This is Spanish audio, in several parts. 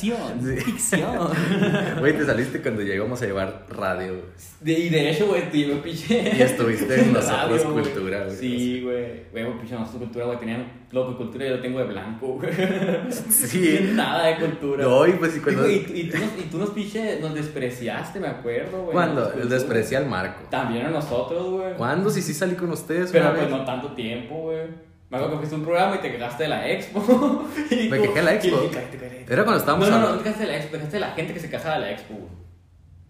Ficción, Sí. ficción. Güey, te saliste cuando llegamos a llevar radio. De- y de hecho, güey, te llevé pinche. Y estuviste en nosotros radio, cultura, güey. Sí, güey. Güey, pinche nosotros cultura, güey. Tenían loco cultura y yo lo tengo de blanco, güey. Sí. Nada de cultura. No, y pues y Y, cuando. güey, y, y tú nos, y tú nos pinche, nos despreciaste, me acuerdo, güey. ¿Cuándo? Desprecié al Marco. También a nosotros, güey. ¿Cuándo? Si sí salí con ustedes. Pero pues no tanto tiempo, güey. Me acuerdo que fuiste un programa y te quejaste de la expo. Y Me quejé de la expo. Era cuando estábamos No, no, no, no te quejaste de la expo, te quejaste de la gente que se quejaba de la expo.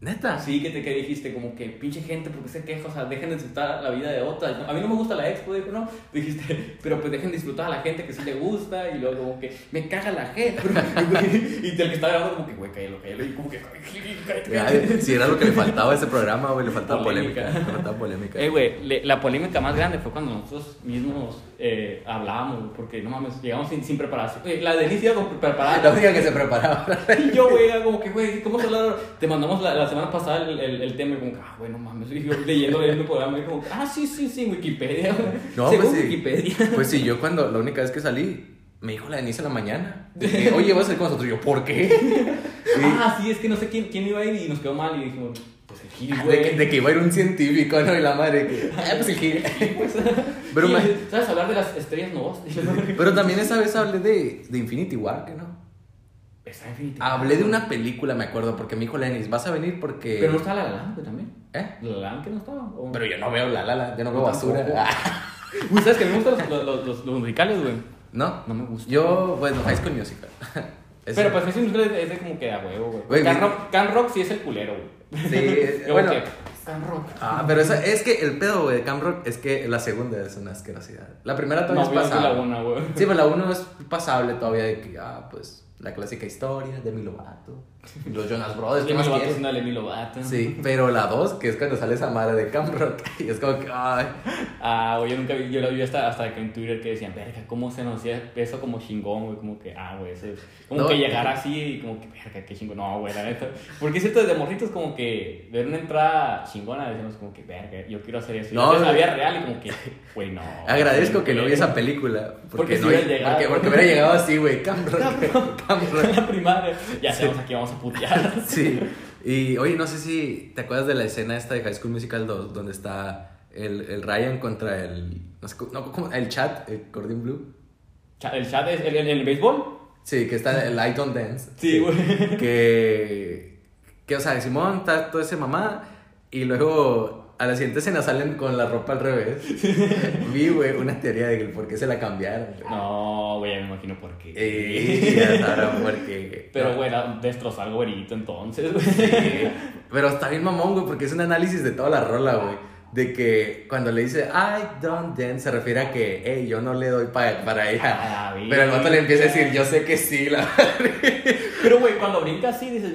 Neta. Sí, que te que dijiste como que pinche gente, ¿por qué se queja? O sea, dejen de disfrutar la vida de otra. A mí no me gusta la expo, dijo, no. Dijiste, pero pues dejen de disfrutar a la gente que sí le gusta. Y luego como que me caga la gente. y el que estaba grabando como que, güey, cállalo, cállalo. Y como que, cállate, cállate. Si era lo que le faltaba a ese programa, güey, le faltaba Polémica. polémica. Le faltaba polémica. Eh, güey, la polémica más grande fue cuando nosotros mismos eh, hablábamos, porque no mames, llegamos sin, sin preparación. Eh, la Denise iba con- La preparada. única que se preparaba. Y yo, güey, como que, güey, ¿cómo se hablar? Te mandamos la, la semana pasada el, el, el tema y como ah, güey, no mames. Y yo leyendo, leyendo el programa y como, ah, sí, sí, sí, Wikipedia. No, Según pues sí. Wikipedia. Pues sí, yo cuando, la única vez que salí, me dijo la Denise en la mañana. Dije, Oye, vas a salir con nosotros. Y yo, ¿por qué? Sí. Ah, sí, es que no sé quién, quién iba a ir y nos quedó mal y dijimos, pues el Gil, De güey. que, de que iba a ir un científico, ¿no? Y la madre que. Ah, pues el gil. Pero, Y, ma- ¿Sabes hablar de las estrellas nuevas? pero también esa vez hablé de, de Infinity War, ¿que no? Está infinito. Hablé de una película, me acuerdo, porque me dijo Lenis, vas a venir porque. Pero no estaba la también. ¿Eh? ¿La que no estaba? ¿O? Pero yo no veo la la la, yo no veo basura. Ah, Uy, ¿sabes que me gustan los, los, los, los musicales, güey? no, No me gusta. Yo, bueno, High School Musical. Pero pues ese musical es de como que a huevo, güey. Can Rock, Can Rock sí es el culero, güey. Sí, Yo bueno. Can Rock. Ah, pero esa, es que el pedo, güey, de Camp Rock es que la segunda es una asquerosidad. La primera todavía No, es vi la pasable. una, güey. Sí, pero la uno es pasable todavía de que, ah, pues, la clásica historia de mi Lovato, los Jonas Brothers, ¿qué Demi Lovato quieres? haciendo a Demi Lovato. Sí, pero la dos, que es cuando sale esa madre de Camp Rock, y es como que, ay, Ah, güey, yo nunca vi, yo la vi hasta, hasta que en Twitter que decían, verga, ¿cómo se nos hacía eso como chingón, güey? Como que, ah, güey, ese- como No. que llegar así y como que, verga, qué chingón. No, güey, la neta. Porque es cierto, desde morritos como que ver una entrada chingona, decimos como que, verga, yo quiero hacer eso. No, no, la güey. vida real y como que, güey, no. agradezco que no vi esa película, porque, Porque si no, hubiera llegado. porque, porque hubiera llegado así, güey, Camp Rock, Camp Rock. La primaria. Ya sabemos aquí vamos a putear. Sí, y oye, no sé si te acuerdas de la escena esta de High School Musical 2, donde está el, el Ryan contra el, no sé, cómo- no, ¿cómo? el chat, el Cordin Blue. ¿El chat es el, el, el béisbol? Sí, que está el I Don't Dance. Sí, güey. Que, que, o sea, Simón está todo ese mamá y luego a la siguiente escena salen con la ropa al revés. Vi, güey, una teoría de por qué se la cambiaron. güey. No, güey, ya me imagino por qué. Y ya sabrán por qué. Pero, güey, era destrozar al güerito entonces, güey. Sí, Pero está bien mamón, güey, porque es un análisis de toda la rola, güey. De que cuando le dice I don't dance, se refiere a que, hey, yo no le doy pa- para ella. Ah, Pero el vato le empieza a decir, yo sé que sí, la Pero, güey, cuando brinca así, dices,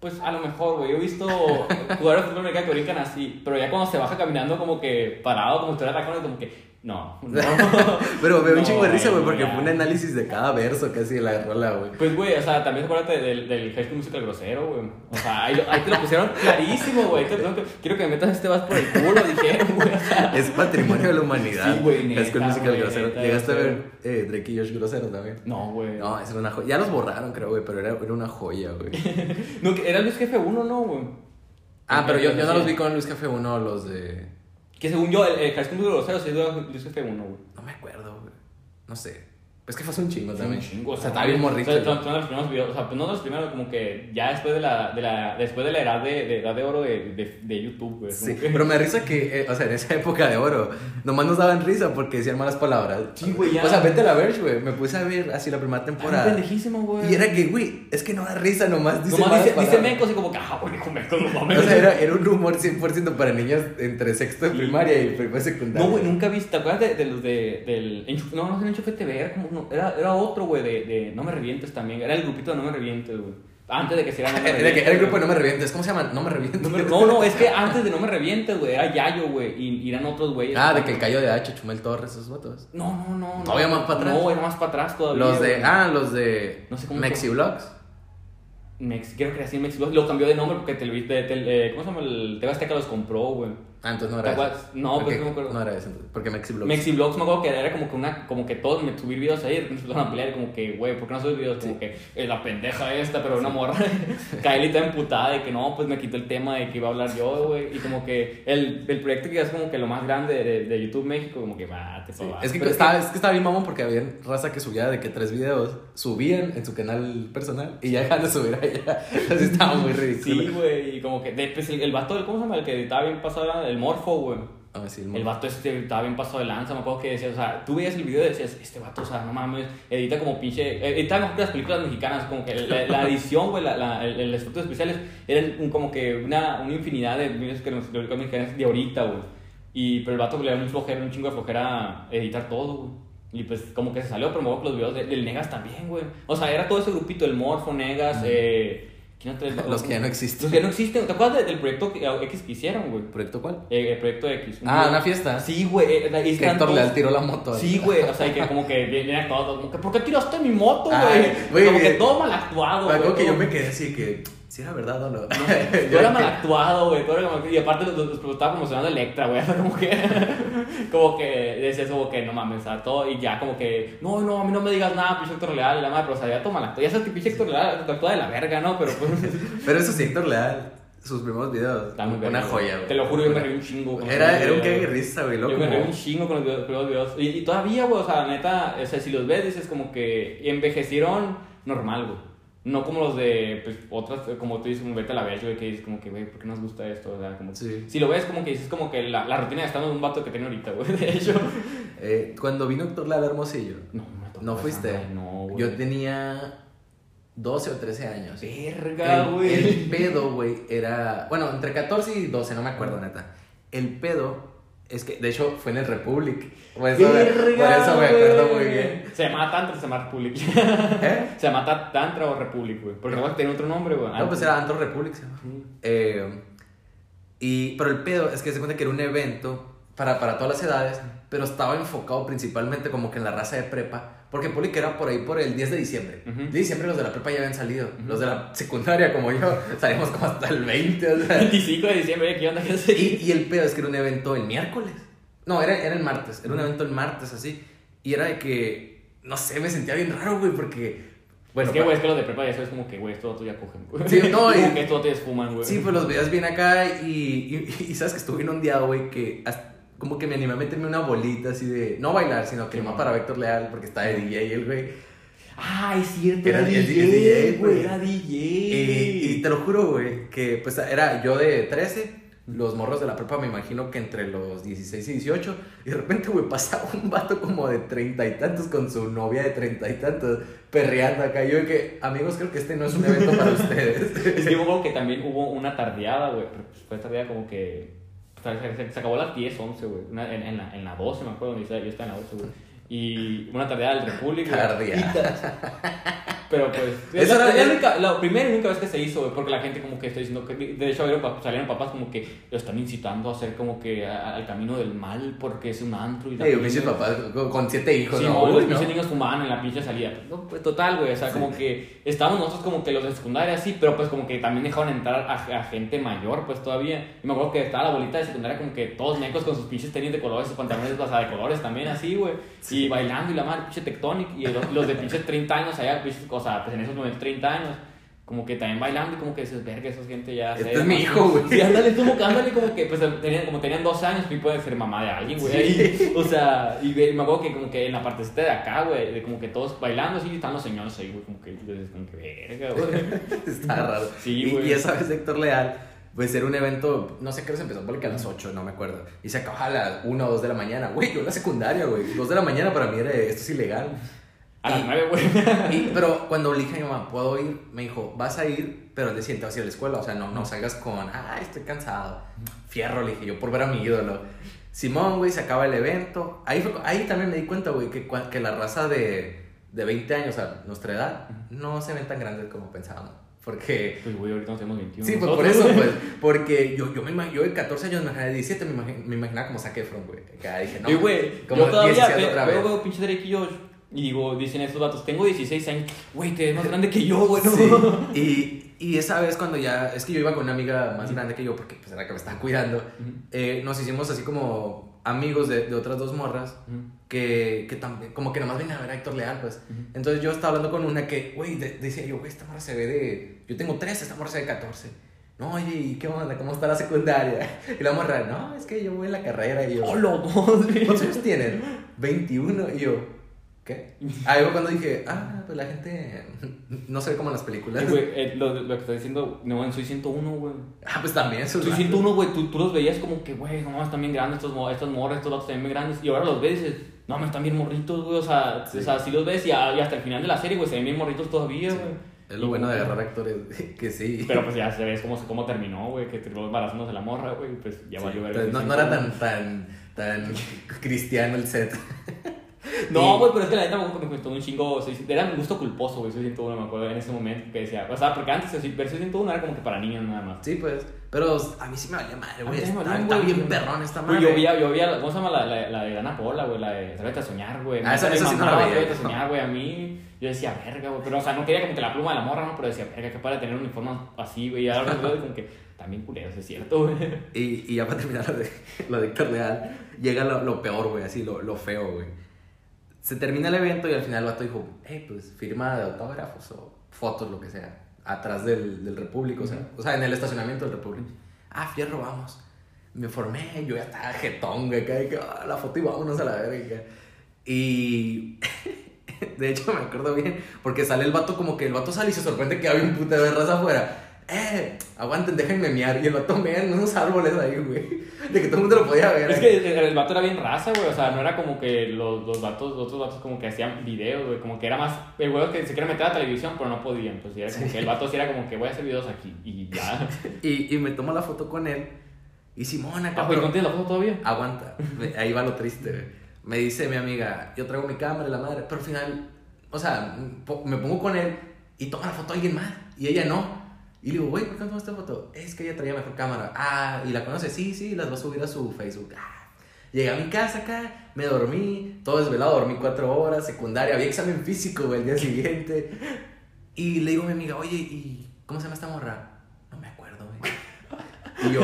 pues a lo mejor, güey. Yo he visto jugadores de fútbol que brincan así, pero ya cuando se baja caminando como que parado, como si estuviera atacando, como que, no, no. Pero me dio un No, chingo de risa, güey, porque fue un análisis de cada verso casi de la rola, güey. Pues, güey, o sea, también acuérdate del, del High School Musical grosero, güey. O sea, ahí, ahí te lo pusieron clarísimo, güey. Quiero que me metas este vas por el culo, dijeron, güey. Es patrimonio de la humanidad. Sí, güey, High School Musical grosero. neta, Llegaste a ver eh, Drake y Josh grosero también. no, güey. No, era una joya. Ya los borraron, creo, güey, pero era, era una joya, güey. No, era Luis Jefe 1, ¿no, güey? Ah, pero yo, yo no los vi con Luis Jefe 1, los de. Que según yo, el, el High School Musical grosero sí es de Luis Jefe 1, güey. No me acuerdo, güey. No sé. Es que fue hace un chingo también. un chingo, o sea, estaba bien morrito. O sea, güey. son, son los primeros videos, o sea, pues no los primeros, como que ya después de la, de la, después de la edad de, de edad de oro de, de, de YouTube, güey. Sí, que- pero me da risa que, eh, o sea, en esa época de oro, nomás nos daban risa porque decían malas palabras. Sí, güey, ya. O sea, vete a la Verge, güey. Me puse a ver así la primera temporada. pendejísimo, güey. Y era que, güey, es que no da risa, nomás dice Nomás malas dice, dice palabras. mecos y como que, ah, güey, dijo mecos, no mames. O sea, era, era un humor 100% para niños entre sexto de Sí. primaria y primaria secundaria. No, güey, nunca viste. ¿Te acuerdas de, los de, del. No, no es el Enchufe TV, era como. No, era, era otro, güey, de, de No Me Revientes también. Era el grupito de No Me Revientes, güey. Antes de que se No Me Era, el grupo de. No Me Revientes. ¿Cómo se llama? No Me Revientes. No, me- no, no, es que antes de No Me Revientes, güey, era Yayo, güey, y, y eran otros güeyes. Ah, de que el callo de H, Chumel Torres, esos votos. No, no, no. no. ¿Todavía más para atrás? No, era más para atrás todavía. Los de. Ah, los de. No sé cómo- Mexi Vlogs. Mex, creo que era así Mexi Lo cambió de nombre porque de, tel- eh, ¿Cómo se llama? El TV Azteca los compró, güey. Ah, entonces no ¿Te era acuerdas? No, pues Porque- no me acuerdo. No era ese, entonces, porque Mexiblogs. Mexiblogs me acuerdo que era como que una, como que todos me subir videos ahí, empezaron a pelear, como que, güey, ¿por qué no subes videos? Como que eh, la pendeja esta, pero una morra, está emputada de que no, pues me quitó el tema de que iba a hablar yo, güey, y como que el, el proyecto que es como que lo más grande de, de YouTube México, como que va, te Sí. Es que, estaba, es que estaba bien mamón porque había raza que subía de que tres videos subían en su canal personal y ya dejan de subir allá. Así estaba muy ridículo. Sí, güey, y como que, de- pues, el, el vato, ¿cómo se llama? El que estaba bien pasado, era el Morfo, güey. Ah, sí, el El vato este estaba bien pasado de lanza, me acuerdo que decías, o sea, tú veías el video y decías, este vato, o sea, no mames, edita como pinche, edita mejor que las películas mexicanas, como que la, la edición, güey, la, la, el, el efectos especiales, eran un- como que una, una infinidad de videos que las películas mexicanas de ahorita, güey. Y, pero el vato le da un flojera, un chingo de flojera editar todo, güey. Y pues como que se salió, pero me acuerdo que los videos de- del Negas también, güey. O sea, era todo ese grupito, el Morfo, Negas, eh... Los que ya no existen. Los que ya no existen. ¿Te acuerdas del proyecto que- X que hicieron, güey? ¿Proyecto cuál? Eh, el proyecto X. Un Ah, una fiesta. Sí, güey. eh, ahí Que Héctor Leal tiró la moto. Sí, güey. O sea, y que como que viene todo. Como que, ¿por qué tiraste mi moto, Ay, güey? güey, Como que eh, todo mal actuado, güey. que yo me quedé así que, si era verdad o no. Todo era mal actuado, güey. Y aparte, los, los, los estaba promocionando Electra, güey. Como que. Como que decías, como que no mames, sea, todo. Y ya, como que. No, no, a mí no me digas nada, pinche Héctor Leal. Y la madre, pero o sea, ya toma la. Ya sabes que pinche Héctor Leal actúa de la verga, ¿no? Pero pues. Pero eso sí, Héctor Leal, sus primeros videos, muy una verga, joya, güey. Te lo juro, yo me reí un chingo. con Era, era un que risa, güey. loco, Yo me reí un chingo con los videos. los videos. Y, y todavía, güey, o sea, la neta, o sea, si los ves, dices como que envejecieron normal, güey. No como los de, pues, otras, como tú dices, como vete a la verga, güey, que dices como que, güey, ¿por qué nos gusta esto? O sea, como que- Sí. Si lo ves, como que dices como que la, la rutina de estando de un vato que tiene ahorita, güey, de hecho. Eh, cuando vino Héctor Leal a Hermosillo, No, me tocó ¿no fuiste? No, güey. Yo tenía 12 o 13 años. Verga, El, güey. el pedo, güey, era. Bueno, entre 14 y 12, no me acuerdo, neta. El pedo es que, de hecho, fue en el Republic. Por eso, me, por eso me acuerdo muy bien. Se llama Tantra, se llama Republic. ¿Eh? se llama Tantra o Republic, güey. Porque no tenía otro nombre, güey. No, pues era Antro Republic, se llama. Eh, y, pero el pedo es que se cuenta que era un evento para, para todas las edades, pero estaba enfocado principalmente como que en la raza de prepa, porque Poli que era por ahí por el 10 de diciembre. 10 de diciembre los de la prepa ya habían salido, los de la secundaria como yo salimos como hasta el 20. o sea. 25 de diciembre, ¿qué onda? ¿Qué? Y, y el pedo es que era un evento el miércoles. No, era, era el martes, era un evento el martes así, y era de que, no sé, me sentía bien raro, güey, porque... Bueno, es que, güey, es que los de prepa ya sabes como que, güey, datos ya cogen, güey. Sí, no, Como y- que estos datos ya fuman, güey. Sí, pues los veías bien acá y, y, y sabes que estuve bien ondeado, güey, que hasta- como que me animé a meterme una bolita así de, no bailar, sino que man. para Víctor Leal, porque está de DJ el güey. Ah, es cierto, Era era, DJ, DJ, güey, era DJ. Y, y te lo juro, güey, que pues era yo de 13, los morros de la prepa me imagino que entre los 16 y 18, y de repente, güey, pasaba un vato como de treinta y tantos con su novia de treinta y tantos, perreando acá. Yo que, amigos, creo que este no es un evento para ustedes. Es que acuerdo que también hubo una tardeada, güey. Pero pues, fue tardeada como que. O sea, Se, se- acabó a las 10, 11, güey. En, en, la, en la 12, me acuerdo, donde yo estaba- en la 12, güey. Y una tardeada del Republic. güey. Pero pues. Eso la, era- la única- la primera y única vez que se hizo, güey. Porque la gente como que está diciendo que. De hecho, salieron, pa- salieron papás como que lo están incitando a hacer como que a- al camino del mal porque es un antro y Ey, pinche- pinches papás con, siete hijos, Sí, ¿no? no, Uy, los no. pinches niños fumaban en la pinche salida. No, pues total, güey. O sea, como que estábamos nosotros como que los de secundaria, sí, pero pues como que también dejaron entrar a, a gente mayor, pues todavía. Y me acuerdo que estaba la bolita de secundaria como que todos necos con sus pinches tenis de colores, sus pantalones o sea, de colores también, así, güey. Y bailando y la madre, pinche tectonic. Y los, los de pinches 30 años allá, pinches, o sea, pues en esos momentos 30 años. Como que también bailando y como que dices, verga, esa gente ya... Este es mi hijo, güey. Sí, ándale, que, ándale, como que, pues, tenían, como tenían 12 años, pues, puede ser mamá de alguien, güey. ahí. O sea, y me acuerdo que como que en la partecita de acá, güey, de como que todos bailando, así, están los señores ahí, güey, como que, pues, como que, verga, güey. Está raro. Sí, y, güey. y esa vez Héctor Leal, pues era un evento, no sé qué hora se empezó, porque a las 8, no me acuerdo. Y se acababa a las 1 o 2 de la mañana. Güey, yo en la secundaria, güey. 2 de la mañana para mí era, esto es ilegal. A las 9, güey. Pero cuando le dije a mi mamá, ¿puedo ir? Me dijo, vas a ir, pero día siguiente vas a la escuela. O sea, no, no salgas con, ah, estoy cansado. Fierro, le dije yo, por ver a mi ídolo. Simón, güey, se acaba el evento. Ahí, fue- ahí también me di cuenta, güey, que, que la raza de, de 20 años, o sea, nuestra edad, no se ven tan grandes como pensábamos. Porque Pues, güey, ahorita nos tenemos 21. Sí, pues por eso, pues. Porque yo, yo, me, yo de 14 años me imaginé, de 17 me, imagi- me imaginaba como Zac Efron, güey. Acá dije, no. Y, güey, como yo todavía 17 veo, otra vez. veo pinche Drake y Josh. Y digo, dicen estos vatos, tengo 16 años. Güey, te ves más grande que yo, güey. ¿no? Sí. Y, y esa vez cuando ya, es que yo iba con una amiga más grande que yo, porque pues era que me estaba cuidando, eh, nos hicimos así como amigos de, de otras dos morras que, que también, como que nomás venían a ver a Héctor Leal, pues. Entonces yo estaba hablando con una que, güey, de- decía yo, güey, esta morra se ve de, yo tengo 13, esta morra se ve de 14. No, oye, ¿y qué onda? ¿Cómo está la secundaria? Y la morra, no, es que yo voy en la carrera y yo, ¡Hola, madre! ¿cuántos años tienen? 21. Y yo, ¿qué? Ahí fue cuando dije, ah, pues la gente no se ve como en las películas. Eh, güey, eh, lo, lo que estoy diciendo, no, en Soy 101, güey. Ah, pues también. Soy vatos. 101, güey, tú, tú los veías como que, güey, no, están bien grandes estos, mo- estos morros, estos datos están bien grandes. Y ahora los ves y dices, no, me están bien morritos, güey. O sea, Sí. o sea, sí los ves y, a- y hasta el final de la serie, güey, se ven bien morritos todavía, Sí. güey. Es lo bueno de agarrar actores, que sí. Pero pues ya se ves cómo, cómo terminó, güey, que terminó embarazándose la morra, güey, pues ya Sí, valió ver. entonces, no, no era tan, tan, tan cristiano el set. No, güey, pero es que la neta me costó un chingo. Era mi gusto culposo, güey. Soy 101, me acuerdo en ese momento que decía. O sea, porque antes Soy 101 era como que para niños nada más. Sí, pues. Pero a mí sí me valía madre, güey. Está, bien perrón esta madre. yo veía, yo veía, ¿cómo se llama la, la, la de Dana Paola, güey? La de Atrévete a soñar, güey. Ah, esa- esa sí no la veía, a soñar, güey. A mí, yo decía, verga, güey. Pero, o sea, no quería como que la pluma de la morra, ¿no? Pero decía, verga, que para tener un uniforme así, güey. Y ahora veo como que también culeros, es cierto, güey. Y, y ya para terminar lo de, lo de Héctor Leal, llega lo, lo peor, güey, así, lo, lo feo, güey. Se termina el evento y al final el vato dijo, hey, pues firma de autógrafos o fotos, lo que sea, atrás del, del Repúblico, o sea, o sea, en el estacionamiento del Repúblico. Ah, fierro, vamos. Me formé, yo ya estaba jetón, de que, ah, la foto y vámonos a la verga. Y de hecho me acuerdo bien, porque sale el vato como que el vato sale y se sorprende que había un puta de raza afuera. Eh, aguanten, déjenme mear. Y el vato mea en unos árboles ahí, güey. De que todo el mundo lo podía ver. Es que el, el vato era bien raza, güey. O sea, no era como que los, los vatos, los otros vatos como que hacían videos, güey. Como que era más. El güey que se quería meter a la televisión, pero no podían. Pues y era como Sí. que el vato sí era como que voy a hacer videos aquí. Y ya. Y, y me tomo la foto con él. Y Simón acá. Ah, güey, pero- ¿no tienes la foto todavía? Aguanta, ahí va lo triste, güey. Me dice mi amiga, yo traigo mi cámara y la madre, pero al final, o sea, me pongo con él y toma la foto a alguien más y ella no. Y le digo, güey, ¿por qué no tomas esta foto? Es que ella traía mejor cámara. Ah, y la conoce, sí, sí, las va a subir a su Facebook. Ah. Llegué a mi casa acá, me dormí, todo desvelado, dormí cuatro horas, secundaria, había examen físico, güey, el día siguiente. Y le digo a mi amiga, oye, ¿y cómo se llama esta morra? No me acuerdo, güey. Y yo,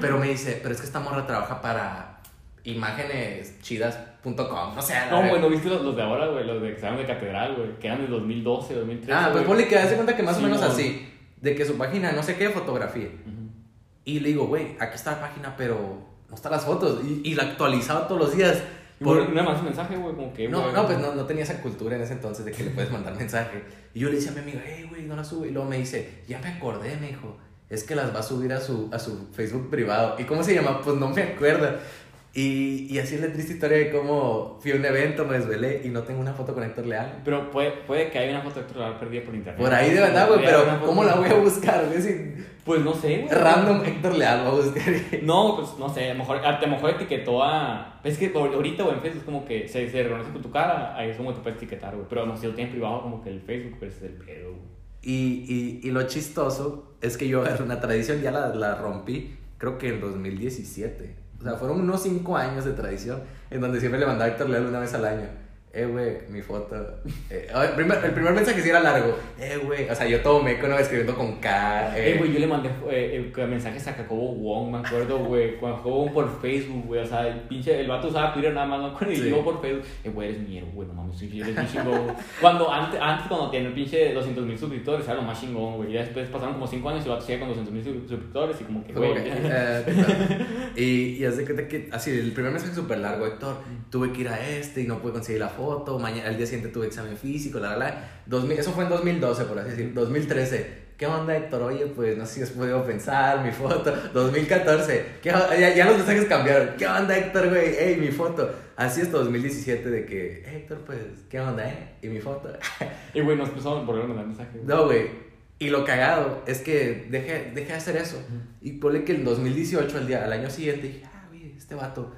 pero me dice, pero es que esta morra trabaja para imágeneschidas.com, no sé. No, güey, ¿no viste los, los de ahora, güey? Los de examen de catedral, güey. Que eran de 2012, 2013. Ah, pues ponle que hace cuenta que más o menos así, de que su página, no sé qué, fotografía. Ujú. Y le digo, güey, aquí está la página, pero no están las fotos. Y, y la actualizaba todos los días. Y Por- bueno, me mandas un mensaje, güey, como que. No, güey, no, pues no, no tenía esa cultura en ese entonces de que le puedes mandar mensaje. Y yo le decía a mi amiga, hey, güey, no la sube. Y luego me dice, ya me acordé, me dijo, es que las va a subir a su, a su Facebook privado. ¿Y cómo se llama? Pues no me acuerdo. Y, y así es la triste historia de cómo fui a un evento, me desvelé y no tengo una foto con Héctor Leal. Pero puede, puede que haya una foto de Héctor Leal perdida por internet. Por ahí de verdad, güey, pero ¿cómo la voy a buscar? Si Pues no sé, güey. random Héctor Leal va a buscar. No, pues no sé, a lo mejor, a lo mejor etiquetó a. Es que ahor- ahorita, güey, en Facebook es como que se, se reconoce con tu cara, ahí es como te puedes etiquetar, güey. Pero no, si lo tienes privado, como que el Facebook, pues es el pedo, güey. Y, y, y lo chistoso es que yo agarré una tradición, ya la, la rompí, creo que en 2017. O sea, fueron unos 5 años de tradición en donde siempre le mandaba a Héctor Leal una vez al año. Eh, güey, mi foto. Eh, el, primer, el primer mensaje sí era largo. Eh, güey. O sea, yo todo meco, ¿no? Escribiendo con K. Eh, Eh, güey, yo le mandé eh, mensajes a Jacobo Wong, me acuerdo, güey. Con Jacobo Wong por Facebook, güey. O sea, el pinche, el vato usaba Twitter nada más, no con el Sí. yo por Facebook. Eh, güey, eres mi héroe, güey, no mames, soy eres mi chingón. Cuando, antes, antes, cuando tenía el pinche 200 mil suscriptores, era lo más chingón, güey. Y después pasaron como 5 años y el vato sigue con 200 mil suscriptores y como que, güey. eh, y, y hace cuenta que, así, el primer mensaje súper largo, Héctor, tuve que ir a este y no pude conseguir la foto, mañana, al día siguiente tuve examen físico, la, la, la. 2000, eso fue en 2012, por así decir, 2013. ¿Qué onda, Héctor? Oye, pues no sé si has podido pensar, mi foto. 2014. ¿Qué ya, ya los mensajes cambiaron. ¿Qué onda, Héctor, güey? Ey, mi foto. Así hasta 2017 de que, Héctor, pues, ¿qué onda, eh? Y mi foto. Y, güey, nos empezó a volver a mandar mensajes. No, güey. Y lo cagado es que dejé, dejé de hacer eso. Y ponle que en 2018, al, día, al año siguiente, dije, ah, güey, este vato.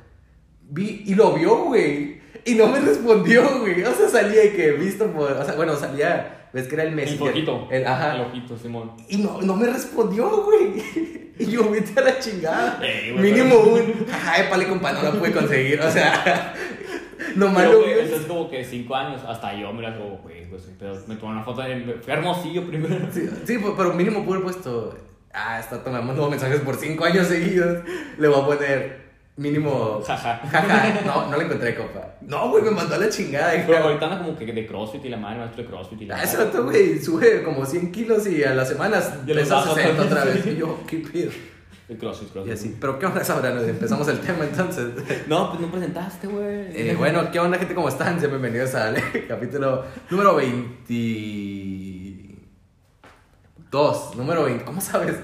Vi y lo vio, güey. Y no me respondió, güey. O sea, salía de que visto por. O sea, bueno, salía. ¿Ves que era el El Messenger? ojito. El, ajá. El ojito, Simón. Y no, no me respondió, güey. Y yo, vete a la chingada. Ey, güey, Mínimo un. Ajá, pale, compa, no la pude conseguir. O sea. No Pero, malo, güey, güey. eso es como que cinco años, hasta yo me la como, güey, pues, pero me tomé una foto de. Fui a Hermosillo primero. Sí, sí, pero mínimo pude puesto. Ah, está tomando mensajes por cinco años seguidos. Le voy a poner mínimo. Jaja. Jaja. No, no le encontré, compa. No, güey, me mandó a la chingada. Pero hija. ahorita anda como que de CrossFit y la madre, maestro de CrossFit y la Ah, madre. vato, güey, sube como 100 kilos y a las semanas pesa baja 60 otra vez. Y yo, qué pido. El CrossFit, Y CrossFit. así. Pero, ¿qué onda, Sabrano? Empezamos el tema entonces. No, pues no presentaste, güey. Eh, bueno, ¿qué onda, gente? ¿Cómo están? Sean bienvenidos al capítulo número 22. Número 20. ¿Cómo sabes?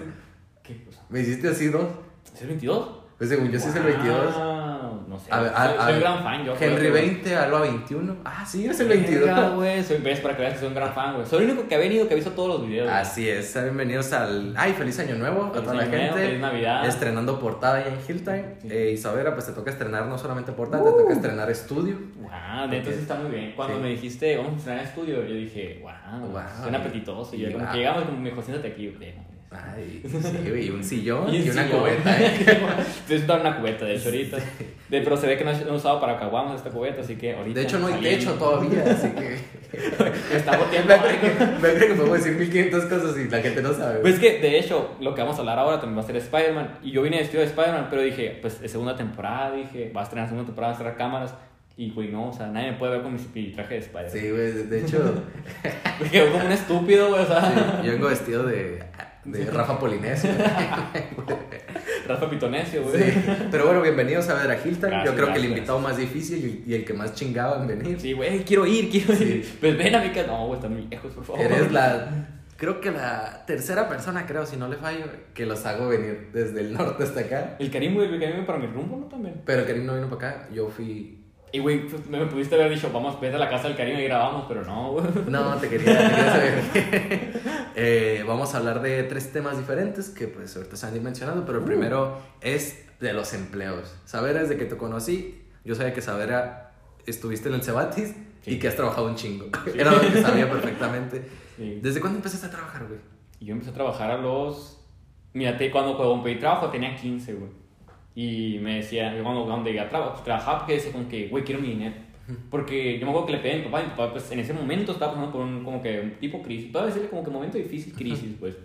¿Qué cosa? ¿Me hiciste así dos? ¿Es el 22? Pues según yo sí es el 22. Ah, no sé. A ver, soy, a- a soy gran fan, yo. Henry creo que- 20, Alba 21. Ah, sí, es el Verga, 22. güey. Soy, ves, para que veas que soy un gran fan, güey. Soy el único que ha venido que ha visto todos los videos. güey. Así es, bienvenidos al. ¡Ay, feliz año nuevo! a Feliz toda la año nuevo, gente. feliz Navidad. Estrenando portada ya en Hilltime. Sí. Eh, Isabela, pues te toca estrenar no solamente portada, te toca estrenar estudio. Wow, Ok. sí está muy bien. Cuando Sí. me dijiste, vamos a estrenar estudio, yo dije, wow, Wow. suena apetitoso. Y yo, Y como wow. que llegamos, como me dijo, siéntate aquí. güey. Ay, sí, güey, y un sillón y, un una sillón. cubeta, ¿eh? Estoy sentado en una cubeta, de hecho, ahorita. De, pero se ve que no he usado para caguamos esta cubeta, así que ahorita. De hecho, no hay saliendo. techo todavía, así que. Está Me boteando. cree que, me que podemos decir 1500 cosas y la gente no sabe. Pues es que, de hecho, lo que vamos a hablar ahora también va a ser Spider-Man. Y yo vine vestido de Spider-Man, pero dije, pues es segunda temporada, dije, va a estrenar segunda temporada, va a estrenar cámaras. Y, güey, no, o sea, nadie me puede ver con mi, mi traje de Spider-Man. Sí, güey, de hecho, Me quedo como un estúpido, güey, o sea. sí, yo vengo vestido de, de Rafa Polinesio. Rafa Pitonesio, güey. Sí. Pero bueno, bienvenidos a ver a Hilton. Gracias, Yo creo que el invitado más difícil y, y el que más chingaba en venir. Sí, güey, quiero ir, quiero Sí. ir. Pues ven a mi casa. No, güey, están muy lejos, por favor. Eres la. Creo que la tercera persona, creo, si no le fallo, que los hago venir desde el norte hasta acá. El Karim, güey, el Karim para mi rumbo, ¿no? También. Pero Karim no vino para acá. Yo fui. Y, güey, pues, me, pudiste haber dicho, vamos, vete a la casa del Karim y grabamos, pero no. No, te quería, te quería saber. Eh, vamos a hablar de tres temas diferentes que pues ahorita se han ido mencionando, pero el Uh. primero es de los empleos. Saber desde que te conocí, yo sabía que Sabera estuviste en el Cebatis Sí. y que has trabajado un chingo. Era lo que sabía perfectamente. Sí. ¿Desde cuándo empezaste a trabajar, güey? Yo empecé a trabajar a los... Mira, te- cuando, cuando pedí trabajo tenía 15, güey. Y me decía, cuando, cuando llegué a trabajar, trabajaba porque decía como que, güey, quiero mi dinero. Porque yo me acuerdo que le pedí a mi papá, y mi papá pues en ese momento estaba pasando por un como que un tipo crisis. Puedo decirle como que momento difícil, crisis, pues.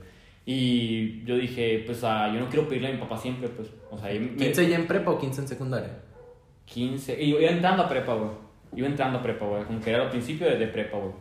Y yo dije, pues ah, yo no quiero pedirle a mi papá siempre, pues. O sea, y me- ¿15 ya en prepa o 15 en secundaria? 15. Y yo iba entrando a prepa, güey. Iba entrando a prepa, güey. Como que era al principio de, de prepa, güey.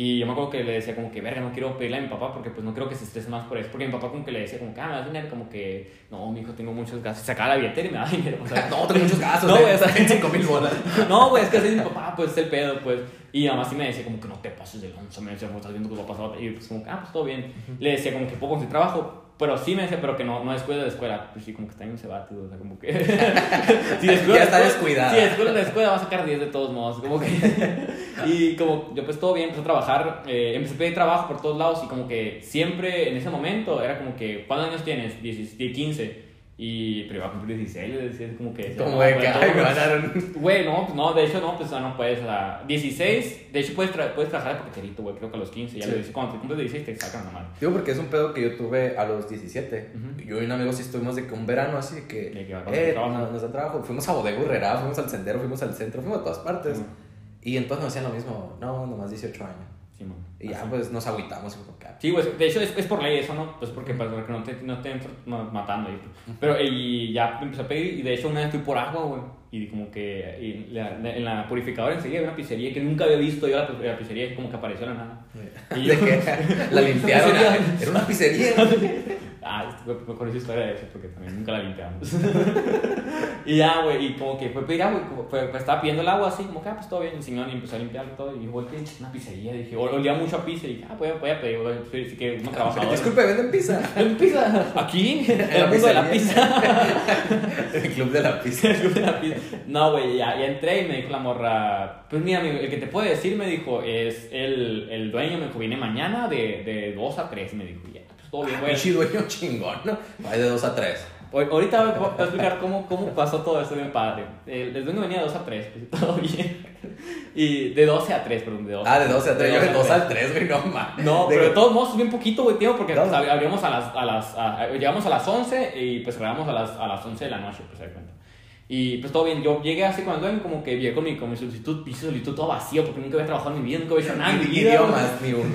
Y yo me acuerdo que le decía como que, verga, no quiero pedirle a mi papá porque pues no quiero que se estrese más por eso. Porque mi papá como que le decía como que, ah, me das dinero, como que, no, mi hijo, tengo muchos gastos. Sacaba la billetera y me daba dinero. O sea, No, tengo muchos gastos. No, eh. güey, o sea, 5 mil bolas. no, güey, es que así mi papá, pues es el pedo, pues. Y además sí me decía como que no te pases de lanza, me decía, como estás viendo que va a pasar. Y pues como que, ah, pues todo bien. Le decía como que poco conseguir trabajo, pero sí me decía, pero que no, no descuides de la escuela. Pues sí, como que está en un sebate, o sea, como que. si descuidas Ya está descuidada. Si descuidas la escuela, va a sacar 10 de todos modos, como que. y como yo, pues todo bien, empecé a trabajar, eh, empecé a pedir trabajo por todos lados y como que siempre en ese momento era como que, ¿cuántos años tienes? 10, 15. Y, pero iba a cumplir 16, le decía, como que. decía, Como no, de que, ay, me un... Güey, no, pues no, de hecho no, pues no puedes, o sea, 16, de hecho puedes, tra- puedes trabajar de paqueterito, güey, creo que a los 15, ya Sí. lo dice, cuando te cumples 16 te sacan mano. Digo porque es un pedo que yo tuve a los 17. Ujú. Yo y un amigo sí estuvimos de que un verano así de que... De que eh, nos, nos da trabajo. Fuimos a Bodega Urrera, fuimos al Sendero, fuimos al centro, fuimos a todas partes. Ujú. Y entonces nos decían lo mismo, no, nomás 18 años. Sí. Y ya Así. pues nos agüitamos ah, Sí, güey, de hecho es, es por ley eso, ¿no? Pues porque para que no te, no te matando pues. Pero y ya empecé a pedir, y de hecho una vez fui por agua, güey. Y como que y la- en la purificadora enseguida había una pizzería que nunca había visto yo la, la pizzería como que apareció la nada. Y de yo- que la limpiaron. Era una pizzería. Ah, este, me, me conocí historia de eso porque también nunca la limpiamos. y ya, güey, y como que fue pedir agua, como fue, pues, estaba pidiendo el agua así, como que, ah, pues todo bien, el señor y empezó a limpiarlo todo. Y yo, ¿qué? una pizzería, dije, olía mucho a pizza, y dije, ah, voy a, voy a pedir, güey, sí, sí que uno trabajador. Disculpe, ¿venden pizza? ¿En pizza? ¿Aquí? En el mundo de la pizza. El club de la pizza. El club de la pizza. No, güey, ya, ya entré y me dijo la morra, pues mira, amigo, el que te puede decir, me dijo, es el, el dueño, me dijo, viene mañana de, de 2 a 3, me dijo, ya, pues todo bien, güey. Pinche dueño chingón, ¿no? Hay de 2 a 3. Ahor- Ahorita voy a explicar cómo, cómo pasó todo esto bien padre. El, el dueño venía de 2 a 3, pues todo bien. Y de 12 a 3, perdón, de 12 Ah, de 12 a 3. Yo de 2 3. al 3, güey, no mames. No, pero de todos modos es bien poquito, güey, tío, porque pues, ab- abríamos a las, a las, a- llegamos a las 11 y pues cerramos a las, a las 11 de la noche, pues, se cuenta. Y pues todo bien, yo llegué así cuando duermo, como que llegué con mi, con mi solicitud, mi solicitud todo vacío, porque nunca había trabajado en mi vida, nunca había hecho nada en mi Ni vida. idiomas, ni uno.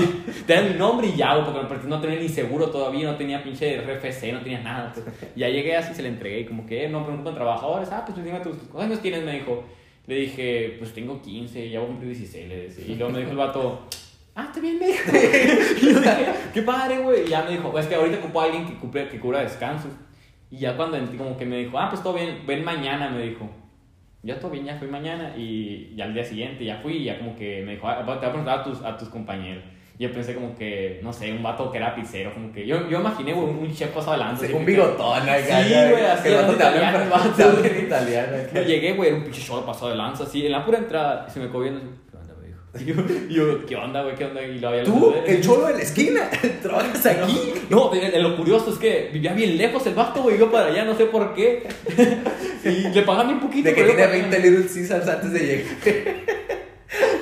Te dan mi nombre y ya, porque no tenía ni seguro todavía, no tenía pinche RFC, no tenía nada. pues. Ya llegué así, se le entregué y como que, eh, no, pero con trabajadores, ah, pues dime tus, ¿cuántos años tienes? Me dijo. Le dije, pues tengo 15, ya voy a cumplir 16, le decía. Y luego me dijo el vato, ah, está bien, me dijo. Y yo dije, qué padre, güey. Y ya me dijo, es que ahorita ocupo a alguien que, cumple, que cura descansos. Y ya cuando entré, como que me dijo, ah, pues todo bien, ven mañana, me dijo. Ya todo bien, ya fui mañana y ya al día siguiente ya fui y ya como que me dijo, ah, te voy a preguntar a tus, a tus compañeros. Y yo pensé como que, no sé, un vato que era pizzero, como que yo, yo imaginé, güey, un, un chef pasado de lanza. así un bigotón acá. Sí, güey, así que vato te habla en italiano. Yo llegué, güey, era un pinche cholo pasado de lanza, así, en la pura entrada, se me quedó Y yo, y yo, ¿qué onda, güey? ¿Qué onda? Y lo había Tú, el cholo de la esquina, trabajas aquí. No, de lo curioso es que vivía bien lejos el vato, güey, yo para allá, no sé por qué. y le pagaban bien poquito. De que tiene para allá. 20 Little Caesars antes de llegar.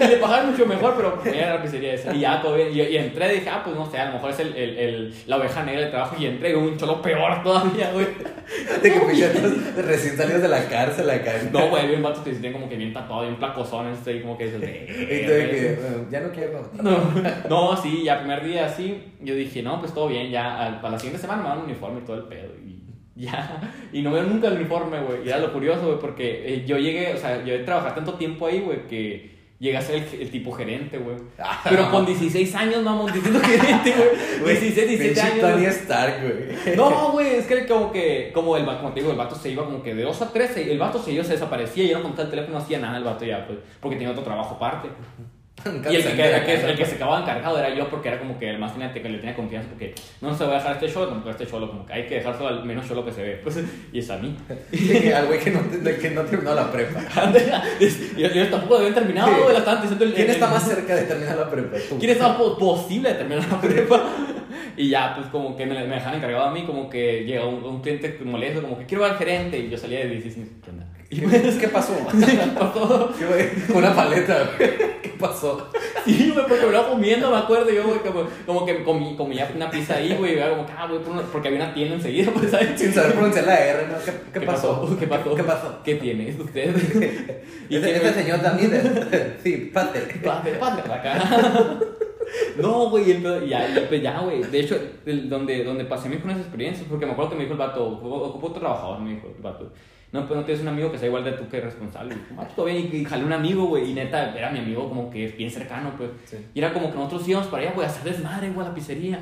Y le pagaban mucho mejor, pero era la pizzería esa. Y ya todo bien. Y, y entré y dije, ah, pues no sé, a lo mejor es el, el, el- la oveja negra del trabajo. Y entré un cholo peor todavía, güey. De que pichetos recién salidos de la cárcel acá. No, güey, bien vatos que se como que bien tatuado, bien placosones, así como que Y tú de ya no quiero. No, no, sí, ya primer día así, yo dije, no, pues todo bien, ya al- para la siguiente semana me dan un uniforme y todo el pedo. Y ya, y no veo nunca el uniforme, güey. Y era lo curioso, güey, porque eh, yo llegué, o sea, yo he trabajado tanto tiempo ahí, güey, que llegué a ser el, el tipo gerente, güey. Ah, Pero con 16 años, mamón, diciendo gerente, güey. 16, 17 Pinche años. Tony. Stark, güey. No, güey, es que como que, como el vato, como te digo, el vato se iba como que de 2 a 3, el vato se iba, se desaparecía, y yo no contaba el teléfono, no hacía nada el vato ya, pues, porque tenía otro trabajo aparte. Y el que, el, que, el que se acababa encargado era yo porque era como que el más tenía, que le tenía confianza porque no se va a dejar este show, tampoco este show, como que hay que dejárselo al menos show que se ve. Pues, y es a mí. Sí, al güey que no, que no terminó la prepa. y ellos tampoco habían terminado, la diciendo el- ¿Quién el- está más cerca de terminar la prepa? Tú. ¿Quién po- posible de terminar la prepa? Y ya, pues como que me, me dejaban encargado a mí, como que llega un, un cliente molesto, como que quiero ver al gerente, y yo salía de 16, ¿qué onda? Y pues, ¿Qué pasó? ¿qué pasó? ¿Qué? Una paleta. ¿Qué pasó? Sí, güey, porque me lo comiendo, me acuerdo yo, güey, como, como que comí, comía una pizza ahí, güey, como que, ah, güey, por una- porque había una tienda enseguida, pues, ¿sabes? Sin saber pronunciar la R, ¿no? ¿Qué, qué pasó? ¿Qué pasó? ¿Qué pasó? ¿Qué tiene usted? y Este, este me- señor también. Sí, pate. Pásale, pásale para acá. No, güey, y ya, y pues ya, güey. De hecho, donde, donde pasé mis buenas experiencias, porque me acuerdo que me dijo el vato, ocupo otro trabajador, me dijo el vato. No, pues no tienes un amigo que sea igual de tú que responsable. Y como, ah, pues, todo bien, y jalé un amigo, güey, y neta, era mi amigo como que bien cercano, pues. Sí. Y era como que nosotros íbamos para allá, güey, a hacer desmadre, güey, a la pizzería.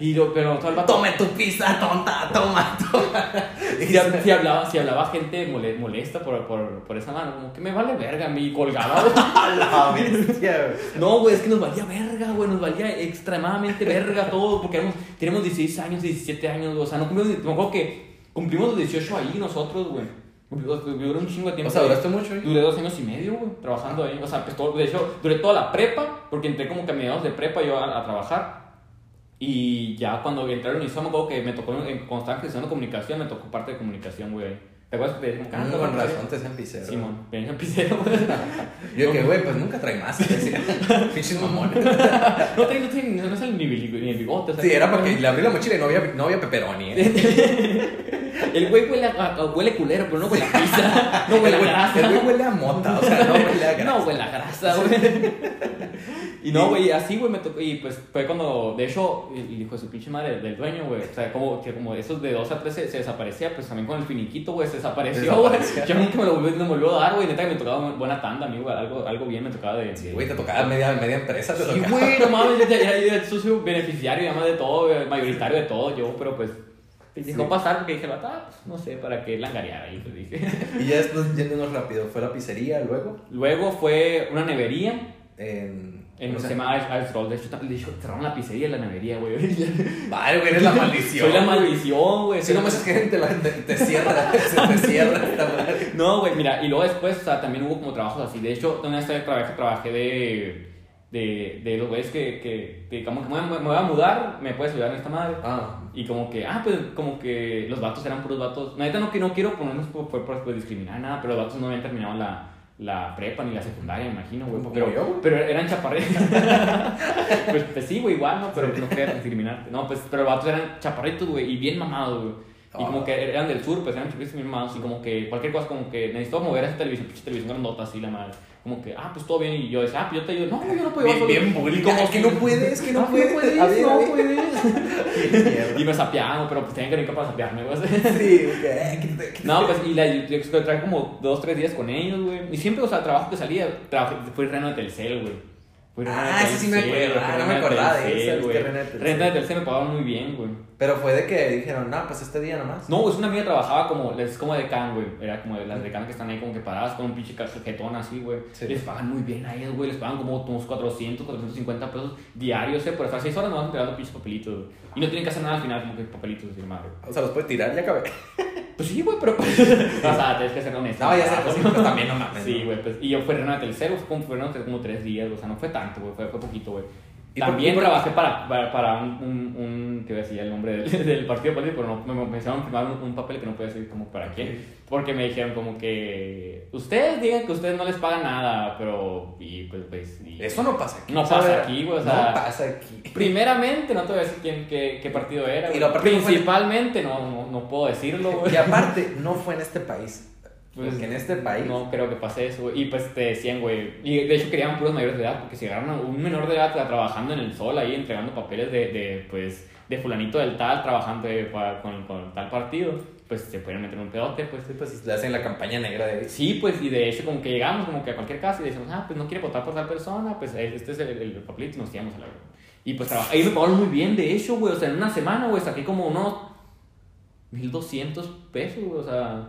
Y lo, pero todo el vato... Tome tu pizza, tonta, toma, toma. Si, si hablaba, si hablaba gente mole- molesta por, por, por esa mano, como que me vale verga, mi colgaba, la bestia. No, güey, es que nos valía verga, güey, nos valía extremadamente verga todo, porque éramos, tenemos 16 años, 17 años, o sea, no cumplimos, me acuerdo que cumplimos los 18 ahí nosotros, güey. Duró un chingo de tiempo. O sea, duraste mucho, ¿eh? Duré dos años y medio, güey, trabajando ahí. O sea, pues todo, de hecho, duré toda la prepa, porque entré como que a mediados de prepa yo a, a trabajar. Y ya cuando entré a la me acuerdo que me tocó, en, cuando estaba gestionando comunicación, me tocó parte de comunicación, güey. ¿Te acuerdas que te dije, Mm, Con razón te hacen pizero. Simón, venía en pisero, güey. Yo que, güey, pues nunca trae más. Pinches mamones. No tengo, no, tengo, no es el, ni, el, ni el bigote. Sí, era porque le abrí la mochila y no había, no había pepperoni. ¿eh? El güey huele, a, a- huele culero, pero no huele a pizza. No huele a grasa. El güey huele a mota, o sea, no huele a grasa. No huele a grasa, güey. Y no, güey, así, güey, me tocó. Y pues fue cuando, de hecho, el hijo de su pinche madre del dueño, güey. O sea, como, que como esos de 2 a 3 se, se desaparecía, pues también con el finiquito, güey, se desapareció, güey. Yo nunca me lo volví, no me volvió a dar, güey. Neta que me tocaba buena tanda, amigo. Algo, algo bien me tocaba de. Sí, güey, te tocaba media, media empresa. Te Sí, tocaba. güey, no mames, yo era era el socio beneficiario, además de todo, mayoritario de todo, yo, pero pues. Dejó Sí. pasar porque dije, ah, pues, no sé, para qué langarear ahí, pues dije. Y ya después, yéndonos rápido, fue la pizzería luego. Luego fue una nevería. En. En o se sea, llama Ice Roll. De hecho, de hecho, cerraron la pizzería y la nevería, güey. Vale, güey, eres la maldición. Soy la maldición, güey. Si no me haces gente, la gente te cierra. Se te cierra esta madre. No, güey, mira, y luego después, o sea, también hubo como trabajos así. De hecho, una vez trabajé, trabajé de, de, de los güeyes que, que, que como que me, voy a- me voy a mudar, me puedes ayudar en esta madre. Ah, Y como que, ah, pues como que los vatos eran puros vatos. Neta no, que no quiero ponernos por, por, por, por discriminar nada, pero los vatos no habían terminado la, la prepa ni la secundaria, me imagino, güey. Pero, yo, pero eran chaparritos. pues, pues sí, güey, igual, ¿no? Pero no quería discriminarte. No, pues, pero los vatos eran chaparritos, güey, y bien mamados, güey. Y como Oh. que eran del sur, pues eran chiquitos mis hermanos. Y como que cualquier cosa, como que necesitaba mover esa televisión, pinche televisión grandota así, la madre. Como que, ah, pues todo bien. Y yo decía, ah, pues yo te ayudo. No, yo no puedo llevar Bien, solo. bien bully. Y como Es que no puedes, que no puedes. puedes, A ver, no a puedes. Y me sapeaban, pero pues tenían que venir para sapearme, güey. Sí, ok. No, pues, y la, yo, yo traje como dos, tres días con ellos, güey. Y siempre, o sea, el trabajo que salía, trabajé, fui reno de Telcel, güey. De Ah, ese sí me acuerdo, ah, no me acordaba de que reno de Telcel me pagaban muy bien, güey. Pero fue de que dijeron, no, pues este día nomás. No, es una amiga que trabajaba como, es como de can, güey. Era como de las de can que están ahí como que paradas con un pinche cajetón así, güey. Sí. Les pagan muy bien a ellos, güey. Les pagan como unos 400, 450 pesos diarios, eh. Por estar 6 horas no van entregando pinches papelitos, güey. Y no tienen que hacer nada al final, como que papelitos de madre. O sea, los puede tirar, ya acabé. Pues sí, güey, pero. o sea, tienes que ser honesto. No, ya sé, pues sí, pues también no mames. Sí, ¿no? güey, pues. Y yo fui reno de Telcel, fue como, como tres días, o sea, no fue tanto, güey, fue, fue poquito, güey. ¿Y por- También y por- trabajé para, para, para un, un, un, que voy a decir el nombre del, del partido político, pero no, me, me hicieron firmar un, un papel que no puedo decir como para quién, porque me dijeron como que ustedes digan que ustedes no les pagan nada, pero, y pues, pues, y- Eso no pasa aquí. No pasa aquí, güey, o sea- No pasa aquí. Primeramente, no te voy a decir quién, qué, qué partido era, Y lo principalmente, no, no, no puedo decirlo, güey. Y aparte, no fue en este país. Pues, Porque en este país. No creo que pase eso, güey. Y pues te decían, güey. Y de hecho querían puros mayores de edad, porque si agarran a un menor de edad trabajando en el sol ahí, entregando papeles de, de pues, de fulanito del tal, trabajando eh, para- con, con tal partido, pues se pueden meter un pedote, pues. Sí, pues le hacen la campaña negra de. Sí, pues, y de hecho como que llegamos como que a cualquier casa y decimos, ah, pues no quiere votar por tal persona, pues este es el, el papelito y nos tiramos a la. Y pues ahí me pagaron muy bien, de hecho, güey, o sea, en una semana, güey, saqué como unos 1200 pesos, güey, o sea...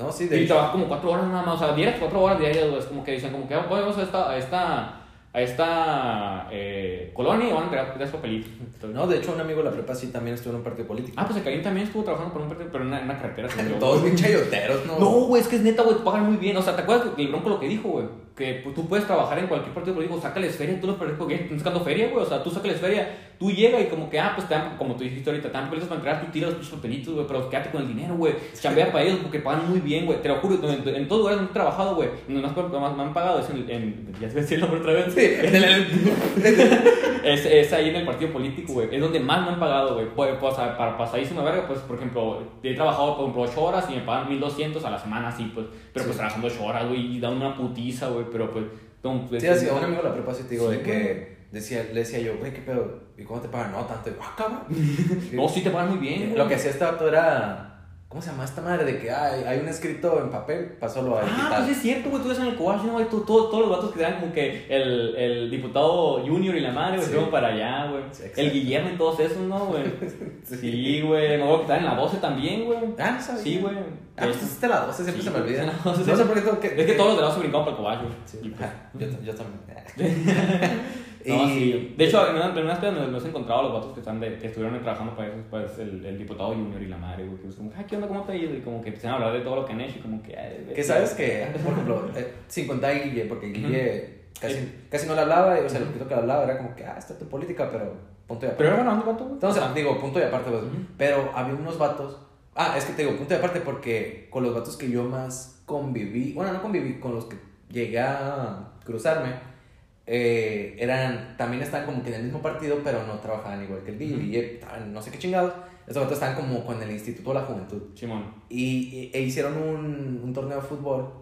No, sí, de Y trabajo como cuatro horas nada más, o sea, diarias cuatro horas diarias, güey, es como que dicen, como que "Ah, vamos a esta, a esta, a esta eh, colonia y van a entregar tres papelitos. No, de hecho, un amigo de la prepa sí también estuvo en un partido político. Ah, pues el Karim también estuvo trabajando por un partido, pero en una, en una carretera. Todos bien chayoteros, ¿no? No, güey, es que es neta, güey, te pagan muy bien. O sea, ¿te acuerdas que el bronco lo que dijo, güey? Que pues, tú puedes trabajar en cualquier partido político, sácales feria, tú los partidos porque están sacando feria, güey. O sea, tú sácales feria, tú llegas y como que, ah, pues te dan, como tú dijiste ahorita, te dan para entregar, tú tiras los papelitos, güey, pero quédate con el dinero, güey. Chambea para ellos porque pagan muy bien, güey. Te lo juro, en, en todos lugares donde he trabajado, güey, donde más, más me han pagado es en, en ya se va a decir el nombre otra vez. Sí, en el- Es, es ahí en el partido político, güey. Es donde más me han pagado, güey. Pues, pues, para pasadísima verga, pues, por ejemplo, he trabajado, por ejemplo, 8 horas y me pagan 1200 a la semana, sí, pues. Pero pues trabajando 8 horas, güey, y dan una putiza, güey. Pero pues. pues, Sí, así, a un amigo la prepa sí te digo Sí, de que decía, le decía yo, güey, ¿qué pedo? ¿Y cómo te pagan? No, tanto. Y ah, cabrón. No, sí te pagan muy bien. Lo que hacía este vato era. ¿Cómo se llama esta madre? De que ah, hay, un escrito en papel, pásalo a Ah, digital. pues es cierto, güey, tú ves en el cobacho, ¿no, güey? Tú- todo- todos los vatos que eran como que el, el diputado junior y la madre, güey, Sí. fueron para allá, güey. Sí, el Guillermo y todos esos, ¿no, güey? Sí, güey. Me acuerdo que en la 12 también, güey. Ah, no sabía. Sí, güey. Ah, pues hiciste la 12, siempre Sí, se me olvida. la No 12, sé por qué. Es que todos los de la se brincaban para el cobacho. Sí, Y, pues, ah, yo, yo también. No, Y- sí. De hecho, en una, unas pedas nos, nos he encontrado a los vatos que, están de, que estuvieron trabajando para eso, pues el, el diputado junior y la madre, güey, que es como, ay, ¿qué onda? ¿Cómo te ha ido? Y como que empiezan a hablar de todo lo que han hecho y como que, Que sabes que, por ejemplo, eh, sin contar a Guille, porque Guille casi, casi no le hablaba, y, o sea, lo poquito que le hablaba era como que, ah, está tu política, pero punto y aparte. Pero era bueno, ¿dónde cuánto, güey? Entonces, digo, punto y aparte, pues. Pero había unos vatos. Ah, es que te digo, punto y aparte, porque con los vatos que yo más conviví, bueno, no conviví, con los que llegué a cruzarme, eh, eran, también estaban como que en el mismo partido, pero no trabajaban igual que el Guille. Ujú. Guille estaban no sé qué chingados. Estos vatos estaban como con el Instituto de la Juventud. Simón. Y, y- e hicieron un, un torneo de fútbol.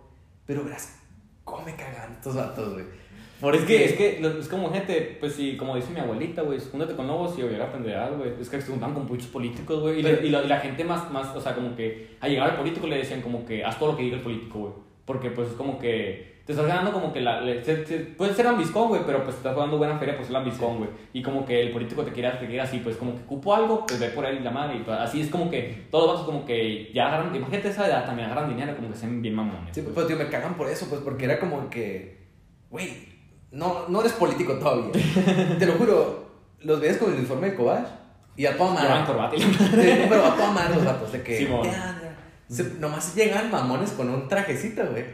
Pero verás, ¿cómo me cagan estos vatos, güey? Es que, es que es como gente, pues sí, como dice mi abuelita, güey, júntate con lobos y obligar aprenderás, güey. Es que se juntan con muchos políticos, güey. Y, Pero- y y la gente más, más, o sea, como que a llegar al político le decían como que haz todo lo que diga el político, güey. Porque pues es como que te estás ganando como que la... le- se- se- puede ser ambiscón, güey, pero pues estás jugando buena feria, pues es el ambiscón, güey. Y como que el político te quiera, te quiera así, pues como que cupo algo, pues ve por ahí la madre. Y pues, así es como que todos los vatos como que ya agarran, imagínate esa edad también, agarran dinero como que sean bien mamones. Sí, pues, tío, me cagan por eso, pues, porque era como que, güey, no, no eres político todavía. Te lo juro, los ves con el uniforme de Cobach y a toda Llevan madre. corbata y pero a toda madre los vatos, de que, ya. Se- nomás llegan mamones con un trajecito, güey.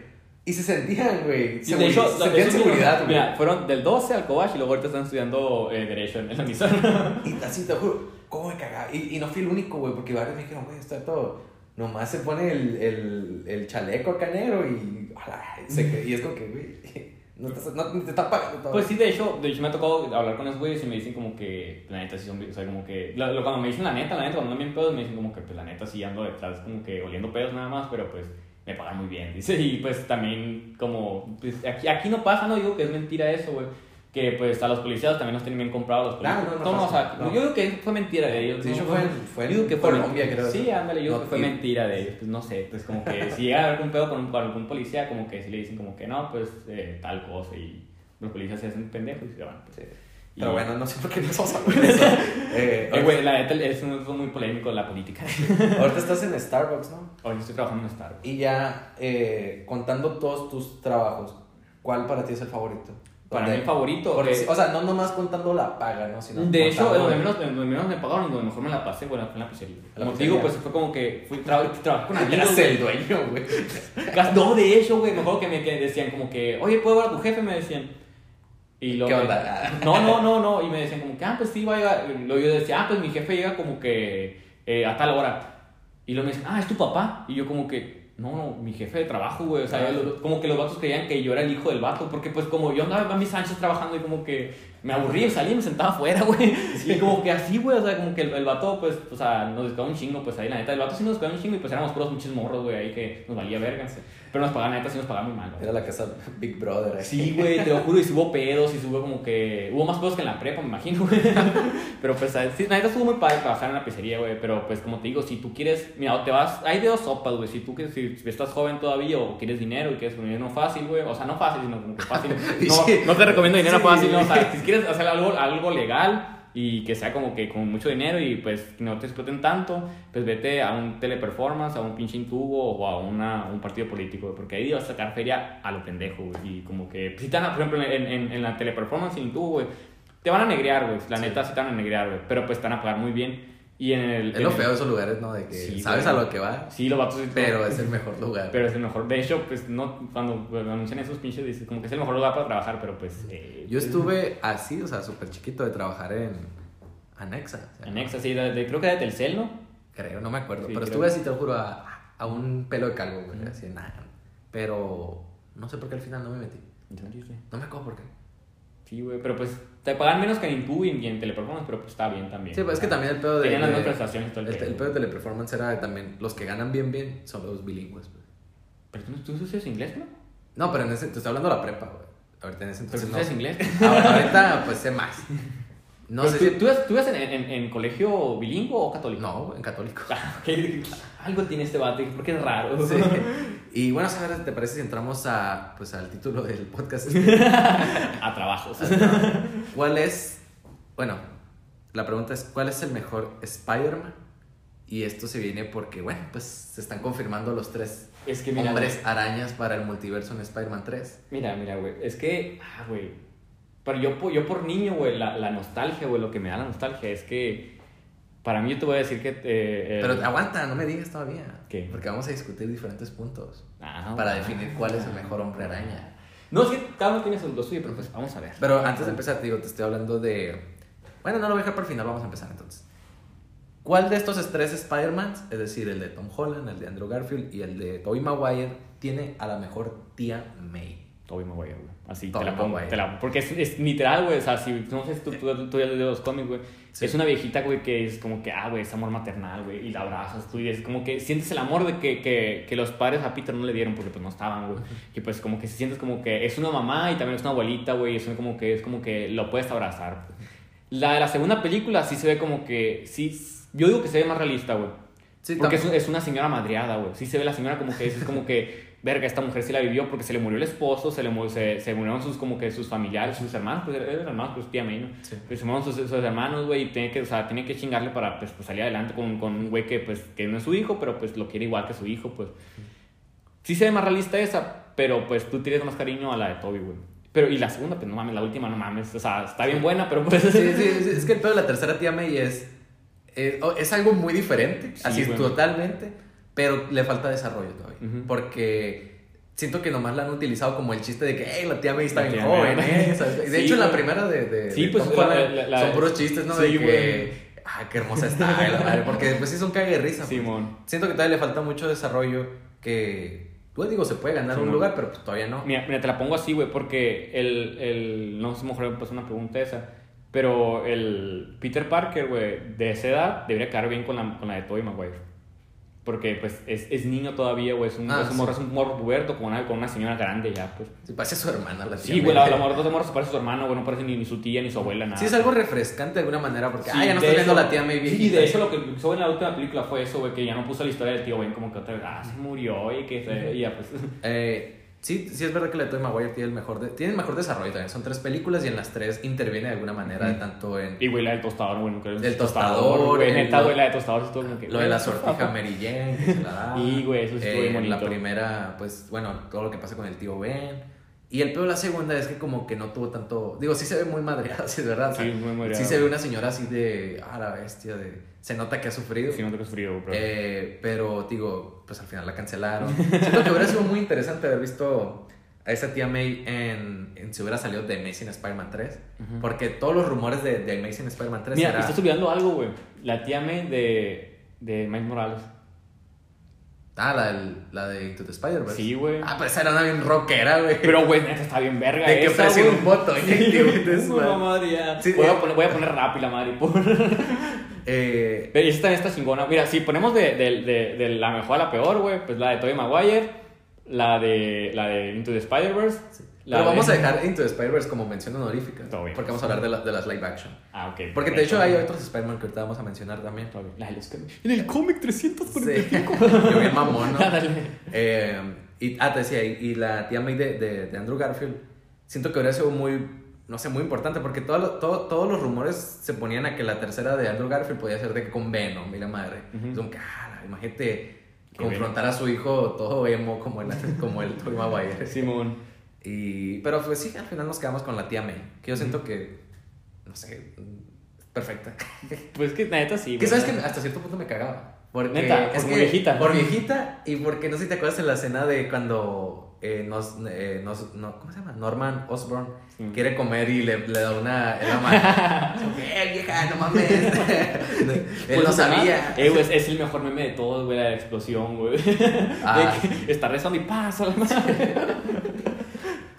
Y se sentían, güey, seguri- de hecho, se sentían seguridad, güey. Mira, fueron del 12 al Cobach y luego ahorita están estudiando eh, Derecho en, en la misma. Y así, te juro, ¿cómo me cagaba? Y, y no fui el único, güey, porque varios me dijeron, güey, está todo. Nomás se pone el, el, el chaleco acá negro y, ala, se- y es como que, güey, No te, no, te está pagando. Pues sí, de hecho, de hecho me ha tocado hablar con esos güeyes y me dicen como que, la neta, sí son, o sea, como que, lo- cuando me dicen la neta, la neta, cuando andan bien pedos, me dicen como que, pues la neta, sí ando detrás, como que oliendo pedos nada más, pero pues me pagan muy bien, dice, y pues también como, pues aquí, aquí no pasa, no digo que es mentira eso, güey, que pues a los policías también los tienen bien comprados los Claro, policías. no, no o sea, no. yo digo que fue mentira de ellos. ¿no? hecho, fue fue Yo digo que fue Colombia, creo. Sí, ándale, yo digo No, que fue mentira de ellos, pues no sé, pues como que si llega a haber un pedo con, un- con algún policía, como que si le dicen como que no, pues eh, tal cosa y los policías se hacen pendejos y se van, pues. y- Pero bueno, no sé por qué no estamos hablando de eso. Eh, Eh, güey, la neta es un es muy polémico la política. ahorita estás en Starbucks, ¿no? Ahorita estoy trabajando en Starbucks. Y ya, eh, contando todos tus trabajos, ¿cuál para ti es el favorito? Para mí Donde- el favorito. porque eh, o sea, no nomás contando la paga, ¿no? Sino de hecho, donde menos, donde menos me pagaron y donde mejor me la pasé, bueno, fue en la pizzería. la Como te pizzería. digo, pues fue como que fui tra trabajé con amigos. Eras el dueño, güey. No, de hecho, güey, me acuerdo que me que decían como que, oye, ¿puedo ver a tu jefe? Me decían. Y luego ¿Qué me- onda? No, no, no, no. Y me decían como que, ah, pues sí, va a llegar. Yo decía, ah, pues mi jefe llega como que eh, a tal hora. Y luego me dicen, ah, es tu papá. Y yo como que, no, no, mi jefe de trabajo, güey. O sea, Ah. lo- como que los vatos creían que yo era el hijo del vato. Porque pues como yo andaba a mis anchos trabajando y como que me aburría, salía y me sentaba afuera, güey. Y como que así, güey. O sea, como que el, el vato, pues, o sea, nos descuidaba un chingo. Pues ahí, la neta, el vato sí nos descuidaba un chingo. Y pues éramos puros muchos morros, güey, ahí que nos valía verga. Pero nos pagaban, la neta, sí nos pagaban muy mal, güey. Era la casa Big Brother. ahí. Sí, güey, te lo juro, y si hubo pedos, y si hubo como que... Hubo más pedos que en la prepa, me imagino, güey. Pero pues, sí, la neta estuvo muy padre trabajar en la pizzería, güey. Pero pues, como te digo, si tú quieres... Mira, te vas... Hay de dos sopas, güey. Si tú quieres, si estás joven todavía o quieres dinero y quieres dinero fácil, güey. O sea, no fácil, sino como que fácil. No, Sí. no te recomiendo dinero Sí. fácil, no. O sea, si quieres hacer algo, algo legal y que sea como que con mucho dinero y pues no te exploten tanto, pues vete a un teleperformance, a un pinche intubo o a una, un partido político, porque ahí vas a sacar feria a lo pendejo, y como que, si te van a, por ejemplo, en, en, en la teleperformance y intubo, güey, te van a negrear, güey, la Sí. neta sí te van a negrear, güey, pero pues te van a pagar muy bien. Y en el... Es en lo feo de esos lugares, ¿no? De que Sí, sabes güey. a lo que va, Sí, los vatos... pero es el mejor lugar. Pero es el mejor. De hecho, pues no, cuando pues, anuncian esos pinches, dices como que es el mejor lugar para trabajar, pero pues. Eh, Yo estuve así, o sea, súper chiquito de trabajar en Anexa. o sea, En Exa, sí, de- de- creo que era de Telcel, ¿no? Creo, no me acuerdo. Sí, pero estuve así, te lo juro, a, a un pelo de calvo, güey. Ujú. Así, nada. Pero no sé por qué al final no me metí. No me acuerdo por qué. Sí, güey, pero pues te pagan menos que en Intubo y en, Teleperformance, pero pues está bien también. Sí, pues es que también el pedo de. Tenían las mismas prestaciones y todo el el, pedo. el pedo de teleperformance era también. Los que ganan bien, bien son los bilingües, pues. Pero tú, tú estudias inglés, ¿no? No, pero en ese. Te estoy hablando de la prepa, güey. Ahorita en ese Pero entonces. tú no. estudias inglés. Ahora- ahorita, pues sé más. No Pero sé tú, si. ¿Tú en, en, en colegio bilingüe o católico? No, en católico. Ah. Algo tiene este vato, porque es raro. Sí. Y bueno, ¿te parece si entramos a, pues, al título del podcast? A trabajos. ¿Cuál es, bueno, la pregunta es, ¿cuál es el mejor Spider-Man? Y esto se viene porque, bueno, pues se están confirmando los tres Es que mira, hombres arañas para el multiverso en Spider-Man 3. Mira, mira, güey. Es que, ah, güey. Pero yo, yo por niño, güey, la, la nostalgia, güey, lo que me da la nostalgia es que. Para mí, yo te voy a decir que. eh, el- Pero aguanta, no me digas todavía. ¿Qué? Porque vamos a discutir diferentes puntos Ah, para ah. definir cuál es el mejor hombre araña. No, es que cada uno tiene su lo suyo, pero pues vamos a ver. Pero antes de empezar, te digo, te estoy hablando de... Bueno, no lo voy a dejar para el final, vamos a empezar entonces. ¿Cuál de estos tres Spider-Mans, es decir, el de Tom Holland, el de Andrew Garfield y el de Tobey Maguire, tiene a la mejor tía May? Tobey Maguire, güey. Así, te la pongo. Te la, porque es, es literal, güey. O sea, si no sé tú, tú, tú ya lees los cómics, güey. Sí. Es una viejita, güey, que es como que, ah, güey, es amor maternal, güey. Y la abrazas tú y es como que sientes el amor de que, que, que los padres a Peter no le dieron porque pues no estaban, güey. Y pues como que se sientes como que es una mamá y también es una abuelita, güey. Y es como que, es como que lo puedes abrazar. La de la segunda película sí se ve como que, sí, yo digo que se ve más realista, güey. Sí, Porque es, es una señora madreada, güey. Sí se ve la señora como que es, es como que, verga, esta mujer sí la vivió porque se le murió el esposo, se le mu- se, se murieron sus como que sus familiares, sus hermanos, pues eran hermanos, pues tía May, ¿no? Sí. Pues se murieron sus, sus hermanos, güey, y tiene que, o sea, tiene que chingarle para pues, pues, salir adelante con, con un güey que pues que no es su hijo, pero pues lo quiere igual que su hijo, pues. Sí se ve más realista esa, pero pues tú tienes más cariño a la de Toby, güey. Pero, y la segunda, pues no mames, la última, no mames. O sea, está bien buena, pero pues. Sí, sí, sí, es que el pedo de la tercera tía May es... eh, oh, es algo muy diferente, Sí, así es güey. totalmente, pero le falta desarrollo todavía. Ujú. Porque siento que nomás la han utilizado como el chiste de que, hey, la tía May está bien joven. ¿eh? De Sí, hecho, la primera de, de, Sí, de pues, Tom la- la- la- son puros chistes, ¿no? Sí, de que, güey. ah, qué hermosa está, la madre, porque pues sí son cague de risa. pues. Simón. Siento que todavía le falta mucho desarrollo que Pues digo, se puede ganar un no. lugar, pero pues, todavía no. Mira, mira, te la pongo así, güey, porque el, el. No sé mejor pues una pregunta esa. Pero el Peter Parker, güey, de esa edad debería quedar bien con la, con la de Tobey Maguire. Porque, pues, es, es niño todavía, güey. Es un, Ah, es un sí. morro, es un morro puberto con una, con una señora grande ya, pues. Sí, parece su hermana la Sí, tía güey, May. la, la morra de morro se parece a su hermano, güey. No parece ni, ni su tía ni su abuela, nada. Sí, es algo refrescante de alguna manera, porque, Sí, ah, ya no estás viendo hecho- la tía May Sí, de hecho lo que hizo en la última película fue eso, güey, que ya no puso la historia del tío Ben como que otra vez, ah, se murió y que se, y ya pues. Eh, sí, sí es verdad que la de Tobey Maguire tiene el mejor, de- tiene el mejor desarrollo también. Son tres películas y en las tres interviene de alguna manera, Ujú. tanto en Y güey, la del tostador, güey, nunca El tostador, güey, el- neta, güey, la de tostador sí estuvo como que. lo de la sortija Mary Jane, que se la da. Y, güey, eso estuvo Eh, bien en la bonito. primera, pues, bueno, todo lo que pasa con el tío Ben. Y el peor de la segunda es que como que no tuvo tanto... Digo, sí se ve muy madreada, sí es verdad. o sea, Sí, muy madreada. Sí se ve una señora así de... Ah, la bestia, de... Se nota que ha sufrido. Sí, no te frío, güey, pero. Eh, pero digo, pues al final la cancelaron. Siento que hubiera sido muy interesante haber visto a esa tía May en, en si hubiera salido de Amazing Spider-Man 3. Ujú. Porque todos los rumores de, de Amazing Spider-Man 3 Mira, era... estás olvidando algo, güey. La tía May de, de Miles Morales. Ah, la, del- la de Into the Spider-Verse. Sí, güey. Ah, pues esa era una bien rockera, güey. Pero, güey, neta está bien verga. De que esa, güey. un y Sí, güey, madre ya. Sí, voy, eh. a poner, voy a poner rap y la madre. por- Eh, Pero esta también está chingona. Mira, si ponemos de, de, de, de la mejor a la peor, güey, pues la de Tobey Maguire, la de, la de Into the Spider-Verse. la pero de- vamos a dejar Into the Spider-Verse como mención honorífica. Todo bien. Porque vamos a hablar de, la- de las live action. Ah, ok. Porque de hecho hay otros Spider-Man que ahorita vamos a mencionar también. Todo bien. La de los cómics. En el cómic Sí. 345. Yo bien mamón, ¿no? Dale. Eh, y, ah, te decía, y, y la tía May de, de, de Andrew Garfield, siento que habría sido muy, no sé, muy importante, porque todo, todo- todos los rumores se ponían a que la tercera de Andrew Garfield podía ser de que con Venom, mira madre. Es un cara, imagínate confrontar a su hijo todo emo como el, como el Tobey Maguire. Simón. Y, pero pues sí, al final nos quedamos con la tía May, que yo siento que, no sé, perfecta. Pues que neta sí. Que sabes que hasta cierto punto me cagaba. Porque Neta, es por que- viejita. Por viejita y porque no sé si te acuerdas en la escena de cuando eh, nos, eh, nos- no, ¿cómo se llama? Norman Osborn Sí. quiere comer y le, le da una en la mano. Eh, vieja, no mames. Él Pues, no sabía. Eh, güey, es, el mejor meme de todos, güey, la explosión, güey. Ah. Está rezando y pasa la.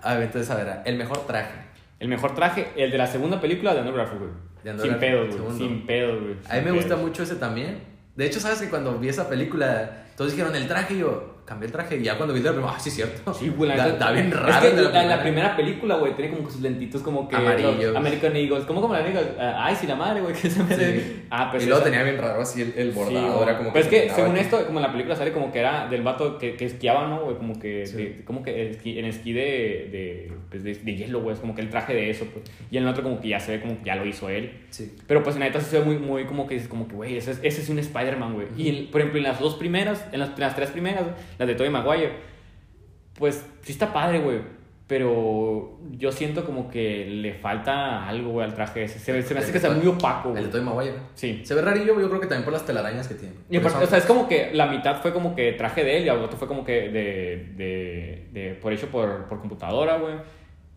A ver, entonces, a ver, el mejor traje. El mejor traje, el de la segunda película de Andrew Garfield, güey. Sin pedos, güey. Sin pedos, güey. A mí me gusta mucho ese también. De hecho, ¿sabes que cuando vi esa película, todos dijeron el traje y yo cambié el traje y ya cuando vi el la primera, ah, sí, cierto. Sí, güey, la Está bien Es raro. que el de la, la primera. primera. película, güey, tiene como que sus lentitos como que... Amarillos. American Eagles. ¿Cómo como la Eagles? Ah, Ay, sí, la madre, güey, que se me... Sí. Ah, pues y luego tenía bien raro así el, el Sí, bordado. era como Pero es que, según aquí. esto, como en la película sale como que era del vato que, que esquiaba, ¿no, güey? Como que, Sí. de- como que esquí- en esquí de, de, pues de, de hielo, güey. Es como que el traje de eso, pues. Y en el otro como que ya se ve como que ya lo hizo él. Sí. Pero pues en la neta sí se ve muy, muy como que dices, como que, güey, ese, es- ese es un Spider-Man, güey. Y, en- por ejemplo, en las dos primeras, en las, en las tres primeras, las de Tobey Maguire, pues sí está padre, güey. Pero yo siento como que le falta algo, güey, al traje ese. Se, se me hace que está muy opaco, El güey. de Tobey Maguire. Sí. Se ve rarillo, yo creo que también por las telarañas que tiene. Y aparte, o sea, es como que la mitad fue como que traje de él y el otro fue como que de, de, de por hecho por, por computadora, güey.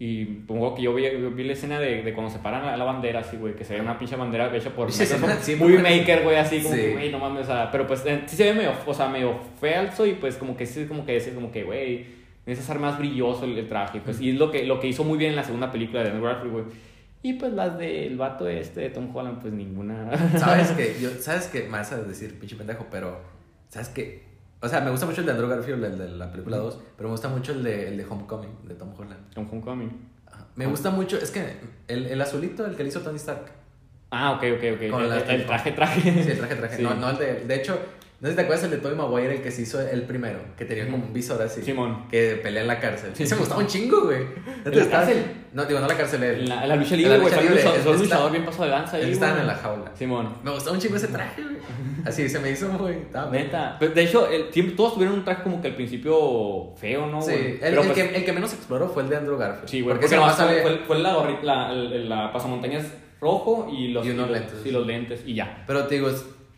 Y pongo que yo vi, yo vi la escena de, de cuando se paran la, la bandera, así, güey, que se ve una pinche bandera hecha por Sí, sí, maker, güey, así como Sí. güey, no mames, o sea, pero pues eh, sí se ve medio, o sea, medio falso y pues como que sí, como que es como que, güey, necesitas ser más brilloso el, el traje, pues, y es lo que, lo que hizo muy bien en la segunda película de Andrew Garfield, güey. Y pues las del vato este de Tom Holland, pues ninguna. ¿Sabes que Yo, ¿Sabes que Me vas a decir, pinche pendejo, pero... ¿Sabes que O sea, me gusta mucho el de Andrew Garfield, el de la película 2, pero me gusta mucho el de, el de Homecoming, de Tom Holland. Tom Homecoming. Ajá. Me gusta mucho, es que el, el azulito, el que le hizo Tony Stark. Ah, ok, ok, ok. Con El, traje, traje. Sí, el traje, traje. Sí. No, no el de... De hecho, no sé si te acuerdas el de Tobey Maguire, el que se hizo el primero, que tenía como un visor así. Simón. Que pelea en la cárcel. Sí. Ese me gustaba un chingo, güey. ¿En la cárcel? No, digo, no la cárcel, el... En la, la lucha libre, güey. un luchador, bien pasado de lanza ahí. Él estaban güey. en la jaula. Simón. Me gustaba un chingo ese traje, güey. Así, se me hizo bien. Neta. Pero, de hecho, el, siempre, todos tuvieron un traje como que al principio feo, ¿no? Sí, güey? el, Pero, el pues, que, el que menos exploró fue el de Andrew Garfield. Sí, güey. Porque Porque, nomás sale... fue, fue la, la, el- la pasamontañas rojo y los, Y unos los- lentes. Y los lentes y ya. Pero te digo,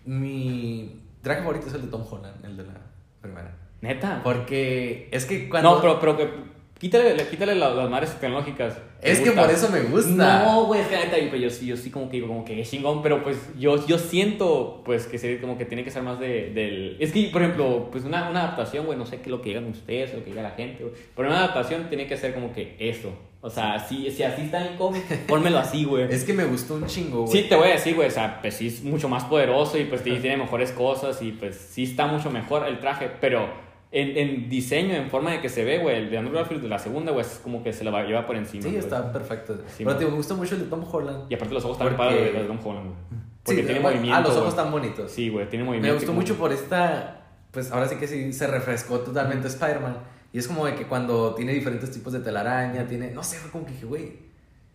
mi traje favorito es el de Tom Holland, el de la primera. Neta. Porque es que cuando... No, pero, pero que. Quítale, le- quítale la- las madres tecnológicas. ¿Te Es que por eso me gusta. No, güey, es que la neta, pues, yo, sí- yo sí como que digo, como que es chingón, pero pues yo, yo siento, pues, que se, como que tiene que ser más de, del... Es que, por ejemplo, pues una, una adaptación, güey, no sé qué lo que digan ustedes lo que diga la gente, güey, pero una adaptación tiene que ser como que eso. O sea, si, si así está el cómic, pónmelo así, güey. Es que me gustó un chingo, güey. Sí, te voy a decir, güey, o sea, pues sí es mucho más poderoso y pues tiene mejores cosas y pues sí está mucho mejor el traje, pero en, en diseño, en forma de que se ve, güey, el de Andrew Garfield de la segunda, güey, es como que se lo va- lleva por encima. Sí, güey. está perfecto. Sí, Pero te me gusta mucho el de Tom Holland. Y aparte los ojos están Porque- padres de Tom Holland, güey. Porque Sí, tiene bueno, movimiento. Ah, los ojos güey. están bonitos. Sí, güey, tiene movimiento. Me gustó mucho por esta. Pues ahora sí que sí se refrescó totalmente Spider-Man. Y es como de que cuando tiene diferentes tipos de telaraña, tiene. No sé, fue como que dije, güey.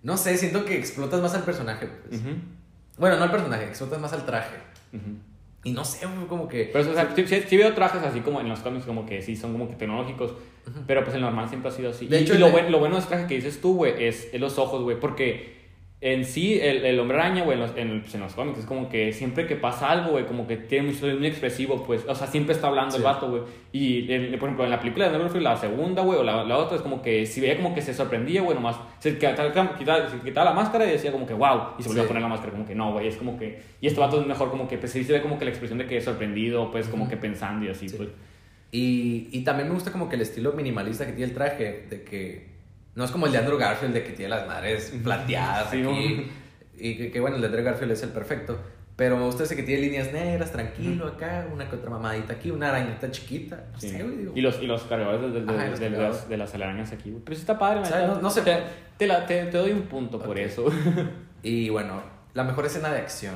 No sé, siento que explotas más al personaje. Pues. Bueno, no al personaje, explotas más al traje. Y no sé, fue como que. Pero, o sea, sí, sí- sí veo trajes así como en los cómics, como que sí, son como que tecnológicos. Pero pues el normal siempre ha sido así. De y, hecho, y lo, de- buen- lo bueno de ese traje que dices tú, güey, es, es los ojos, güey. Porque en sí, el, el hombre araña, güey, en los, en, el- pues, en los cómics, es como que siempre que pasa algo, güey, como que tiene mucho, muy expresivo, pues. O sea, siempre está hablando el Sí. vato, güey. Y, en- por ejemplo, en la película de Garfield, la segunda, güey, o la, la otra, es como que si veía como que se sorprendía, güey, nomás. Se quitaba, se quitaba la máscara y decía como que, wow. Y se volvió Sí. a poner la máscara, como que no, güey. Es como que. Y este vato es mejor, como que, pues sí se ve como que la expresión de que es sorprendido, pues, como que pensando y así, Sí. pues. Y, y también me gusta como que el estilo minimalista que tiene el traje, de que no es como el de Andrew Garfield, de que tiene las madres plateadas Sí, aquí. Y que, que, bueno, el de Andrew Garfield es el perfecto. Pero me gusta ese que tiene líneas negras, tranquilo acá, una que otra mamadita aquí, una arañita chiquita. Sí. güey, digo. Y los, y los cargadores de, de, de- Ajá, los de cargadores. las, de las telarañas aquí, güey. Pero sí está padre, neta. no- no sé- Te, te, la- te- te doy un punto por Ok. eso. Y bueno, la mejor escena de acción.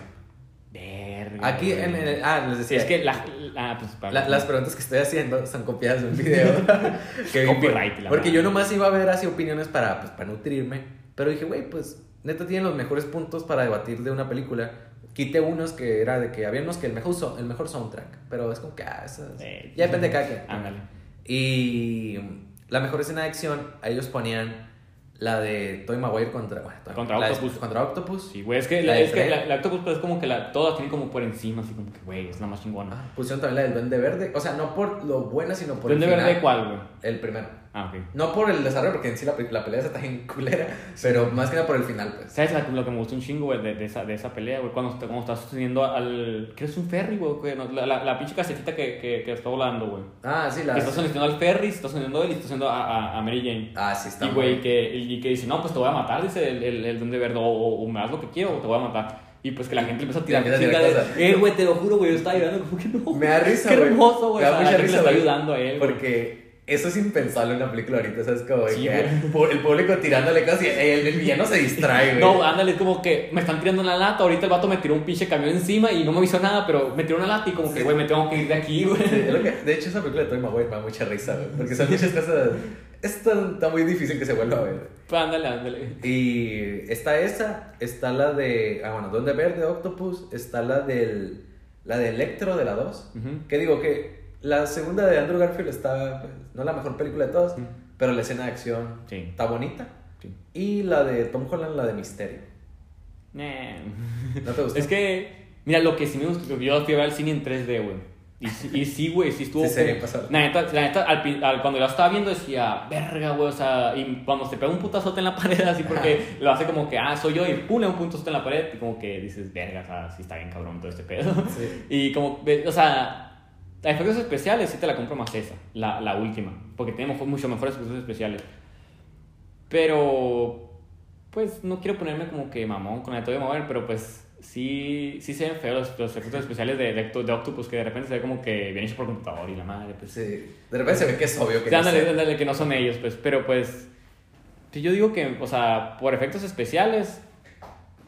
Verga. Aquí en el. Ah, les decía. es que la. la pues, para- La- las preguntas que estoy haciendo son copiadas de un video. que vi por- Copyright, la Porque yo nomás iba a ver así opiniones para, pues, para nutrirme. Pero dije, güey, pues neta tienen los mejores puntos para debatir de una película. Quité unos que era de que había unos que el mejor, so- el mejor soundtrack. Pero es como que, ah, esas- Eh, ya depende de cada quien. Ándale. Y la mejor escena de acción, ellos ponían la de Toy Maguire contra, bueno, Contra la de- Octopus. contra Octopus. Sí, güey, es que La es que la, la Octopus pues, es como que la, todas tienen como por encima, así como que, güey, es la más chingona. Ah, pusieron también la del Duende Verde. O sea, no por lo buena, sino por ¿Duende el final. verde cuál, güey? El primero. Ah, ok. No por el desarrollo, porque en sí la, la pelea está bien culera, pero más que nada por el final, pues. ¿Sabes lo que me gustó un chingo, güey, de, de esa, de esa pelea, güey? Cuando, cuando estás sosteniendo al... ¿Qué es un ferry, güey? La, la, la pinche casetita que, que, que está volando, güey. Ah, sí, la. Que está sosteniendo al ferry, está sosteniendo a él y está sosteniendo a, a, a Mary Jane. Ah, sí, está Y, güey, que, y que dice, no, pues te voy a matar, dice el, el, el Duende Verde, o, o, o me das lo que quiero o te voy a matar. Y pues que la gente le empieza a tirar chinga de. Eh, güey, te lo juro, güey, yo estaba llorando como que no. Me da risa, Qué güey. hermoso, güey. Me da mucha risa, le está ayudando a él. Porque eso es impensable en una película ahorita, ¿sabes? Como de Sí, que güey. el público tirándole cosas y el, el villano se distrae, güey. No, ándale, es como que me están tirando una lata. Ahorita el vato me tiró un pinche camión encima y no me avisó nada, pero me tiró una lata y como que, güey, me tengo que ir de aquí, güey. Sí, es de hecho, esa película de Toy Maguire me da mucha risa, güey. Porque son muchas cosas. Esto está muy difícil que se vuelva a ver. Pues ándale, ándale. Y está esa, está la de. Ah, bueno, Duende Verde, Octopus, está la del. La de Electro de la 2. Ujú. Que digo que la segunda de Andrew Garfield está. pues, no la mejor película de todas, pero la escena de acción Sí. está bonita. Sí. Y la de Tom Holland, la de Misterio. Nah. ¿No te gustó? Es que, mira, lo que sí me gustó, yo fui a ver el cine en 3D, güey. Y, y sí, güey, sí estuvo. Sí, se como- bien pasado. La neta, la neta al, al- cuando yo la estaba viendo decía, verga, güey, o sea, y cuando se pega un putazote en la pared, así porque lo hace como que, ah, soy yo, y pum, un puntazote en la pared, y como que dices, verga, o sea, sí está bien cabrón todo este pedo. Sí. Y como, o sea, a efectos especiales sí te la compro más esa, la, la última, porque tiene mejor- mucho mejores efectos especiales. Pero, pues, no quiero ponerme como que mamón con el de mover, pero pues sí, sí se ven feos los, los efectos especiales de, de, de Octopus, que de repente se ve como que viene hecho por computador y la madre, pues. Sí. De repente se ve que es obvio que Sí, no ándale, ándale, que no son ellos, pues, pero pues, si yo digo que, o sea, por efectos especiales,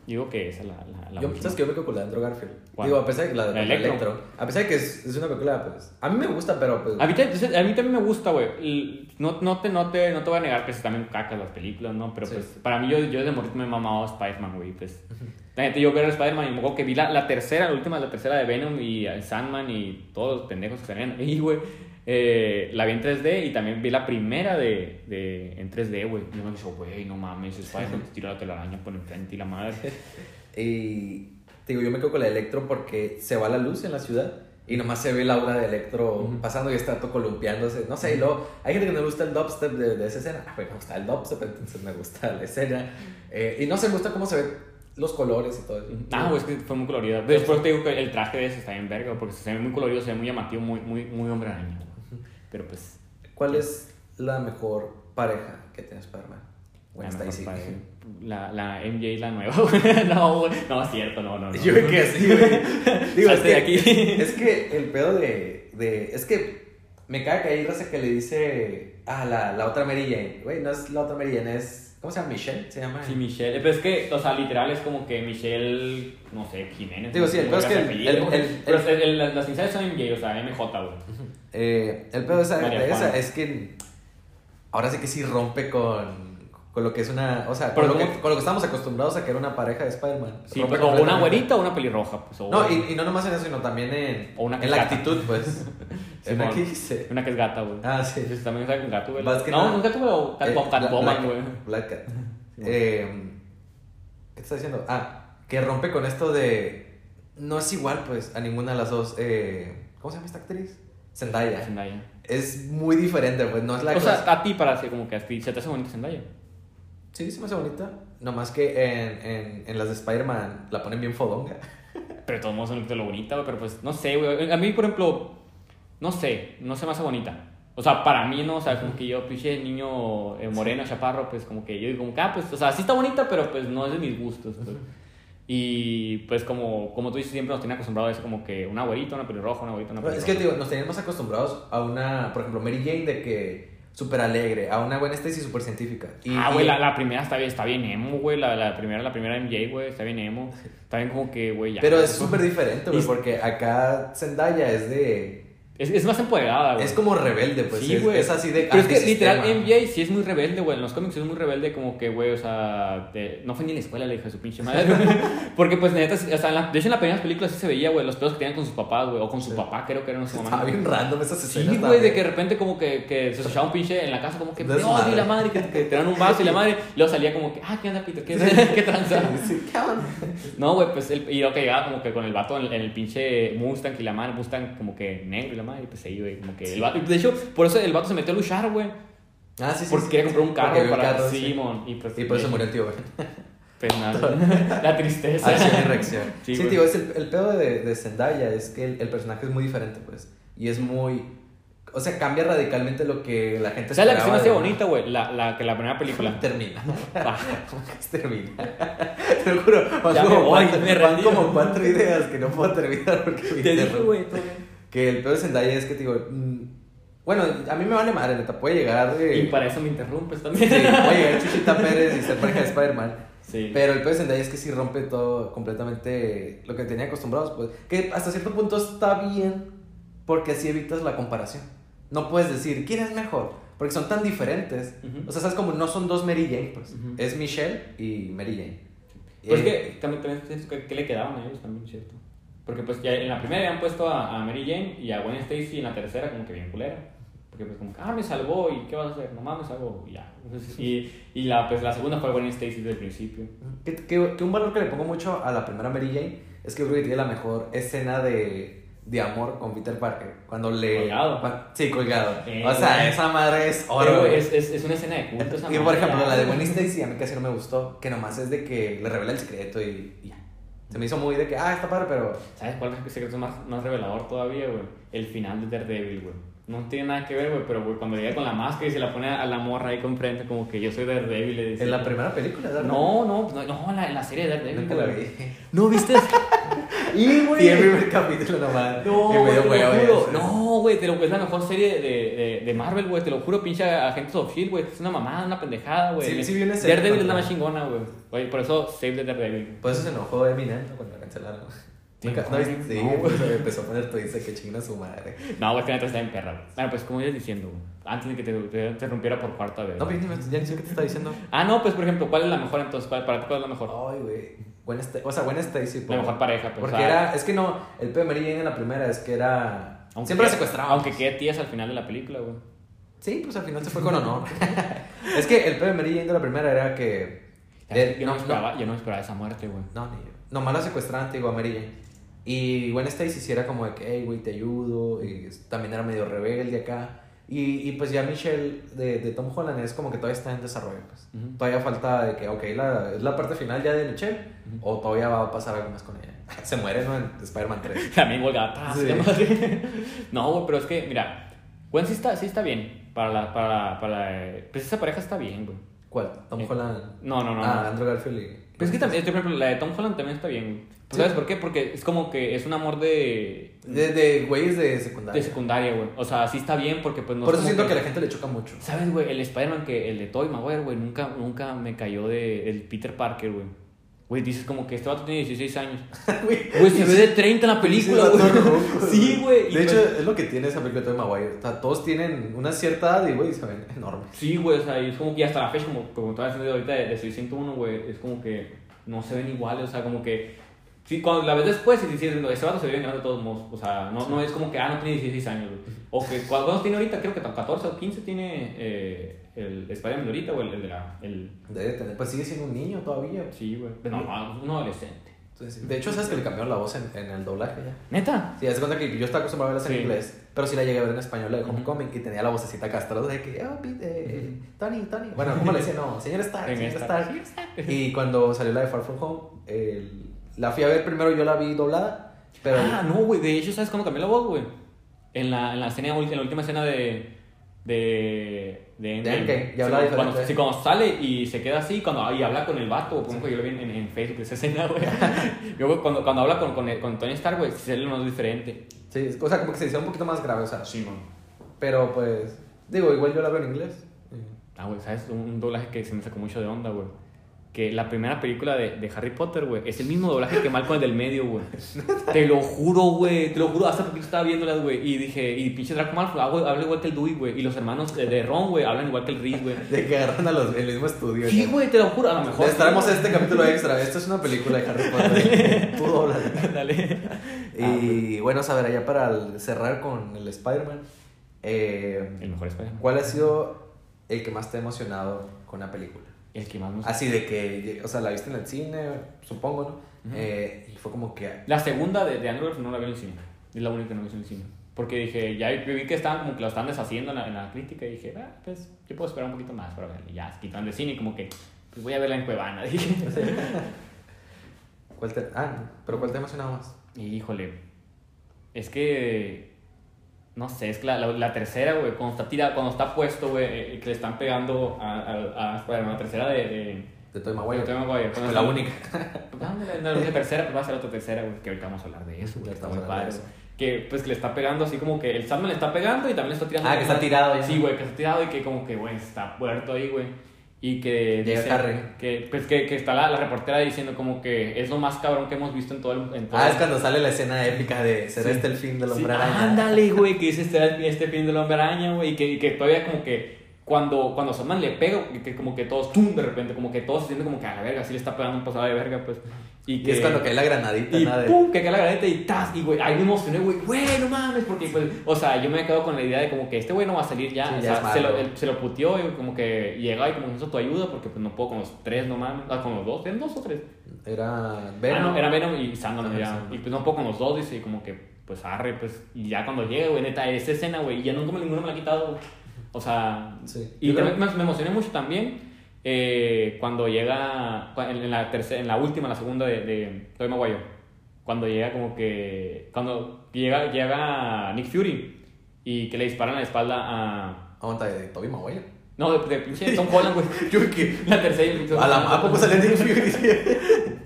digo que esa es la, la, la Yo. ¿Sabes que yo me quedo con la de Andrew Garfield? ¿Cuál? Digo, a pesar de que la de Electro. Electro. A pesar de que es, es una película, pues. A mí me gusta, pero pues. A mí, te- a mí también me gusta, güey. No, no, te, no, te, no te voy a negar que se también cacas las películas, ¿no? Pero Sí. pues para mí yo, yo desde morrito me he mamado a Spider-Man, güey. Pues, la neta, yo veo a Spider-Man y me acuerdo que vi la, la tercera, la última, la tercera de Venom y el Sandman y todos los pendejos que salían ahí, güey. Eh, la vi en 3D y también vi la primera de, de, en 3D, güey. Yo me dije, güey, no mames, Spider-Man te tira la telaraña por enfrente y la madre. Y. te Digo, yo me quedo con la de Electro porque se va la luz en la ciudad. Y nomás se ve la aura de Electro Ujú. pasando y está todo columpiándose. No sé, y luego hay gente que no le gusta el dubstep de, de esa escena. Ah, pues me gusta el dubstep, entonces me gusta la escena. Eh, y no sé, me gusta cómo se ven los colores y todo eso. Ah, güey, es que fue muy colorido. Después te digo que el traje de ese está bien verga, porque se ve muy colorido, se ve muy llamativo, muy, muy, muy hombre araña. Pero pues. ¿Cuál es la mejor pareja que tienes Spider-Man? Gwen la, Stacy. la, la MJ, la nueva. No. No, es cierto, no, no. no. Yo creo que sí, güey. Digo, es que, aquí. es que el pedo de, de. Es que me cae que hay raza que le dice. Ah, la, la otra Mary Jane. Güey, no es la otra Mary Jane, es. ¿Cómo se llama? Michelle, se llama. Sí, Michelle. Pero es que, o sea, literal es como que Michelle, no sé, Jiménez. Digo, sí, el pedo es que el- el- Pero el- las iniciales son MJ, o sea, MJ, güey. Eh, el pedo de esa, de esa es que. Ahora sí que sí rompe con. Con lo que es una. O sea, con lo, que, con lo que estamos acostumbrados a que era una pareja de Spider-Man. Sí, pero, o una güerita o una pelirroja, pues. O No, y, y no nomás en eso, sino también en, O una en la actitud, pues. Simón. que dice. Una que es gata, güey. Ah, sí. También sabe con gato, güey. No, nada- no gato, güey, o cat, Eh, Catwoman, güey. Black Cat. Eh, ¿Qué te está diciendo? Ah, que rompe con esto de. No es igual, pues, a ninguna de las dos. Eh, ¿Cómo se llama esta actriz? Zendaya. Zendaya. Es muy diferente, pues, no es la O sea, clásica- a ti para como que a ti se te hace bonita Zendaya. Sí, se me hace bonita. Nomás que en, en, en las de Spider-Man la ponen bien fodonga. Pero de todos modos son lo bonita, güey. Pero pues, no sé, güey. A mí, por ejemplo, no sé, no se me hace bonita. O sea, para mí, ¿no? O sea, como que yo, pinche niño eh, moreno, chaparro, pues como que yo digo, como que, ah, pues, o sea, sí está bonita, pero pues no es de mis gustos. pues. Y pues como, como tú dices, siempre nos tienen acostumbrados a eso, como que una güerita, una pelirroja, una güerita, una pelirroja. es que, digo, nos teníamos acostumbrados a una, por ejemplo, Mary Jane de que súper alegre, a una buena Stacy súper científica. Y, ah, y- güey, la, la primera está bien, está bien emo, güey. La, la primera, la primera MJ, güey, está bien emo. Está bien como que, güey, ya. Pero es súper diferente, güey, Y- porque acá Zendaya es de... Es, es más empoderada, güey. Es como rebelde, pues. Sí, es, güey. es así de... Pero es que literal MJ sí es muy rebelde, güey. En los cómics es muy rebelde, como que, güey, o sea, de- no fue ni en la escuela, le dije a su pinche madre. Porque, pues, neta, sí- o sea, la- de hecho, en las primeras películas sí se veía, güey, los pedos que tenían con sus papás, güey, o con su Sí. papá, creo que eran su mamá. Estaba bien random esas Sí, escenas. güey, de que de repente como que, que se escuchaba un pinche en la casa como que no, y la madre, que, que te dan un vaso y la madre, y luego salía como que, ah, ¿qué onda, Peter? ¿Qué, qué tranza? Sí. No, güey, pues, el, y luego que llegaba como que con el vato en, el pinche Mustang y la madre, Mustang como que negro y la madre, y pues ahí, güey, como que el vato, de hecho, por eso el vato se metió a luchar, güey, Ah, sí, sí. porque sí. quería comprar un carro Porque para carro, sí. Simon, y pues... Y por eso murió el tío, güey. Pues nada, la tristeza. Acción y reacción. Sí, Sí, tío, es el, el pedo de, de Zendaya es que el, el personaje es muy diferente, pues. Y es muy. O sea, cambia radicalmente lo que la gente ¿Sabes la que se me hace bonita, güey? La, la, que la primera película. Termina. Ah, Termina. Te lo juro. Van, Ya me como, voy, cuatro, me van como cuatro ideas que no puedo terminar porque me Te dije, güey. Que el pedo de Zendaya es que, digo. mm, bueno, a mí me vale madre, neta. Puede llegar. de- Y para eso me interrumpes Sí, también. puede llegar Chuchita Pérez y ser pareja de Spider-Man. Sí. Pero el pedo de Zendaya es que sí rompe todo completamente lo que tenía acostumbrados, pues. Que hasta cierto punto está bien porque así evitas la comparación. No puedes decir, ¿quién es mejor? Porque son tan diferentes. Ujú. O sea, sabes como no son dos Mary Jane, pues. Ujú. Es Michelle y Mary Jane. Pues Eh, que también, también que, que le quedaban a ellos también, ¿cierto? Porque pues ya en la primera habían puesto a, a Mary Jane y a Gwen Stacy en la tercera como que bien culera. Porque pues como ah, me salvó y ¿qué vas a hacer? Nomás me salvó y ya. Y y la, pues, la segunda fue Gwen Stacy desde el principio. Que, que- que un valor que le pongo mucho a la primera Mary Jane es que creo que tiene la mejor escena de, de amor con Peter Parker. Cuando le. Colgado. cua- sí, colgado. Eh, o sea, güey. esa madre es oro. Es, es, es una escena de culto esa Y por ejemplo, ya. la de Gwen Stacy a mí casi no me gustó, que nomás es de que le revela el secreto y, y ya. Se me hizo muy de que, ah, está padre, pero... ¿Sabes cuál es el secreto más, más revelador todavía, güey? El final de Daredevil, güey. No tiene nada que ver, güey, pero güey, cuando llega con la máscara y se la pone a la morra ahí con frente, como que yo soy Daredevil, le dice. En la primera película, ¿verdad? No, no, no, no, en la, en la serie de Daredevil. Nunca la vi. ¿No viste? y, güey. Y el primer capítulo nomás. No, güey, te lo juro. No, güey, te lo, es la mejor serie de, de, de Marvel, güey. Te lo juro, pinche Agentes of Shield, güey. Es una mamada, una pendejada, güey. Sí, sí Daredevil es la más chingona, güey. Por eso Save the Daredevil. Por eso se enojó Eminem ¿no? cuando la cancelaron. No, sí, No, por eso empezó a poner que chinga su madre. No, güey, que neta está en perra. Bueno, pues como ibas diciendo. Antes de que te, te interrumpiera por cuarta vez. No, pero ya ni me- ya ni sé qué te está diciendo. Ah, no, pues por ejemplo, ¿cuál es la mejor entonces? ¿Cuál- Para ti, ¿cuál es la mejor? Ay, güey. Sta- o sea, Gwen Stacy. La mejor pareja, pues. Porque o sea, era... Es que no, el Jane en la primera es que era... aunque Siempre la secuestraban. Aunque quede tías al final de la película, güey. Sí, pues al final se fue con honor. es que el Jane de la primera era que... Yo, no, no, esperaba, yo no esperaba esa muerte, güey. no, ni yo. Nomás la secuestraban, te digo, a Mary Jane. Y Gwen Stacy sí era como de que, hey, güey, te ayudo. Y también era medio rebelde acá. Y, y pues ya Michelle de, de Tom Holland es como que todavía está en desarrollo. Pues. Ujú. Todavía falta de que, ok, la, es la parte final ya de Michelle. Ujú. O todavía va a pasar algo más con ella. Se muere, ¿no? En Spider-Man 3. También atrás. Sí. No, güey, pero es que, mira, Gwen sí está, sí está bien. Para la, para para la- Pues esa pareja está bien, güey. ¿Cuál? Tom Eh, Holland. No, no, no. ah, no. Andrew Garfield y... Pero es que también, por ejemplo, la de Tom Holland también está bien. Pues, Sí. ¿Sabes por qué? Porque es como que es un amor de. De, de güeyes de secundaria. de secundaria, güey. O sea, sí está bien porque, pues no Por es eso siento que... a la gente le choca mucho. ¿Sabes, güey? El Spider-Man que, el de Tobey Maguire, güey, nunca, nunca me cayó de. El Peter Parker, güey. Güey, dices como que este vato tiene 16 años. Güey, se ve de 30 en la película, güey. Sí, güey. De hecho, pues, es lo que tiene esa película de Maguire. O sea, todos tienen una cierta edad y, güey, se ven enormes. Sí, güey, o sea, y es como que hasta la fecha, como, como estaba diciendo ahorita de, de 601, güey, es como que no se ven iguales, o sea, como que. Sí, cuando la ves después y dices, no, ese vato se ve bien grande de todos modos. O sea, no, no es como que, ah, no tiene 16 años, güey. O que, ¿cuántos tiene ahorita? Creo que 14 o 15 tiene eh, el Spider-Man de ahorita, o el, el de la. El, Debe tener, pues sigue siendo un niño todavía. sí, güey. No, no, un adolescente. Entonces, de hecho, sabes que le cambiaron la voz en, en el doblaje ya. ¿Neta? Sí, haz de cuenta que yo estaba acostumbrado a verlas en Sí. inglés, pero sí la llegué a ver en español, la de. Homecoming, y tenía la vocecita castrosa de que, oh, Pete, eh, Tony, Tony. Bueno, ¿cómo le decía? No, señor Stark, señor. Stark. Y cuando salió la de Far From Home, el- la fui a ver primero, yo la vi doblada, pero... Ah, no, güey. De hecho, ¿sabes cuándo cambió la voz, güey? En la, en la escena, en la última escena de. De. De De Endgame, ya Sí, habla cuando, diferente. sí, cuando sale y se queda así, cuando y habla con el vato, como que yo lo vi en, en, Facebook esa escena, güey. Luego, cuando, cuando habla con, con, el- con Tony Stark, güey, se le más diferente. Sí, o sea, como que se hizo un poquito más grave, o sea, Sí, man. pero pues, digo, igual yo la veo en inglés. Ah, güey, ¿sabes? Un, un doblaje que se me sacó mucho de onda, güey. Que la primera película de, de Harry Potter, güey, es el mismo doblaje que Malcolm el del medio, güey. te lo juro, güey. Te lo juro. Hasta porque estaba viéndolas, güey. Y dije, y pinche Draco Malfoy habla, habla igual que el Dewey, güey. Y los hermanos de, de Ron, güey, hablan igual que el Reese, güey. De que agarran a los, el mismo estudio. Sí, güey, te lo juro. A lo mejor. Estaremos este capítulo extra. Esto es una película de Harry Potter. Tú dóblala. Dale. Y bueno, saber, allá para el- cerrar con el Spider-Man, eh, El mejor Spider-Man. ¿cuál ha sido el que más te ha emocionado con una película? El que más nos... Así de que, o sea, la viste en el cine, supongo, ¿no? Eh, y fue como que... La segunda de, de Andrew no la vi en el cine. Es la única que no vi en el cine. Porque dije, ya vi que estaban como que lo estaban deshaciendo en la, en la crítica y dije, ah, pues yo puedo esperar un poquito más para verla. Y ya, se quitaron de cine y como que, pues voy a verla en Cuevana, dije. ¿cuál te, ah, pero ¿cuál te ha emocionado más? Y híjole, es que, no sé, es que la, la, la tercera, güey, cuando está tirada, cuando está puesto, güey, eh, que le están pegando a, a, a la tercera de... de De de Maguire. Tobey Maguire, cuando la está- única. Pues, ándale, no, la tercera, pues va a ser otra tercera, güey, que ahorita vamos a hablar de eso, güey, está muy padre. de. Que pues que le está pegando así como que el Sandman le está pegando y también le está tirando. Ah, que está tirado. Sí, güey, que está tirado y que como que, güey, está muerto ahí, güey. Y que Llega dice Harry. Que, pues que, que está la, la reportera diciendo como que es lo más cabrón que hemos visto en todo el... En todo Ah, el- es cuando sale la escena épica de ¿será Sí. este el fin del Sí, hombre araña? Ándale, güey, que dice este, este fin del hombre araña, güey, y que, y que todavía como que cuando, cuando Sandman le pega, que, que como que todos, ¡tum! de repente, como que todos se sienten como que a la verga, así le está pegando un pasado de verga, pues. Y Y que es cuando cae la granadita, y nada de... pum, que cae la graneta y tas, y güey, ahí me emocioné, güey, güey, no mames, porque pues, o sea, yo me he quedado con la idea de como que este güey no va a salir ya, Sí, o ya sea, se lo, él- se lo puteó y como que llega y como que hizo tu ayuda porque pues no puedo con los tres, no mames, ah, con los dos, ¿eran dos o tres? Era Ah, Venom. no, era Venom y Sandman, ya. Y pues no puedo con los dos, dice, y como que, pues arre, pues, y ya cuando llegue, güey, neta, esa escena, güey, y ya nunca me, ninguno me la ha quitado, güey. O sea, Sí. y también me, me emocioné mucho también eh, cuando llega, en, la tercera, en la última, en la segunda de, de Tobey Maguire, cuando llega como que, cuando llega, llega Nick Fury y que le disparan la espalda a... Aguanta, de Tobey Maguire. No, de, de pinche Tom Holland, güey. Yo que... La tercera. A la ¿a poco sale Nick Fury?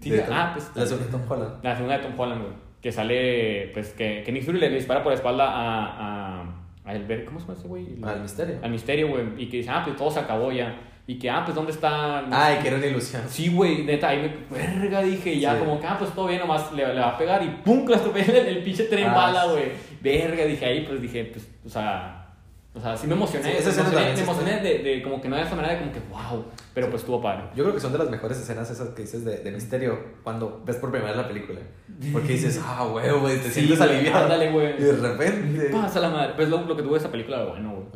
Sí, De- ah, pues... La segunda de Tom Holland. La segunda de Tom Holland, güey. Que sale, pues, que, que Nick Fury le dispara por la espalda a... a, a el, ¿Cómo se llama ese güey? Al misterio. Al misterio, güey. Y que dice, ah, pues todo se acabó ya. Y que, ah, pues, ¿dónde está...? Ay, que era una ilusión. Sí, güey, neta, ahí me... Verga, dije, y ya Sí. como que, ah, pues, todo bien, nomás le, le va a pegar y ¡pum! Que estropea el, el pinche tren Ah, bala, sí. güey. Verga, dije ahí, pues, dije, pues, o sea... O sea, sí me emocioné. Sí, esa me emocioné, me de, de como que no esa manera de como que, wow. Pero pues estuvo padre. Yo creo que son de las mejores escenas esas que dices de, de misterio cuando ves por primera vez la película. Porque dices, ah, güey, güey, te Sí, sientes aliviado. ándale, güey. Y de repente. Pasa la madre. Pues lo, lo que tuvo esa película bueno, güey.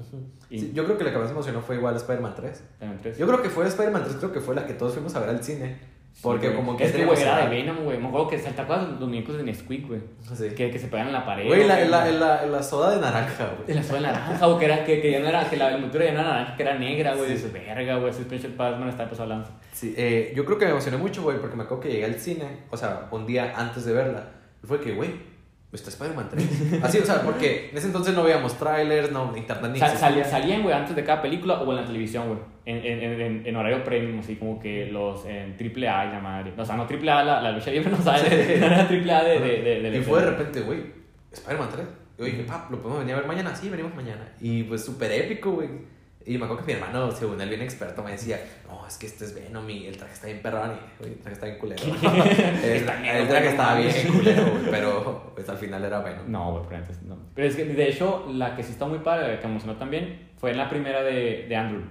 Y- yo creo que la que más me emocionó fue igual Spider-Man 3. También tres. Yo creo que fue Spider-Man 3, creo que fue la que todos fuimos a ver al cine. Porque Sí, como que Es que, güey, era de. Venom, güey. Me acuerdo que, ¿te acuerdas de los muñecos de Nesquik, güey? Sí. Que, que se pegan en la pared. Güey, la, la, la, la soda de naranja, güey. la soda naranja, güey, que, era, que, que ya no era, que la envoltura ya no era naranja, que era negra, güey, de su verga, güey, ese Special Passman está pasado lanza. Sí, eh, yo creo que me emocioné mucho, güey, porque me acuerdo que llegué al cine, o sea, un día antes de verla. Y fue que, güey, está Spider-Man 3. Así, o sea, porque en ese entonces no veíamos trailers, no, internet ni Sal- sal- existía. salían, güey, antes de cada película o en la televisión, güey, en, en, en, en- en horario premium, así como que los en triple A y la madre. O sea, no triple A, la, la lucha libre no sabe, Sí. no era triple A de, de, de, de- Y fue de repente, güey, Spider-Man 3. Y yo dije, pap, ¿lo podemos venir a ver mañana? Sí, venimos mañana. Y pues súper épico, güey. Y me acuerdo que mi hermano, según él bien experto, me decía, no, es que este es Venom y el traje está bien perrón y el traje está bien culero. el, negro, el traje estaba bien culero, pero pues al final era Venom. No, güey, pero antes no. Pero es que, de hecho, la que sí está muy padre, que me emocionó también, fue en la primera de, de Andrew.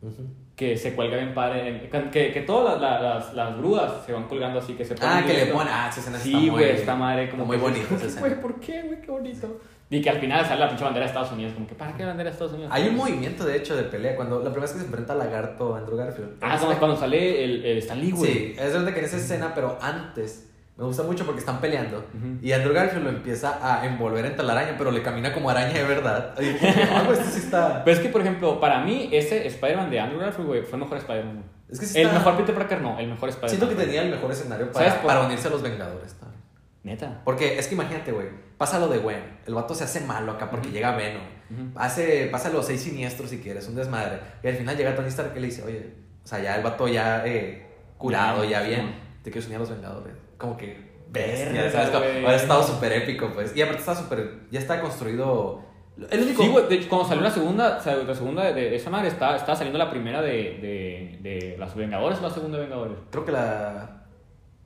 Ujú. Que se cuelga bien padre. que, que todas las, las, las grúas se van colgando así, que se ponen Ah, que le ponen, ah, esa escena Sí, güey, está madre. Como muy que- bonita esa escena. Güey, ¿por qué, güey? Qué bonito. Y que al final sale la pinche bandera de Estados Unidos. Como que, ¿para qué bandera de Estados Unidos? Hay un movimiento, de hecho, de pelea. Cuando la primera vez que se enfrenta a Lagarto Andrew Garfield. Ah, cuando, cuando sale el, el Stan Lee, güey. Sí, es verdad que en esa escena, pero antes, me gusta mucho porque están peleando. Ujú. Y Andrew Garfield lo empieza a envolver en telaraña, pero le camina como araña de verdad. Y ah, güey, esto sí está. Pero es que, por ejemplo, para mí, ese Spider-Man de Andrew Garfield, güey, fue el mejor Spider-Man. Es que sí El está- mejor Peter Parker no, el mejor Spider-Man. Siento que tenía el mejor escenario ¿Sabes para, para unirse a los Vengadores. también. Neta. Porque es que imagínate, güey, pasa lo de Gwen. El vato se hace malo acá porque Ujú. llega Venom. Ujú. Hace, pasa los seis siniestros si quieres, un desmadre. Y al final llega Tony Stark que le dice, oye, o sea, ya el vato ya eh, curado, ya bien, te quiero unir a los Vengadores. Como que bestia, ¿sabes? Como-. Ahora estado súper épico, pues. Y aparte está súper, ya está construido. El único. Sí, güey, de hecho, cuando salió la segunda, o sea, la segunda de, de esa madre, estaba, estaba saliendo la primera de, de, de las Vengadores o la segunda de Vengadores. Creo que la.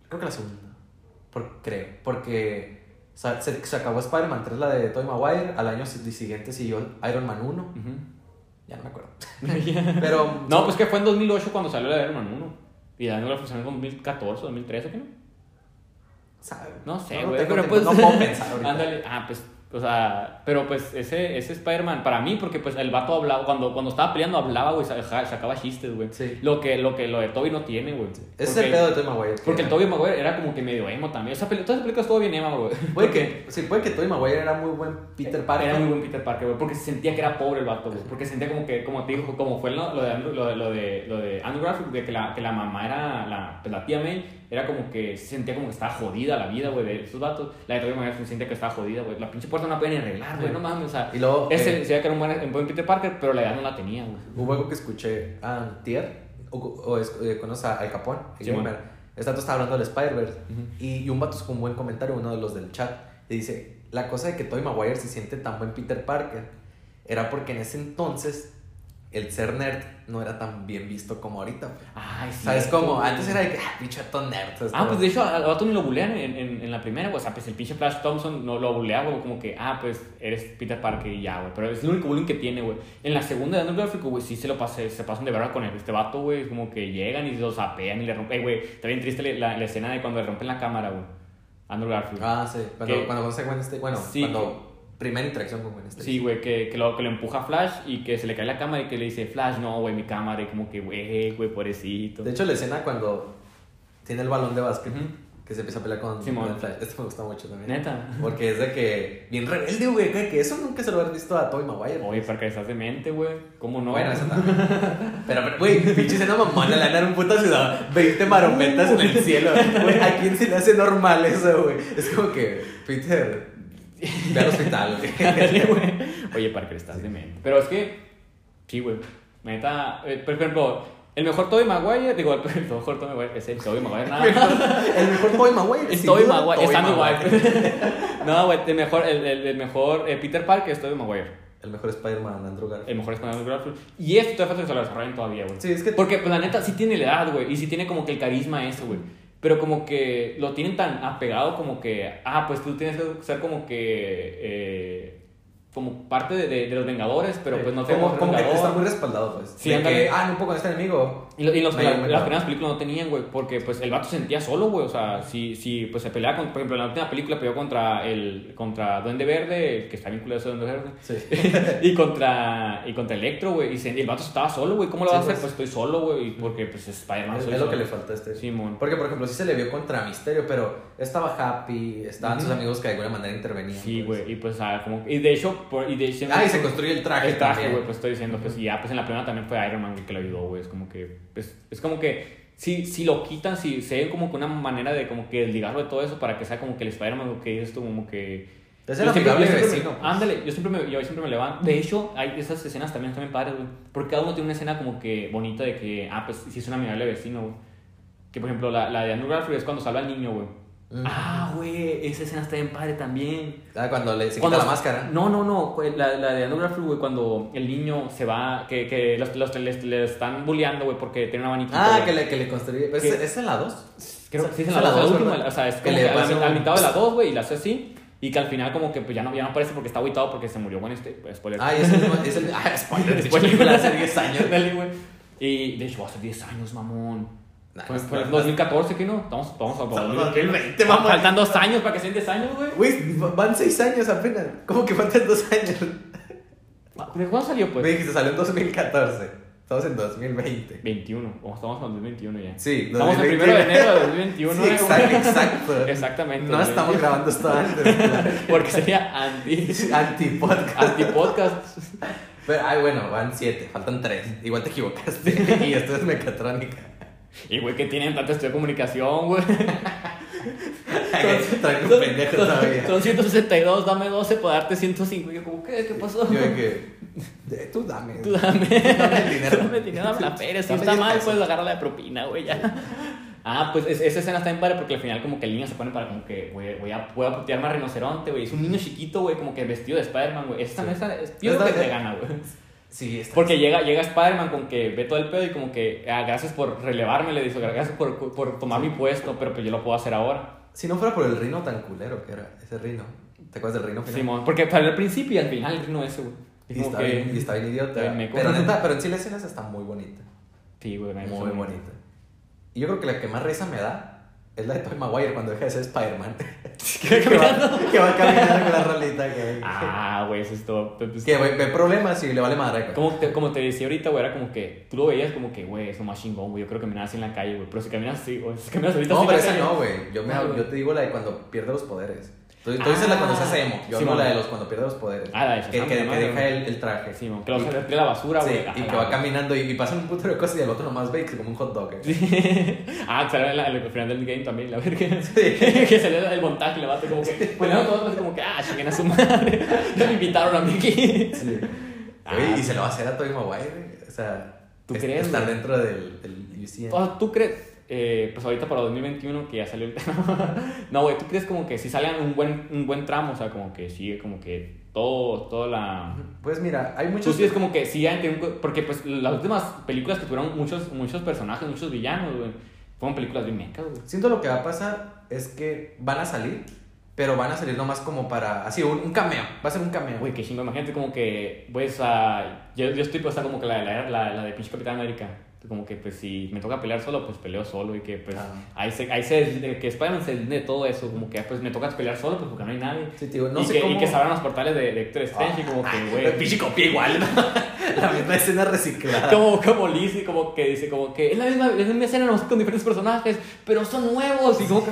Creo que la segunda. Por- creo. Porque o sea, se, se acabó Spider-Man 3, la de Tobey Maguire. Al año si- siguiente siguió Iron Man 1. Ya no me acuerdo. Pero. no, pues que fue en 2008 cuando salió la de Iron Man 1. Y la nueva funcionó en 2014 2013, ¿qué no? ¿sabe? No sé, No güey, tengo pero pues... No puedo pensar ahorita. Ándale, ah, pues, o sea, pero pues ese, ese Spider-Man, para mí, porque pues el vato hablaba, cuando, cuando estaba peleando hablaba, güey, saca- sacaba chistes, güey. Sí. Lo que, lo que lo de Toby no tiene, güey. Ese es el pedo de Tobey Maguire. que- Porque el Tobey Maguire era como que medio emo también. Esa peli- todas esas películas estuvo bien emo, güey. Puede que, sí, puede que Tobey Maguire era muy buen Peter Parker. Era muy buen Peter Parker, güey. Porque se sentía que era pobre el vato, güey. Porque sentía como que, como te dijo, como fue lo, lo de Andrew, lo, de- lo de, lo de Andrew Garfield, de que la, que la mamá era, la, pues, la tía May, era como que se sentía como que estaba jodida la vida, güey, de esos vatos. La de Tobey Maguire se sentía que estaba jodida, güey. La pinche puerta no la pueden arreglar, güey. No mames, o sea. Y luego, Ese eh, decía que era un buen, un buen Peter Parker, pero la edad no la tenía, güey. Hubo algo que escuché a Tier, o, o es- eh, conoces a Al Capone, el Sí, gamer. Este estaba hablando del Spider-Verse Ujú. y, y un vato con un buen comentario, uno de los del chat, le dice, la cosa de que Tobey Maguire se siente tan buen Peter Parker era porque en ese entonces el ser nerd no era tan bien visto como ahorita. Ay, sí. ¿Sabes cómo? Antes era de que, ah, pinche vato nerd. ¿sabes Ah, pues de hecho al vato ni lo bulean en, en, en la primera, güey. O sea, pues el pinche Flash Thompson no lo bulea, güey. Como que, ah, pues eres Peter Parker y ya, güey. Pero es el único bullying que tiene, güey. En la segunda de Andrew Garfield, güey, sí se lo pasé, se pasan de verdad con él. Este vato, güey, como que llegan y lo zapean y le rompen. Eh, güey, está bien triste la, la escena de cuando le rompen la cámara, güey. Andrew Garfield. Ah, sí. Cuando, Que- cuando Gwen Stacy. Bueno, Sí, cuando. Primera interacción con Gwen Stacy. Sí, güey, que, que, lo, que lo empuja a Flash y que se le cae la cámara y que le dice, Flash, no, güey, mi cámara. Y como que, güey, güey, pobrecito. De hecho, la escena cuando tiene el balón de básquet, Ujú. que se empieza a pelear con, con Flash. Esto me gusta mucho también. Neta. Porque es de que. Bien rebelde, güey. Que, que eso nunca se lo había visto a Tobey Maguire. Oye, porque estás demente, güey. ¿Cómo no? Bueno, eso también. Pero, pero, güey, pinche escena mamona, le dan un puta ciudad, 20 marometas en el cielo. Güey, ¿a quién se le hace normal eso, güey? Es como que, Peter, ve al hospital, güey. Oye, Parker, estás demente. Pero es que, sí, güey. Neta, eh, por ejemplo, el mejor Tobey Maguire, digo, el mejor Tobey Maguire es el Tobey Maguire, nada más. El mejor Tobey Maguire. Es duda, Maguire, es Andrew Maguire. No, güey, el mejor, el, el, el mejor eh, Peter Parker es Tobey Maguire. El mejor Spider-Man, Andrew Garfield. El mejor con Andrew Garfield. Y esto todavía falta que se lo desarrollen todavía, güey. Sí, es que. Porque, pues, la neta, sí tiene la edad, güey. Y sí tiene como que el carisma ese, güey. Pero como que lo tienen tan apegado como que, ah, pues tú tienes que ser como que... Eh, como parte de, de, de los Vengadores, pero pues no como, tenemos como que Vengador. está muy respaldado, pues. Sí, de que, ah, no puedo con este enemigo. Y, lo- y los, la- las primeras películas no tenían, güey, porque pues el vato se sentía solo, güey, o sea, si, si pues se peleaba, con, por ejemplo, en la última película peleó contra el contra Duende Verde, que está vinculado a ese Duende Verde, Sí. y contra y contra Electro, güey, y, se- y el vato estaba solo, güey, ¿cómo lo Sí, va a hacer? pues. Pues estoy solo, güey, porque pues es Spider-Man. Es, soy es lo que le falta a este. Simón. Porque, por ejemplo, sí se le vio contra Misterio, pero estaba happy, estaban sus amigos que de alguna manera intervenían. Sí, pues. güey, y pues, ah, como, y de hecho, por, y de hecho, Ah, y se construye el traje. el traje, güey, pues estoy diciendo, pues, y ya, pues en la primera también fue Iron Man que lo ayudó, güey, es como que, pues, es como que, si, si lo quitan, si se ve como que una manera de como que desligarlo de todo eso para que sea como que el Spider-Man, que dices tú, como que... Es Yo el siempre- yo siempre vecino. me- pues. ándale, yo siempre me, yo siempre me levanto. De hecho, hay esas escenas también también padres, güey. Porque cada uno tiene una escena como que bonita de que, ah, pues sí es un amigable vecino, güey. Que por ejemplo, la, la de Andrew Garfield es cuando salva al niño, güey. Ah, güey, esa escena está bien padre también. Ah, cuando le se Cuando- quita la máscara. No, no, no. La, la de Andrew Garfield, güey, cuando el niño se va, que, que los, los, le, le están bulleando, güey, porque tiene un abaniquito. Ah, que le, que le construye. ¿Es. ¿Es en la 2? Creo que sí es en la, la dos, última, o sea, es Que como le que, a, pasa la, a un- mitad de la 2, güey, y la hace así. Y que al final como que pues ya no, ya no aparece porque está aguitado porque se murió con este, pues, spoiler. Ah, es el. Es el ah, spoiler. Spoiler. hace 10 años. Dale, güey. Y de hecho, hace 10 años, mamón. Nah, fue en no, 2014, ¿qué no? Estamos, vamos a Estamos en 2020, 2020, mamón. Faltan dos años para que sean 10 años, güey. Güey, van 6 años apenas. ¿Cómo que faltan 2 años? ¿De cuándo salió, pues? Me dijiste, salió en 2014. Estamos en 2020. 21. Como estamos en 2021 ya. Sí, Estamos en 2021. primero de enero de 2021. Sí, güey. exacto, exacto. Exactamente. No estamos grabando esto antes. Porque sería anti. Anti-podcast. Anti-podcast. Pero, ay, bueno, van 7, faltan 3. Igual te equivocaste. y esto es mecatrónica. Y, güey, que tienen tanta estudio de comunicación, güey. Trae un pendejo todavía. Son 162, dame 12 para darte 105. Y yo, como, ¿qué? ¿Qué pasó? Yo que. Tú dame. Tú dame. Dame el dinero. Dame el dinero, dame la feria. Si está 10 mal, pues agarra de propina, güey, ya. Ah, pues es- esa escena está bien padre porque al final como que el niño se pone para como que, güey, voy a, voy a putear más rinoceronte, güey. Es un niño chiquito, güey, como que vestido de Spider-Man, güey. Esta Sí. mesa, es, creo que te gana, güey. Sí, está. Porque llega, llega Spider-Man con que ve todo el pedo y como que, ah, gracias por relevarme, le dice, gracias por, por tomar mi puesto, pero pues yo lo puedo hacer ahora. Si no fuera por el rino tan culero que era ese rino. ¿Te acuerdas del rino final? Simón, porque para el principio y al final el rino ese, güey. Y está, que- bien, y está bien idiota. meco. pero neta, pero en sí la escena está muy bonita. Sí, güey, me Muy bonita. Y yo creo que la que más risa me da es la de Tobey Maguire cuando deja de ser Spider-Man. ¿Qué que, va, que va caminando con la rolita. Que, Ah, güey, eso es todo. Pues, que ve, ve problemas y le vale madre. Como te, como te decía ahorita, güey, era como que tú lo veías como que, güey, es lo más chingón, güey. Yo creo que caminar así en la calle, güey. Pero si caminas así, güey, si caminas ahorita No, así pero esa no, güey. Yo, me- Ah, yo te digo la de cuando pierde los poderes. Tú, tú dices la cuando se hace emo. Yo Sí, no la de los cuando pierde los poderes. Ah, la de que, que, la deja el, el traje. Sí, que lo Y- saca la basura, Sí, güey. y Ajá, que va la- caminando y, y pasan un putero de cosas y el otro nomás ve como un hot dog. eh. ah, que sale en la- el final del game también, la verga. Sí. que se le da el montaje y le bate como que. Bueno, todos así como que, ah, chinguen a su madre. Ya me invitaron a aquí. Sí. Ah. Y se lo va a hacer a Tobey Maguire. O sea, ¿Tú es- crees, estar güey? dentro del, del UCM. O sea, ¿tú crees? Eh, pues ahorita para 2021 que ya salió el no güey tú crees como que si salgan un buen un buen tramo o sea como que sigue como que todo toda la Pues mira, hay Tú muchos. sí es como que sí porque pues las últimas películas que tuvieron muchos muchos personajes muchos villanos güey fueron películas bien mecas güey Siento lo que va a pasar es que van a salir, pero van a salir nomás como para. Así, un, un cameo. Va a ser un cameo. Güey, qué chingo. Imagínate como que, pues, a yo, yo estoy pues, como que la, la, la, la de pinche Capitán América. Como que, pues, si me toca pelear solo, pues peleo solo. Y que, pues, Ah. ahí se, ahí se, que Spider-Man se de todo eso. Como que, pues, me toca pelear solo, pues, porque no hay nadie. Sí, tío, no y, sé que, cómo. y que se abran los portales de, de Doctor Strange. y como que, El güey. pinche copia igual, ¿no? La misma escena reciclada. Como, como Lizzie, como que dice, como que es la misma, es la misma escena nomás con diferentes personajes, pero son nuevos. Y como que,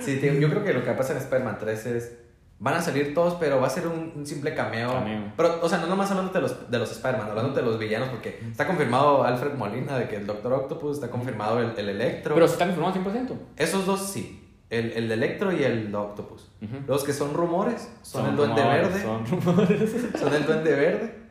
Sí, tío, yo creo que lo que va a pasar en Spider-Man 3 es. Van a salir todos, pero va a ser un, un simple cameo. Cameo. Pero, o sea, no nomás hablando de los, de los Spider-Man, hablando de los villanos, porque está confirmado Alfred Molina de que el Doctor Octopus, está confirmado el, el Electro. pero están informados 100%. Esos dos sí. El, el Electro y el Octopus. Ujú. Los que son rumores son, el Duende rumores, Verde. Son rumores. Son el Duende Verde.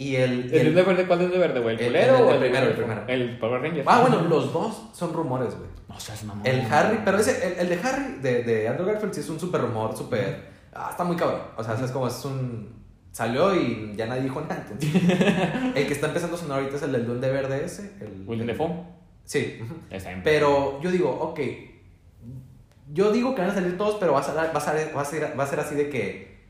Y el. ¿El Duende Verde cuál Duende Verde, güey? ¿El culero el- el o el primero, el primero? El Power Ranger. Ah, bueno, los dos son rumores, güey. No seas mamón. El Harry, pero ese, el, el de Harry, de, de Andrew Garfield, sí es un super rumor, súper. Ah, está muy cabrón. O sea, es como es un. Salió y ya nadie dijo nada. entonces. el que está empezando a sonar ahorita es el del Duende Verde ese. El, William Defoe. Sí. Pero yo digo, ok. Yo digo que van a salir todos, pero va a ser, va a va a ser, va a ser así de que.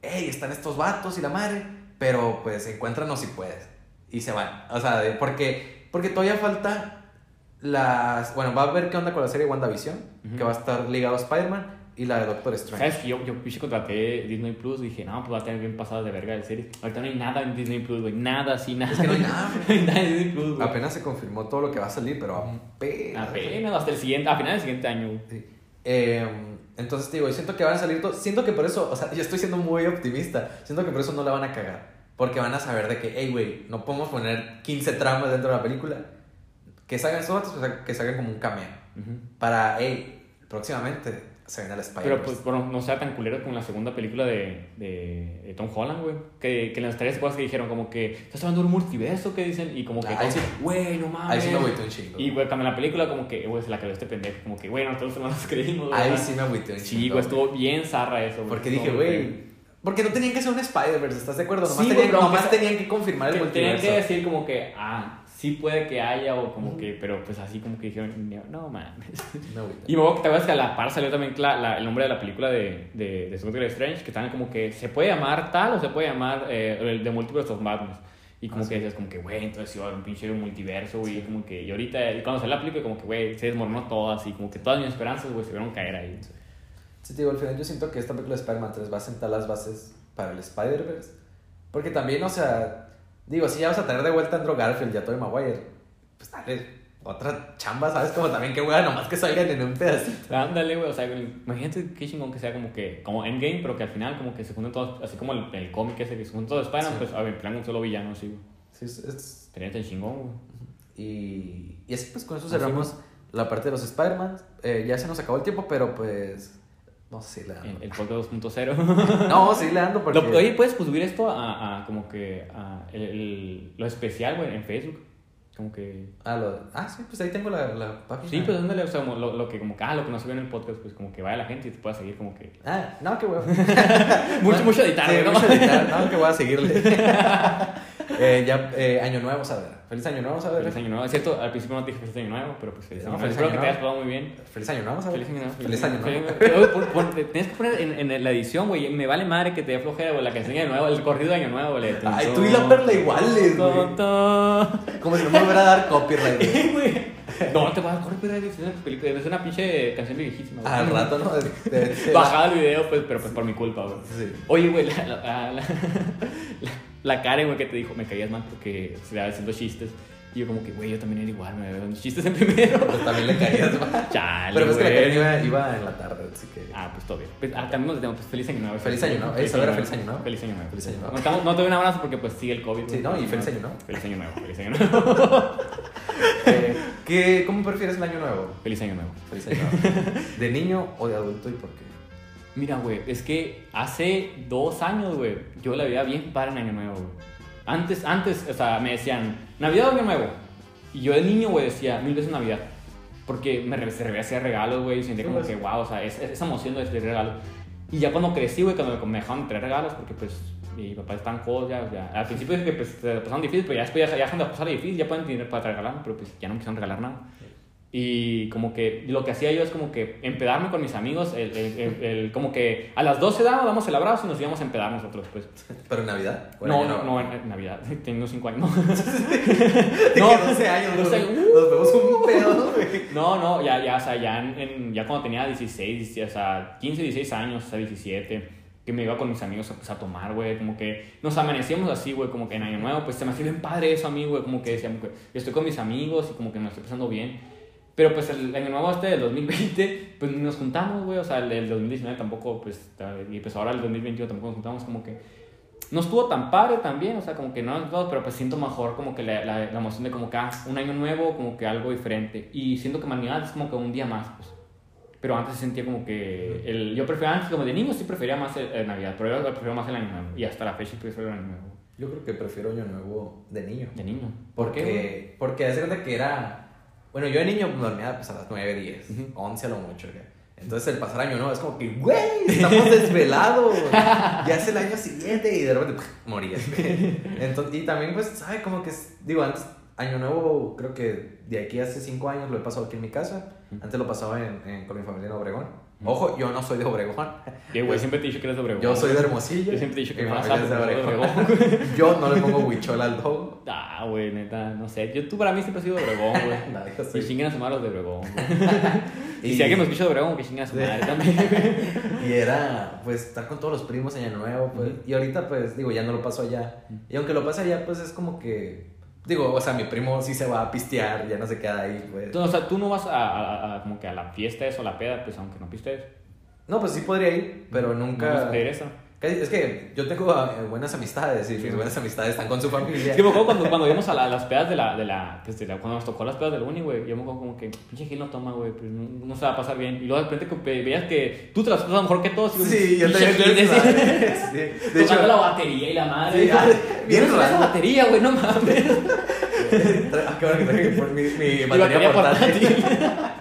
hey, están estos vatos y la madre, pero pues encuéntranos si puedes. Y se van. O sea, porque, porque todavía falta las... Bueno, va a ver qué onda con la serie WandaVision, Ujú. que va a estar ligado a Spider-Man y la de Doctor Strange. ¿Sabes? Yo, yo pinche contraté Disney Plus. Dije, no, pues va a tener bien pasadas de verga de series. Ahorita no hay nada en Disney Plus, güey. Nada, así, nada. Es que no hay nada, No hay nada en Disney Plus, güey. Apenas se confirmó todo lo que va a salir, pero apenas. Apenas hasta el siguiente, a final del siguiente año, güey. Sí. Eh, entonces, te digo, yo siento que van a salir todos. Siento que por eso, o sea, yo estoy siendo muy optimista. Siento que por eso no la van a cagar. Porque van a saber de que, hey, güey, no podemos poner 15 tramas dentro de la película. Que salgan esos pues, que salgan como un cameo. Ujú. Para, hey, próximamente se viene el Pero Spider-Man. pues bueno, no sea tan culero como la segunda película de, de, de Tom Holland, güey. Que, que las tres cosas que dijeron, como que estás hablando de un multiverso, que dicen, y como que, güey, no mames. Ahí sí me agüité un chingo. Y güey, en la película, como que, güey, se la creyó este pendejo, como que, güey, nosotros no nos creímos. Ahí sí me agüité un chingo. Sí, güey, estuvo bien zarra eso, güey. Porque dije, güey. Porque no tenían que ser un Spider-Verse, ¿estás de acuerdo? Nomás, Sí, tenían, pero nomás aunque- tenían que confirmar el Que Tenían multiverso. que decir como que, ah, sí puede que haya, o como que, pero pues así como que dijeron, no, no mames. Me agüité. Y luego que te acuerdas que a la par salió también cla- la- el nombre de la película de, de, de Doctor Strange, que estaban como que se puede llamar tal o se puede llamar eh, el de Multiverse of Madness. Y como Ah, que sí. decías como que, güey, entonces iba a haber un pinche multiverso, güey, y como que, y ahorita, y cuando salió la película, como que, güey, se desmoronó todo, así, como que todas mis esperanzas, güey, se vieron caer ahí. Sí, te digo, al final yo siento que esta película de Spider-Man 3 va a sentar las bases para el Spider-Verse. Porque también, o sea, digo, si ya vas a tener de vuelta a Andrew Garfield y a Tobey Maguire, pues dale otra chamba, ¿sabes? Como también que hueá, nomás que salgan en un pedacito. Ándale, güey, o sea, imagínate qué chingón que sea como que, como Endgame, pero que al final como que se junten todos, así como el, el cómic ese que se juntan todos Spider-Man, Sí. pues, a ver, en plan un solo villano, así, güey. Sí, es, es- Tenía tan chingón, güey. y, y así pues con eso Así cerramos la parte de los Spider-Man. Eh, ya se nos acabó el tiempo, pero pues... No sé si le dando. el podcast 2.0. No, sí le dando porque... Lo- oye, puedes subir esto a, a como que a el, el- lo especial, güey, en Facebook. Como que. Ah, lo- ah, sí, pues ahí tengo la, la página. Sí, pues ándale, o sea, como lo, lo que como que, ah, lo que no se ve en el podcast, pues como que vaya la gente y te pueda seguir como que. Ah, no, qué huevo. Mucho, mucho editar, Sí, ¿no? mucho editar, no, que voy a seguirle. Eh, ya, eh, año nuevo, a ver. Feliz año nuevo, a ver. Feliz año nuevo. Es cierto, al principio no te dije feliz año nuevo, pero pues feliz No, año nuevo. feliz Espero año que te hayas pasado muy bien. Feliz año nuevo, ver. Feliz año nuevo. Feliz año nuevo. Oye, pon- pon- tienes que poner en, en la edición, güey. Me vale madre que te dé flojera, güey. La canción de año nuevo, el corrido de año nuevo, güey. Ay, tú y la perla iguales, güey. Como si no me volviera a dar copyright. güey. No, te vas a correr, pero es una película, es una pinche canción viejísima. güey. Al rato, ¿no? Bajaba el video, pues, pero pues por mi culpa, güey. Sí. Oye, güey, la, la, la, la, Karen, güey, que te dijo, me caías mal porque se le haciendo chistes. Y yo como que, güey, yo también era igual, me dando chistes en primero. Pero también le caías, güey. Chale, Pero es que la. Karen iba, iba en la tarde, así que. Ah, pues todo bien. Pues, ah, de tema, pues feliz año nuevo. Feliz año nuevo. Eh, saber feliz año nuevo. Feliz año nuevo. Feliz año nuevo. No, estamos- no te doy un abrazo porque pues sigue el COVID. Sí, no, y feliz año nuevo. Feliz año nuevo, feliz año nuevo. Eh, ¿qué, ¿Cómo prefieres el año nuevo? feliz año nuevo. Feliz año nuevo. ¿De niño o de adulto y por qué? Mira, güey, es que hace dos años, güey, yo la veía bien para en Año Nuevo, güey. Antes, antes, o sea, me decían, Navidad o Año Nuevo. Y yo de niño, güey, decía mil veces Navidad. Porque me hacía regalos, güey, y sentía como Sí, que, wow, o sea, es- esa emoción de recibir regalos. Y ya cuando crecí, güey, cuando me dejaron de traer regalos, porque pues mi papá está en juegos, ya, ya. Al principio dije que pues la pasaron difícil, pero ya después ya, ya dejan de pasar difícil, ya pueden tener para regalar, pero pues ya no me quisieron regalar nada. Y como que lo que hacía yo es como que empedarme con mis amigos, el, el- el- el- como que a las 12 damos, damos el abrazo y nos íbamos a empedar nosotros, pues. ¿Pero en Navidad? ¿O en No, no, no, en, en Navidad, tengo 5 años. No, que 12 años, no nos, vemos un pedo, güey. No, no, ya, ya, o sea, ya, en, en- ya cuando tenía 16, 17, o sea, 15, 16 años, o sea, 17, que me iba con mis amigos pues, a tomar, güey, como que nos amanecíamos así, güey, como que en Año Nuevo, pues se me hacía bien padre eso a mí, güey, como que decía, como que estoy con mis amigos y como que me estoy pasando bien. Pero pues el Año Nuevo este del 2020, pues ni nos juntamos, güey, o sea, el del 2019 tampoco, pues, y pues ahora el 2021 tampoco nos juntamos, como que no estuvo tan padre también, o sea, como que no, pero pues siento mejor como que la, la, la emoción de como que ah, un año nuevo, como que algo diferente. Y siento que Navidad es como que un día más, pues. Pero antes sentía como que el, yo prefería antes, como de niño sí prefería más el, el Navidad, pero yo prefiero más el año nuevo. Y hasta la fecha prefiero el año nuevo. Yo creo que prefiero año nuevo de niño. De niño. ¿Por qué? Porque, porque hace cuenta que era. Bueno, yo de niño dormía pues, a las 9, 10, Ujú. 11 a lo mucho. güey. Entonces el pasar año nuevo es como que, güey, estamos desvelados. ya es el año siguiente y de repente morías. Entonces, y también, pues, ¿sabe? Como que, es- digo, antes, Año Nuevo, creo que de aquí hace cinco años lo he pasado aquí en mi casa. Antes lo pasaba en, en- con mi familia en Obregón. Ojo, yo no soy de Obregón. Y, güey, siempre te he dicho que eres de Obregón. Yo soy de Hermosillo. Yo siempre te he dicho que Mi familia es de Obregón. Yo no le pongo huichol al dogo. Ah, güey, neta, no sé. Yo, tú para mí siempre has sido de Obregón, güey. Yo Y chinguen a su madre los de Obregón. güey. y, si alguien me escucha de Obregón, que chinguen a su madre también. Y era, pues, estar con todos los primos en Año Nuevo, pues. Y ahorita, pues, digo, ya no lo paso allá. Y aunque lo pase allá, pues, es como que... Digo, o sea, mi primo sí se va a pistear, ya no se queda ahí, pues. O sea, tú no vas a, a- a- como que a la fiesta eso, a la peda, pues aunque no pistes. No, pues sí podría ir, pero nunca... No. Es que yo tengo eh, buenas amistades y mis buenas amistades están con su familia. Es que me acuerdo cuando, cuando íbamos a, la- a las pedas de la, de la, pues, de la- Cuando nos tocó las pedas del uni, güey. Yo me acuerdo como que, pinche Gil no toma, güey. Pues no, no se va a pasar bien. Y luego de repente que veías que tú te las pasas mejor que todos. y, Sí, yo también. Sí, De Tocando hecho, la batería y la madre. Sí, bien ¿no sabes raro. la batería, güey, no mames. Ah, qué bueno que traje mi, mi batería, portátil.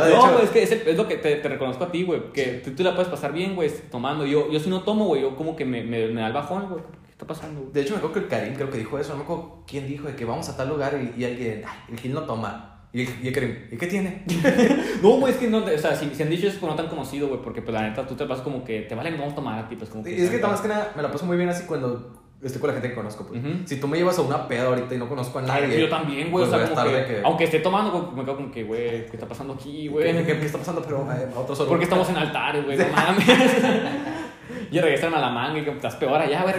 no, hecho, güey, es que es, el- es lo que te, te reconozco a ti, güey. Que tú, tú la puedes pasar bien, güey, tomando. Yo, yo si no tomo, güey, yo como que me, me, me da el bajón, güey. ¿Qué está pasando, güey? de hecho, me acuerdo que el Karim creo que dijo eso. No me acuerdo quién dijo de que vamos a tal lugar y, y alguien, ay, el Gil no toma. Y el, y el Karim, ¿y qué tiene? No, güey, es que no, o sea, si, si han dicho eso, pues no tan conocido, güey, porque pues la neta tú te vas como que te vale, no vamos a tomar a ti, pues como que. Y es que más que nada me la paso muy bien así cuando estoy con la gente que conozco. Pues. Si tú me llevas a una peda ahorita y no conozco a Ay, nadie. yo también, güey, pues o sea, como que, de que- aunque esté tomando, me quedo como que, güey, ¿qué está pasando aquí, güey? ¿Qué, qué- qué está pasando? Pero eh, a otro solo. Porque estamos en altares, güey, no mames. y regresaron a la manga y que estás peor allá, güey.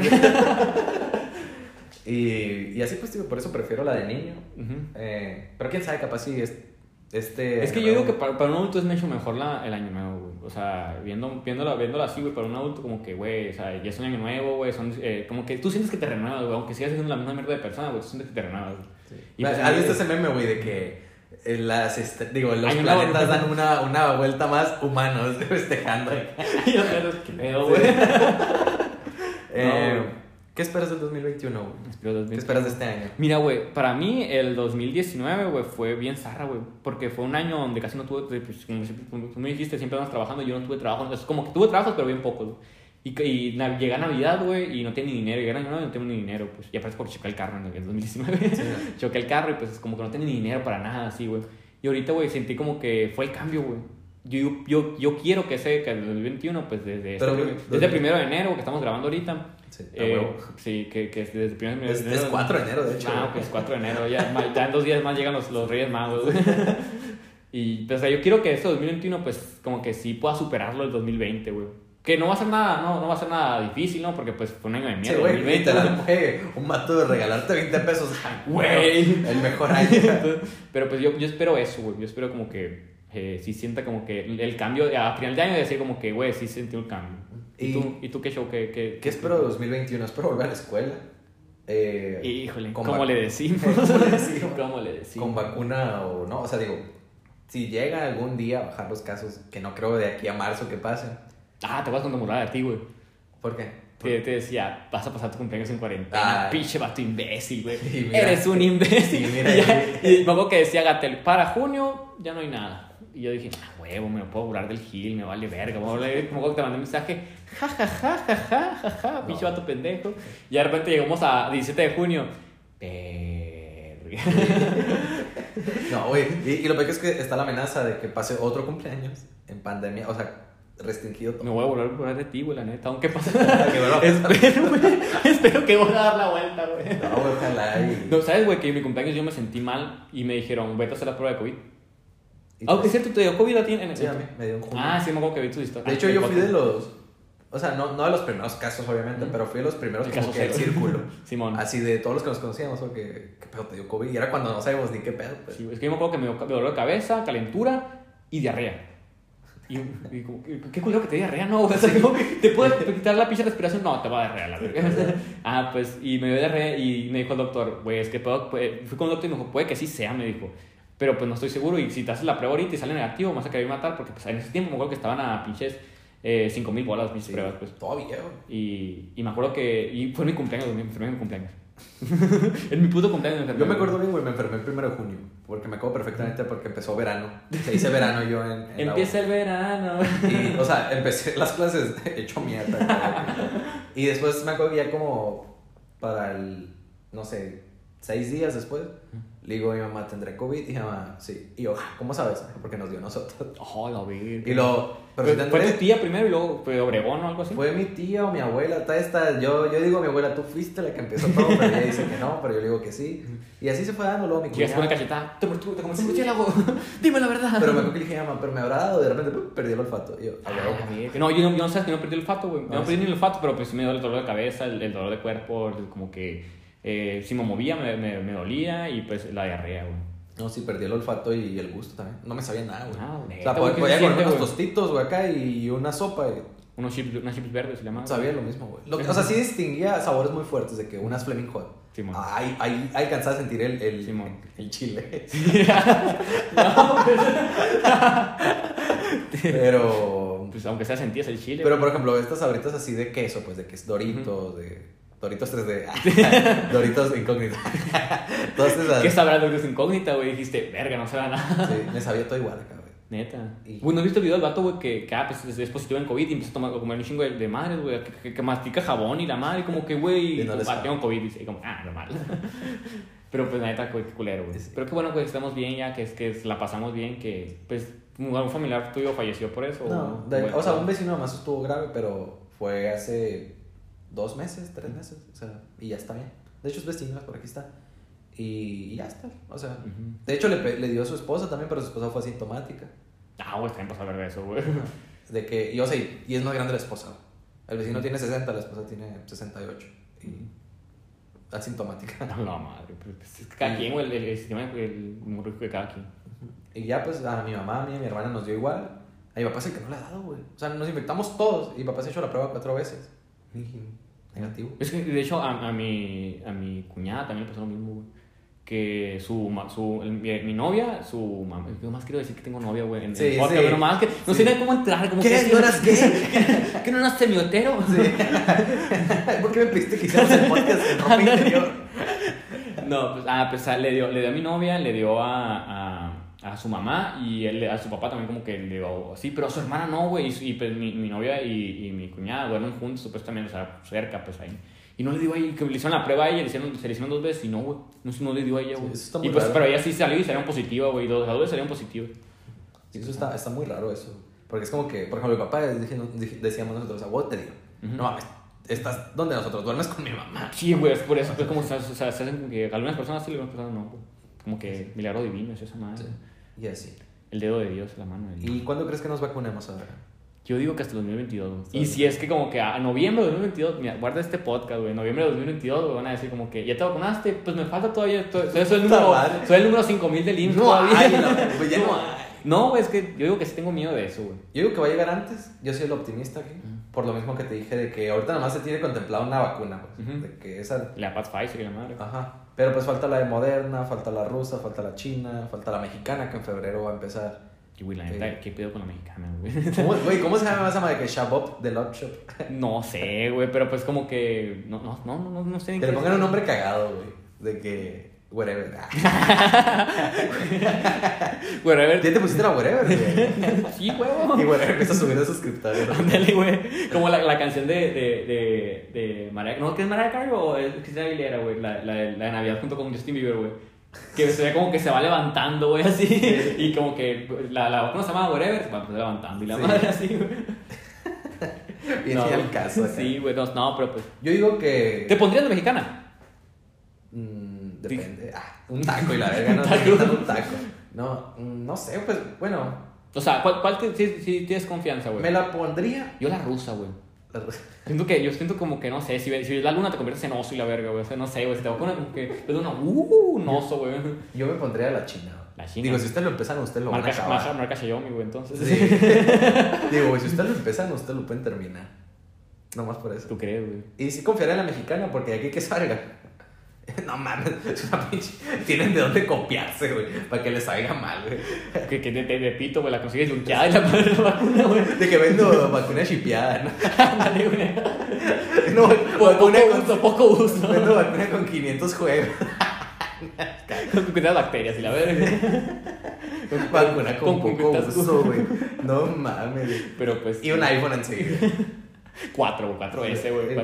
Y, y así pues, digo, por eso prefiero la de niño. Eh, pero quién sabe, capaz si es, este... Es que yo digo que para, para un adulto es mucho mejor la, el año nuevo, güey. O sea, viendo, viéndolo, viéndolo así, güey, para un adulto como que, güey, o sea, ya es un año nuevo, güey, son, eh, como que tú sientes que te renuevas, güey, aunque sigas siendo la misma mierda de persona, güey, tú sientes que te renuevas, güey. Y pues, ¿Has visto eh, ese meme, güey, de que eh, las, este, digo, los nuevo. planetas dan una, una vuelta más humanos festejando? Yo, ¿qué pedo, güey? Eh, No. ¿Qué esperas del 2021, güey? Espero 2000. ¿Qué esperas de este año? Mira, güey, para mí el 2019, güey, fue bien zarra, güey. Porque fue un año donde casi no tuve, pues, como, como tú me dijiste, siempre andamos trabajando, yo no tuve trabajo. Es como que tuve trabajos, pero bien pocos, güey. Y, y na- llega Navidad, güey, y no tengo ni dinero. Llega Navidad y no tengo ni dinero, pues. Y aparte porque choqué el carro en el 2019. choqué el carro y pues como que no tenía ni dinero para nada, así, güey. Y ahorita, güey, sentí como que fue el cambio, güey. Yo, yo, yo quiero que ese, que el 2021, pues desde, Pero, este- desde el primero de enero que estamos grabando ahorita, Sí, eh, sí, que, que desde el primer de Es, enero. es 4 de enero, de hecho. Ah, pues 4 de enero, ya, ya en dos días más llegan los, los Reyes Magos. y pues o sea, yo quiero que este 2021 pues como que sí pueda superarlo el 2020, güey. Que no va a ser nada, no, no va a ser nada difícil, ¿no? Porque pues fue un año de Sí, mierda. güey, 2020, literal, güey. güey, un mato de regalarte 20 pesos. Güey. El mejor año. Pero pues yo, yo espero eso, güey. Yo espero como que eh, sí sienta como que el, cambio, a final de año decir como que, güey, sí sentí un cambio. ¿Y, Y- tú, ¿Y tú qué show? ¿Qué, qué, ¿Qué espero de 2021? Espero volver a la escuela. Eh, Híjole, ¿cómo le decimos? ¿Cómo le decimos? ¿Cómo le decimos? con vacuna o no. O sea, digo, si llega algún día a bajar los casos, que no creo de aquí a marzo que pasen. Ah, te vas a conmemorar a ti, güey. ¿Por qué? Que te decía, vas a pasar tu cumpleaños en cuarentena. Ay. Pinche vato imbécil, güey. Eres un imbécil. Y mira y, ya- y acuerdo que decía Gatel, para junio ya no hay nada. Y yo dije, ah, huevo, me lo puedo burlar del Gil, me vale verga. Me vale- acuerdo que te mandé un mensaje, ja, ja, ja, ja, ja, ja, ja, pinche vato pendejo. Y de repente llegamos a 17 de junio. Verga. No, güey. Y, y lo peor es que está la amenaza de que pase otro cumpleaños en pandemia. O sea, restringido todo. Me voy a volar a burlar de ti, güey, la neta. Aunque pase. Espero, güey. Espero que voy a dar la vuelta, güey. No, ojalá. Y, No, ¿sabes, güey? Que en mi cumpleaños yo me sentí mal y me dijeron, vete a hacer la prueba de COVID. Ah, pues, es cierto, te dio COVID a ti en el... Sí, a mí me dio en junio. Ah, sí, me acuerdo que vi tu historia. De hecho, yo fui de los. O sea, no, no de los primeros casos, obviamente, pero fui de los primeros El como caso que del cero. círculo. Simón. Así de todos los que nos conocíamos, o que, ¿qué pedo te dio COVID? Y era cuando no sabíamos ni qué pedo, pues. Sí, es que yo me acuerdo que me dio me dio dolor de cabeza, calentura y diarrea. Y, y como, ¿qué qué culero que te diarrea? No, o sea, como que te puedes quitar la pinche respiración. No, te va a diarrea la verga. ah, pues, y me dio diarrea y me dijo el doctor, güey, es que puedo, puede- fui con el doctor y me dijo, puede que sí sea, me dijo. Pero pues no estoy seguro y si te haces la prueba ahorita y sale negativo, me vas a querer matar porque pues en ese tiempo me acuerdo que estaban a pinches eh, 5 mil bolas mis Sí, pruebas, pues. Todavía. Y, y me acuerdo que. Y fue mi cumpleaños, me enfermé en mi cumpleaños. en mi puto cumpleaños me enfermé. Yo me acuerdo bien, güey, me enfermé el primero de junio. Porque me acuerdo perfectamente porque empezó verano. Se hice verano yo en. en Empieza el verano. Y, o sea, empecé las clases hecho mierda. Y después me acuerdo que ya como para el, no sé, seis días después, le digo a mi mamá, ¿tendré COVID? Y mi mamá, sí. Y yo, "Ah, ¿cómo sabes? Porque nos dio a nosotros. Oh, la virgen. Y luego, pero Fue, si fue tu tía primero y luego fue Obregón o algo así. Fue mi tía o mi abuela, tal esta, yo, yo digo a mi abuela, tú fuiste la que empezó todo, pero ella dice que no, pero yo le digo que sí. Y así se fue dando luego mi Que ya se pone cuñada. cachetada. Te, te, te comiste murciélago. Dime la verdad. Pero me acuerdo que le dije, mamá, pero me habrá dado, de repente perdí el olfato. Y yo, Ah. No, yo no, yo no sabes que no perdí el olfato, güey. Yo Ah, no perdí sí. ni el olfato, pero pues sí me dio el dolor de cabeza, el, el dolor de cuerpo, el- como que eh, si me movía me, me, me dolía y pues la diarrea, güey. No, sí, perdí el olfato y el gusto también. No me sabía nada, güey. Ah, o neta, sea, güey, podía ¿qué podía se comer siente, unos tostitos, güey, acá y una sopa. Unos chips, unas chips verdes se llamaban. sabía lo mismo, güey. Lo que- O sea, sí distinguía sabores muy fuertes de que unas Fleming Hot. Simón. Ahí, ahí, ahí a sentir el, el, Simón. el chile. No, pues, Pero, pues aunque sea sentías el chile. pero por ejemplo, estas sabritas así de queso, pues de que es Doritos, de Doritos 3D, Doritos incógnitos. Todas esas. ¿Qué que es incógnita, güey? Dijiste, verga, no sabe nada. Sí, me sabía todo igual acá, güey. Neta. Y- Güey, ¿no has visto el video del vato, güey, que, que ah, pues, es, positivo en COVID y empieza a tomar, a comer un chingo de, de madres, güey, que, que, que mastica jabón y la madre, como que, güey, Y no les ah, tengo COVID, dice, y como, ah, normal. Pero pues, neta, güey, qué culero, güey. Sí. Pero qué bueno, güey, estamos bien ya, que es que la pasamos bien, que, pues, un, un familiar tuyo falleció por eso. No, o- de- bueno, o sea, un vecino más estuvo grave, pero fue hace dos meses, tres meses, o sea, y ya está bien. De hecho, es vecino, por aquí está. Y, y ya está, o sea. Ujú. De hecho, le, le dio a su esposa también, pero su esposa fue asintomática. Ah, güey, también pasa a ver de eso, güey. De que, y, o sea, y, es más grande la esposa. El vecino tiene 60, la esposa tiene 68. Y asintomática. No, la madre, pues, es que cada quien, güey, el, el, el sistema, el rico de cada quien. Y ya, pues, a mi mamá, a mí, a mi hermana nos dio igual. A mi papá es el que no le ha dado, güey. O sea, nos infectamos todos. Y mi papá se ha hecho la prueba cuatro veces. Negativo. Es que, de hecho, a, a, mi, a mi cuñada también le pasó lo mismo, güey. Que su, su el- mi, mi novia, su mamá. Yo más quiero decir que tengo novia, güey. En, Sí, podcast, sí. pero más que no Sí. sé cómo entrar. Como ¿Qué? que, ¿No eras gay? ¿Que, que no eras semiotero? ¿Por qué me pediste que hiciéramos el podcast en ropa interior? No, pues, ah, pues ah, le, dio, le dio a mi novia, le dio a, a, a su mamá y él, a su papá también como que le dio así, pero a su hermana no, güey. Y, pues mi, mi novia y, y mi cuñada duermen juntos supuestamente, o sea, cerca, pues ahí. Y no le dio a ella, que le hicieron la prueba a ella, le hicieron, se le hicieron dos veces y no, güey. No, no le dio a ella, Sí, güey. está y pues, raro. pero ella sí salió y salieron positivas, güey. Dos, las dos salieron positivas. Sí, eso está, está muy raro eso. Porque es como que, por ejemplo, mi papá decíamos nosotros, a vos te digo, Ujú. no mames, estás donde nosotros, duermes con mi mamá. Sí, güey, es por eso. Es como, o sea, se hacen que algunas personas sí, algunas personas no, güey. Como que milagro divino es esa madre. Sí. Y así. El dedo de Dios, la mano de Dios. ¿Y cuándo crees que nos vacunemos ahora? Yo digo que hasta el 2022. güey. Está Y si es que como que a noviembre de 2022, mira, guarda este podcast, güey. Noviembre de 2022, güey, van a decir como que ya te vacunaste, pues me falta todavía. to- Soy, soy el número, soy el número 5000 del IMSS No todavía. hay, no, ya no. No, güey, es que yo digo que sí tengo miedo de eso, güey. Yo digo que va a llegar antes, yo soy el optimista aquí, por lo mismo que te dije de que ahorita nada más se tiene contemplado una vacuna, pues, de que esa... La Paz Pfizer y la madre. Ajá, pero pues falta la de Moderna, falta la rusa, falta la china, falta la mexicana que en febrero va a empezar. Y, güey, la Sí. neta, ¿qué pedo con la mexicana, güey? ¿Cómo, güey, ¿cómo se llama esa madre que Shabop de Love Shop? no sé, güey, pero pues como que. No, no, no, no, no sé ni Que le pongan un nombre cagado, güey, de que... Whatever. Ah, Güey, a ver. Ya te pusiste la whatever, güey. Sí, huevo. Y whatever empieza a subir de suscriptores. Ándale, güey. Como la, la canción de, de, de, de Mariah... ¿No? ¿Qué es Mariah Carey o es Cristina Aguilera, güey? La, la, la de Navidad junto con Justin Bieber, güey. Que se ve como que se va levantando, güey, así. Y como que la, la vacuna se llama Whatever, se va levantando. Y la Sí. madre así, güey. Viene No. al caso. acá. Sí, güey. No, no, pero pues... Yo digo que... ¿Te pondrías de mexicana? Mm, depende. Ah, un taco y la verga, no te quitan un taco. No, mm, no sé, pues bueno, O sea, ¿cuál, cuál te, si, si tienes confianza, güey? me la pondría. Yo la rusa, güey. Siento que, yo siento como que, no sé, si, ves- si la luna te conviertes en oso y la verga, güey. O sea, no sé, güey. Si te vacunan como que es una, uh, un oso, güey. Yo me pondría la china. La china. Digo, si ustedes lo empiezan, ustedes lo van a Marca, acabar. marca, marca Xiaomi, güey, entonces. Sí. Digo, güey, si ustedes lo empiezan, ustedes lo pueden terminar. Nomás por eso. ¿Tú crees, güey? Y sí confiaré en la mexicana porque de aquí que salga. No mames, es una pinche. Tienen de dónde copiarse, güey, para que les salga mal, güey. Que, que te pito, güey, la consigues lunqueada y la la vacuna, güey. De que vendo vacuna chipeada, ¿no? Ándale, güey. No, Poco con, uso, poco uso. vendo vacuna con 500 juegos. Con bacterias y la verga. Vacuna con, con poco uso, güey. No mames. Pero pues. Y un iPhone enseguida. 4, güey, 4S, güey.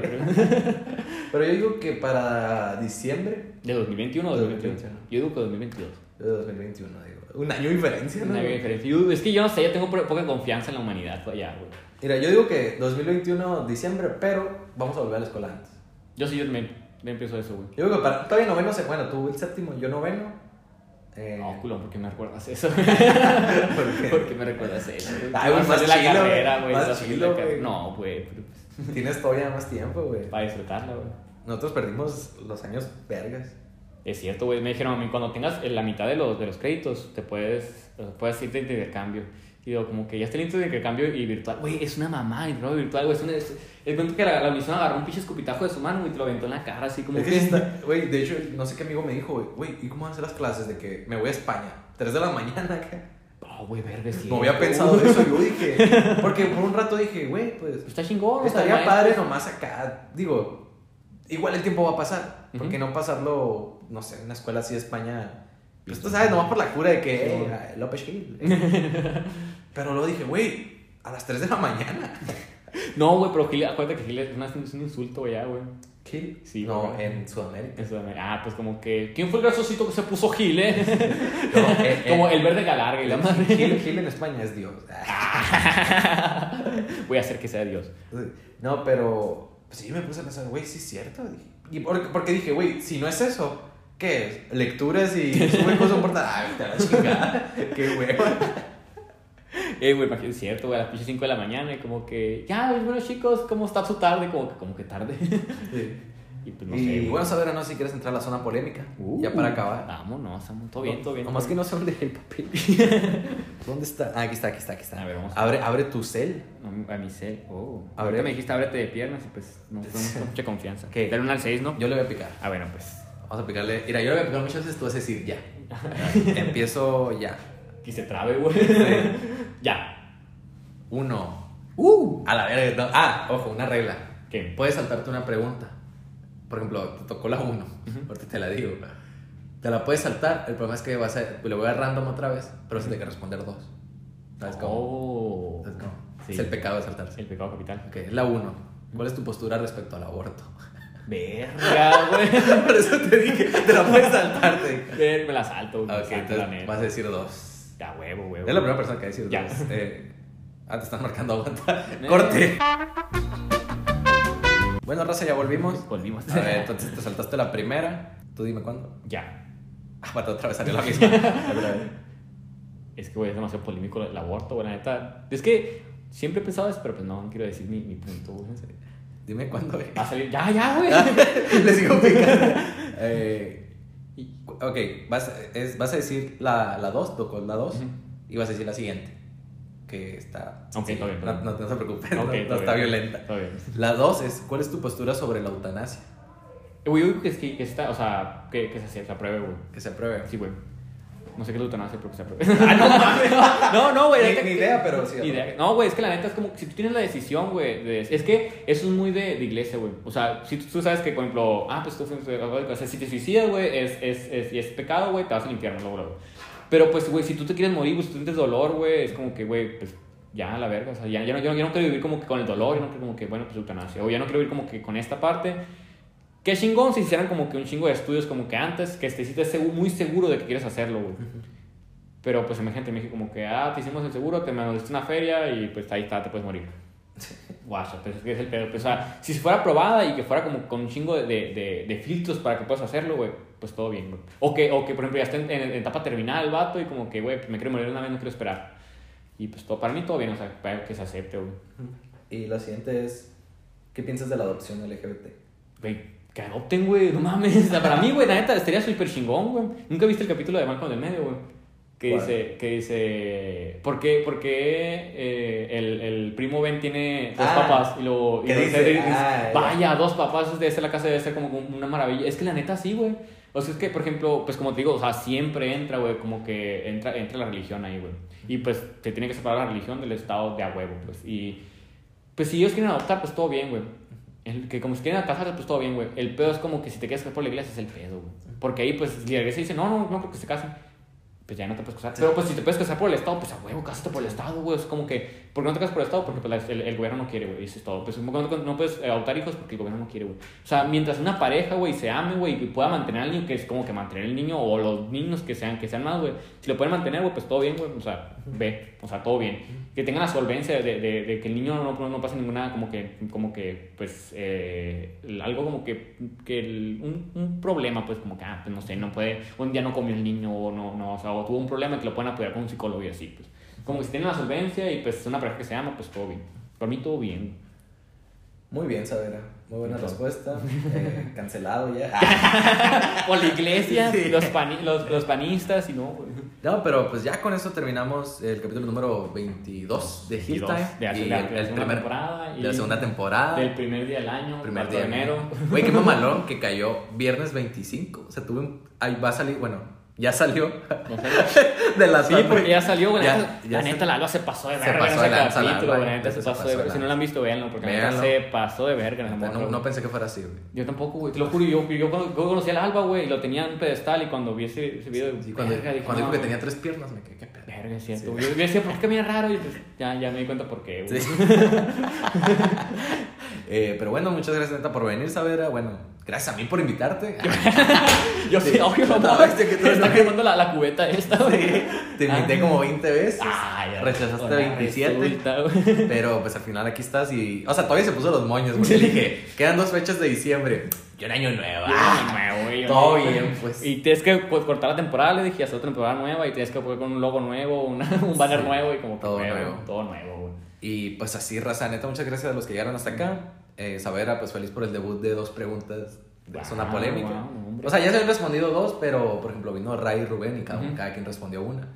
Pero yo digo que para diciembre ¿De 2021 o De 2021? 2021. Yo digo que 2022. de 2021, digo. Un año de diferencia, ¿no? Una diferencia. Yo- Es que yo no sé, yo tengo po- poca confianza en la humanidad allá, güey. Mira, yo digo que 2021, diciembre, pero vamos a volver a la escuela antes. Yo sí, yo me, me empiezo eso, güey. Yo digo que para, todavía noveno, se, bueno, tú el séptimo, yo noveno. Eh, No, culo, ¿por qué me recuerdas eso? ¿por qué? ¿Por qué me recuerdas eso? Ay, güey, más la chilo, carrera, güey, güey. más vas a hacer chilo, la carrera. güey. No, güey, pero pues, Tienes todavía más tiempo, güey. para disfrutarla, güey. Nosotros perdimos los años vergas. Es cierto, güey. Me dijeron a mí, cuando tengas la mitad de los, de los créditos, te puedes, puedes irte de intercambio. Y digo, como que ya está listo de intercambio y virtual. Güey, es una mamá, el intercambio virtual, güey. Es una. Es, el cuento que la, la misión agarró un pinche escupitajo de su mano y te lo aventó en la cara, así como Es que que. está- Güey, de hecho, no sé qué amigo me dijo, güey, ¿y cómo van a ser las clases de que me voy a España? 3 de la mañana, acá. Oh, güey, verga, sí. No había pensado eso, yo dije, porque por un rato dije, güey, pues Está chingón, o sea, estaría maestro. padre nomás acá, digo, igual el tiempo va a pasar, ¿por qué Ujú. no pasarlo, no sé, en una escuela así de España? Pues tú sabes, nomás por la cura de que, Sí. eh, López Gil. Pero luego dije, güey, a las 3 de la mañana. No, güey, pero Gil, acuérdate que Gil es, una- es un insulto, ya, güey. ¿Qué? Sí, No, güey. en Sudamérica. Eso, ah, pues como que. ¿Quién fue el grasosito que se puso Gil, eh? No, como el verde galarga y la madre. Gil, Gil en España es Dios. Voy a hacer que sea Dios. No, pero pues sí me puse a pensar, güey, sí es cierto. Y por- porque dije, güey, si no es eso, ¿qué es? Lecturas y sube cosas. Ay, te la chingada. Qué hueva. Eh, güey, imagínate, es cierto, güey, a las pinches 5 de la mañana y como que, ya, bueno, chicos, ¿cómo está su tarde? Como que, como que tarde. y pues no sé. y güey. bueno, saber, no si quieres entrar a la zona polémica. Uh, ya para acabar. Vámonos, vamos, todo bien, todo bien. Nomás todo que bien. no sé dónde el papel. ¿Dónde está? Ah, aquí está, aquí está, aquí está. A ver, vamos. Abre, abre tu cel. A mi cel. Oh. Abre. Ahorita me dijiste ábrete de piernas y pues no tengo mucha confianza. ¿Qué? Dale una al 6, ¿no? Yo le voy a picar. Ah, bueno, pues. Vamos a picarle. Mira, yo le voy a picar muchas veces, tú vas a decir ya. Empiezo ya. Que se trabe, güey. ya. Uno. Uh. A la verga. no. Ah, ojo, una regla. ¿Qué? Puedes saltarte una pregunta. Por ejemplo, te tocó la 1. Ujú. Ahorita te la digo. Te la puedes saltar. El problema es que vas a, le voy a dar random otra vez, pero se te que responder dos. ¿Sabes cómo? Oh. ¿Sabes cómo? Sí. Es el pecado de saltarse. El pecado capital. Ok, la 1. ¿Cuál es tu postura respecto al aborto? Verga, güey. Por eso te dije, te la puedes saltar. te dije. Ver, me la salto, me Ok, salto, entonces vas a decir dos. Ya, huevo, huevo. Es la primera persona que va a decir Ya. dos. Eh, ah, te están marcando aguanta. Corte. Bueno, Raza, ya volvimos. Volvimos. A ver, entonces te saltaste la primera. Tú dime cuándo. Ya. Ah, bueno, otra vez salió la misma. Es que, güey, es demasiado polémico el aborto, güey, la neta. Es que siempre he pensado eso, pero pues no, no quiero decir mi, mi punto, güey. Dime cuándo. Va a salir. Ya, ya, güey. Le sigo picando. Eh, ok, vas, es- vas a decir la 2, tocó la 2, Ujú. y vas a decir la siguiente. Que está. Ok, sí, todo bien, no, todo no, no se preocupen, Ok, no, no está bien. violenta. Todo bien. La 2 es: ¿cuál es tu postura sobre la eutanasia? Güey, yo digo que, es que, que está, o sea, que, que se, se apruebe, güey. Que se apruebe. Sí, güey. No sé qué es eutanasia, pero que se apruebe. ah, no mames. No, no, güey. Ni- ni idea, pero sí, idea. No, güey, es que la neta es como si tú tienes la decisión, güey. de- Es que eso es muy de, de iglesia, güey. O sea, si tú, tú sabes que, por ejemplo, ah, pues tú fuiste o sea, si te suicidas, güey, es, es, es, y es pecado, güey, te vas al infierno luego, luego. Pero pues, güey, si tú te quieres morir, pues, tú sientes dolor, güey, es como que, güey, pues ya la verga. O sea, ya, ya no, yo, no, yo no quiero vivir como que con el dolor, yo no quiero como que, bueno, pues eutanasia. O ya no quiero vivir como que con esta parte. Qué chingón si hicieran como que un chingo de estudios como que antes, que te hiciste muy seguro de que quieres hacerlo, güey. Pero pues imagínate, me dije como que, ah, te hicimos el seguro, te mandaste una feria y pues ahí está, te puedes morir. Guacha, pues es que es el pedo. Pues, o sea, si fuera aprobada y que fuera como con un chingo de, de, de, filtros para que puedas hacerlo, güey, pues todo bien, güey. O que, o que, por ejemplo, ya esté en, en, en etapa terminal el vato y como que, güey, me quiero morir una vez, no quiero esperar. Y pues todo, para mí todo bien, o sea, para que se acepte, güey. Y la siguiente es: ¿qué piensas de la adopción LGBT? Güey, que adopten, güey, no mames. O sea, para mí, güey, la neta, estaría súper chingón, güey. Nunca viste el capítulo de Malcolm del medio, güey. Que ¿Cuál? dice, que dice, ¿por qué, por qué eh, el, el primo Ben tiene dos Ah, papás? Y luego, y ¿qué luego dice? dice, Ah, ya. vaya, dos papás, debe ser la casa, debe ser como una maravilla. Es que la neta sí, güey. O sea, es que, por ejemplo, pues como te digo, o sea, siempre entra, güey, como que entra, entra la religión ahí, güey. Y pues se tiene que separar la religión del estado de a huevo, pues. Y pues si ellos quieren adoptar, pues todo bien, güey. El que como si quieren casarse, pues todo bien, güey. El pedo es como que si te quieres casar por la iglesia es el pedo, güey. Porque ahí, pues, la iglesia dice, no, no, no, porque se casen. Pues ya no te puedes casar. Pero pues si te puedes casar por el Estado, pues a huevo, cásate por el Estado, güey. Es como que ¿por qué no te casas por estado? Porque pues, la- el, el gobierno no quiere, güey, eso es todo. Pues no, no- no puedes eh, adoptar hijos porque el gobierno no quiere, güey. O sea, mientras una pareja, güey, se ame, güey, y pueda mantener al niño, que es como que mantener el niño o los niños que sean, que sean más, güey, si lo pueden mantener, güey, pues todo bien, güey, o sea, ve, o sea, todo bien. Que tengan la solvencia de, de, de que el niño no, no, no pase ninguna, como que, como que, pues, eh, algo como que, que el- un, un problema, pues, como que, ah, pues, no sé, no puede, un día no comió el niño o no, no, o sea, o tuvo un problema que lo pueden apoyar con un psicólogo y así, pues. Como que si tienen la solvencia y, pues, es una pareja que se ama, pues, todo bien. Para mí, todo bien. Muy bien, Savera. Muy buena Entonces. respuesta. Eh, cancelado ya. O la iglesia, Sí. los, pani- los, los panistas y no, güey. No, pero pues ya con eso terminamos el capítulo número 22 de Hill 22, Time. de la- y la- el, la el segunda primer, temporada y de la segunda temporada. Del primer día del año, primer 4 día de enero. Güey, qué mamalón que cayó viernes 25. O sea, tuve un. Ahí va a salir, bueno, ya salió de la Sí, porque ya salió, güey. Ya- la neta, ya la neta, la Alba se pasó de se verga pasó en de ese lanza, la capítulo, Alba, güey. La neta se se pasó de verga. Si no la han visto, véanlo, porque la neta se pasó de verga. No, no, pensé que fuera así, güey. Yo tampoco, güey. Te lo juro, yo, yo, yo conocí al Alba, güey, y lo tenía en un pedestal y cuando vi ese, ese video, Sí, cuando, verga, dije, cuando dijo que güey. tenía tres piernas, me quedé, qué pedo. Verga, es cierto. Sí. Yo, yo decía, ¿por qué camina raro? Y pues ya, ya me di cuenta por qué, güey. Sí. Eh, pero bueno, muchas gracias, neta, por venir, Savera. Bueno, gracias a mí por invitarte. Yo sí, Sí. obvio, no, viste que tú está quemando la, la cubeta esta, güey. Te invité Ah. como 20 veces. Ah, ya. rechazaste Ahora 27. resulta, güey. Pero pues al final aquí estás y. O sea, todavía se puso los moños, porque Sí. dije, quedan dos fechas de diciembre. Y un año nuevo. Ah, nuevo, Todo nuevo. bien, pues. Y tienes que pues, cortar la temporada, le dije, hacer otra temporada nueva y tienes que poner con un logo nuevo, una- un banner Sí, nuevo y como todo nuevo, nuevo. Todo nuevo, güey. Y pues así, raza, neta, muchas gracias a los que llegaron hasta acá. Eh, Savera, pues feliz por el debut de dos preguntas de zona Wow, polémica. wow, hombre. o sea, ya se han respondido dos, pero por ejemplo vino Ray y Rubén y cada, cada quien respondió una.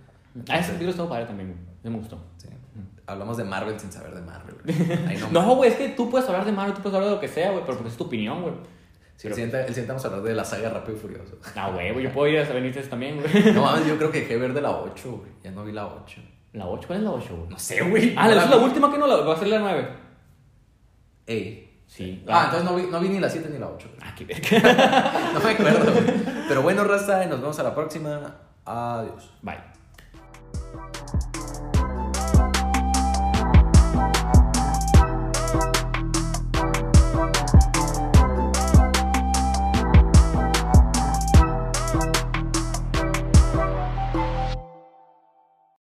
Ah, ese video estuvo padre también, me gustó. Sí. Hablamos de Marvel sin saber de Marvel. Ahí no, No, güey, es que tú puedes hablar de Mario, tú puedes hablar de lo que sea, güey, pero porque es tu opinión, güey. Sí, el siguiente, el siguiente vamos a hablar de la saga Rápido y Furioso. Ah, güey, yo puedo ir a Benítez también, güey. No mames, yo creo que dejé ver de la 8, güey. Ya no vi la 8. ¿La 8? ¿Cuál es la 8, güey? No sé, güey. Ah, No ¿esa es la última que no la va a ser la 9? Ey. Sí. Ah, entonces no vi, no vi ni la 7 ni la 8. Ah, qué verga. No me acuerdo. Pero bueno, raza, y nos vemos a la próxima. Adiós. Bye.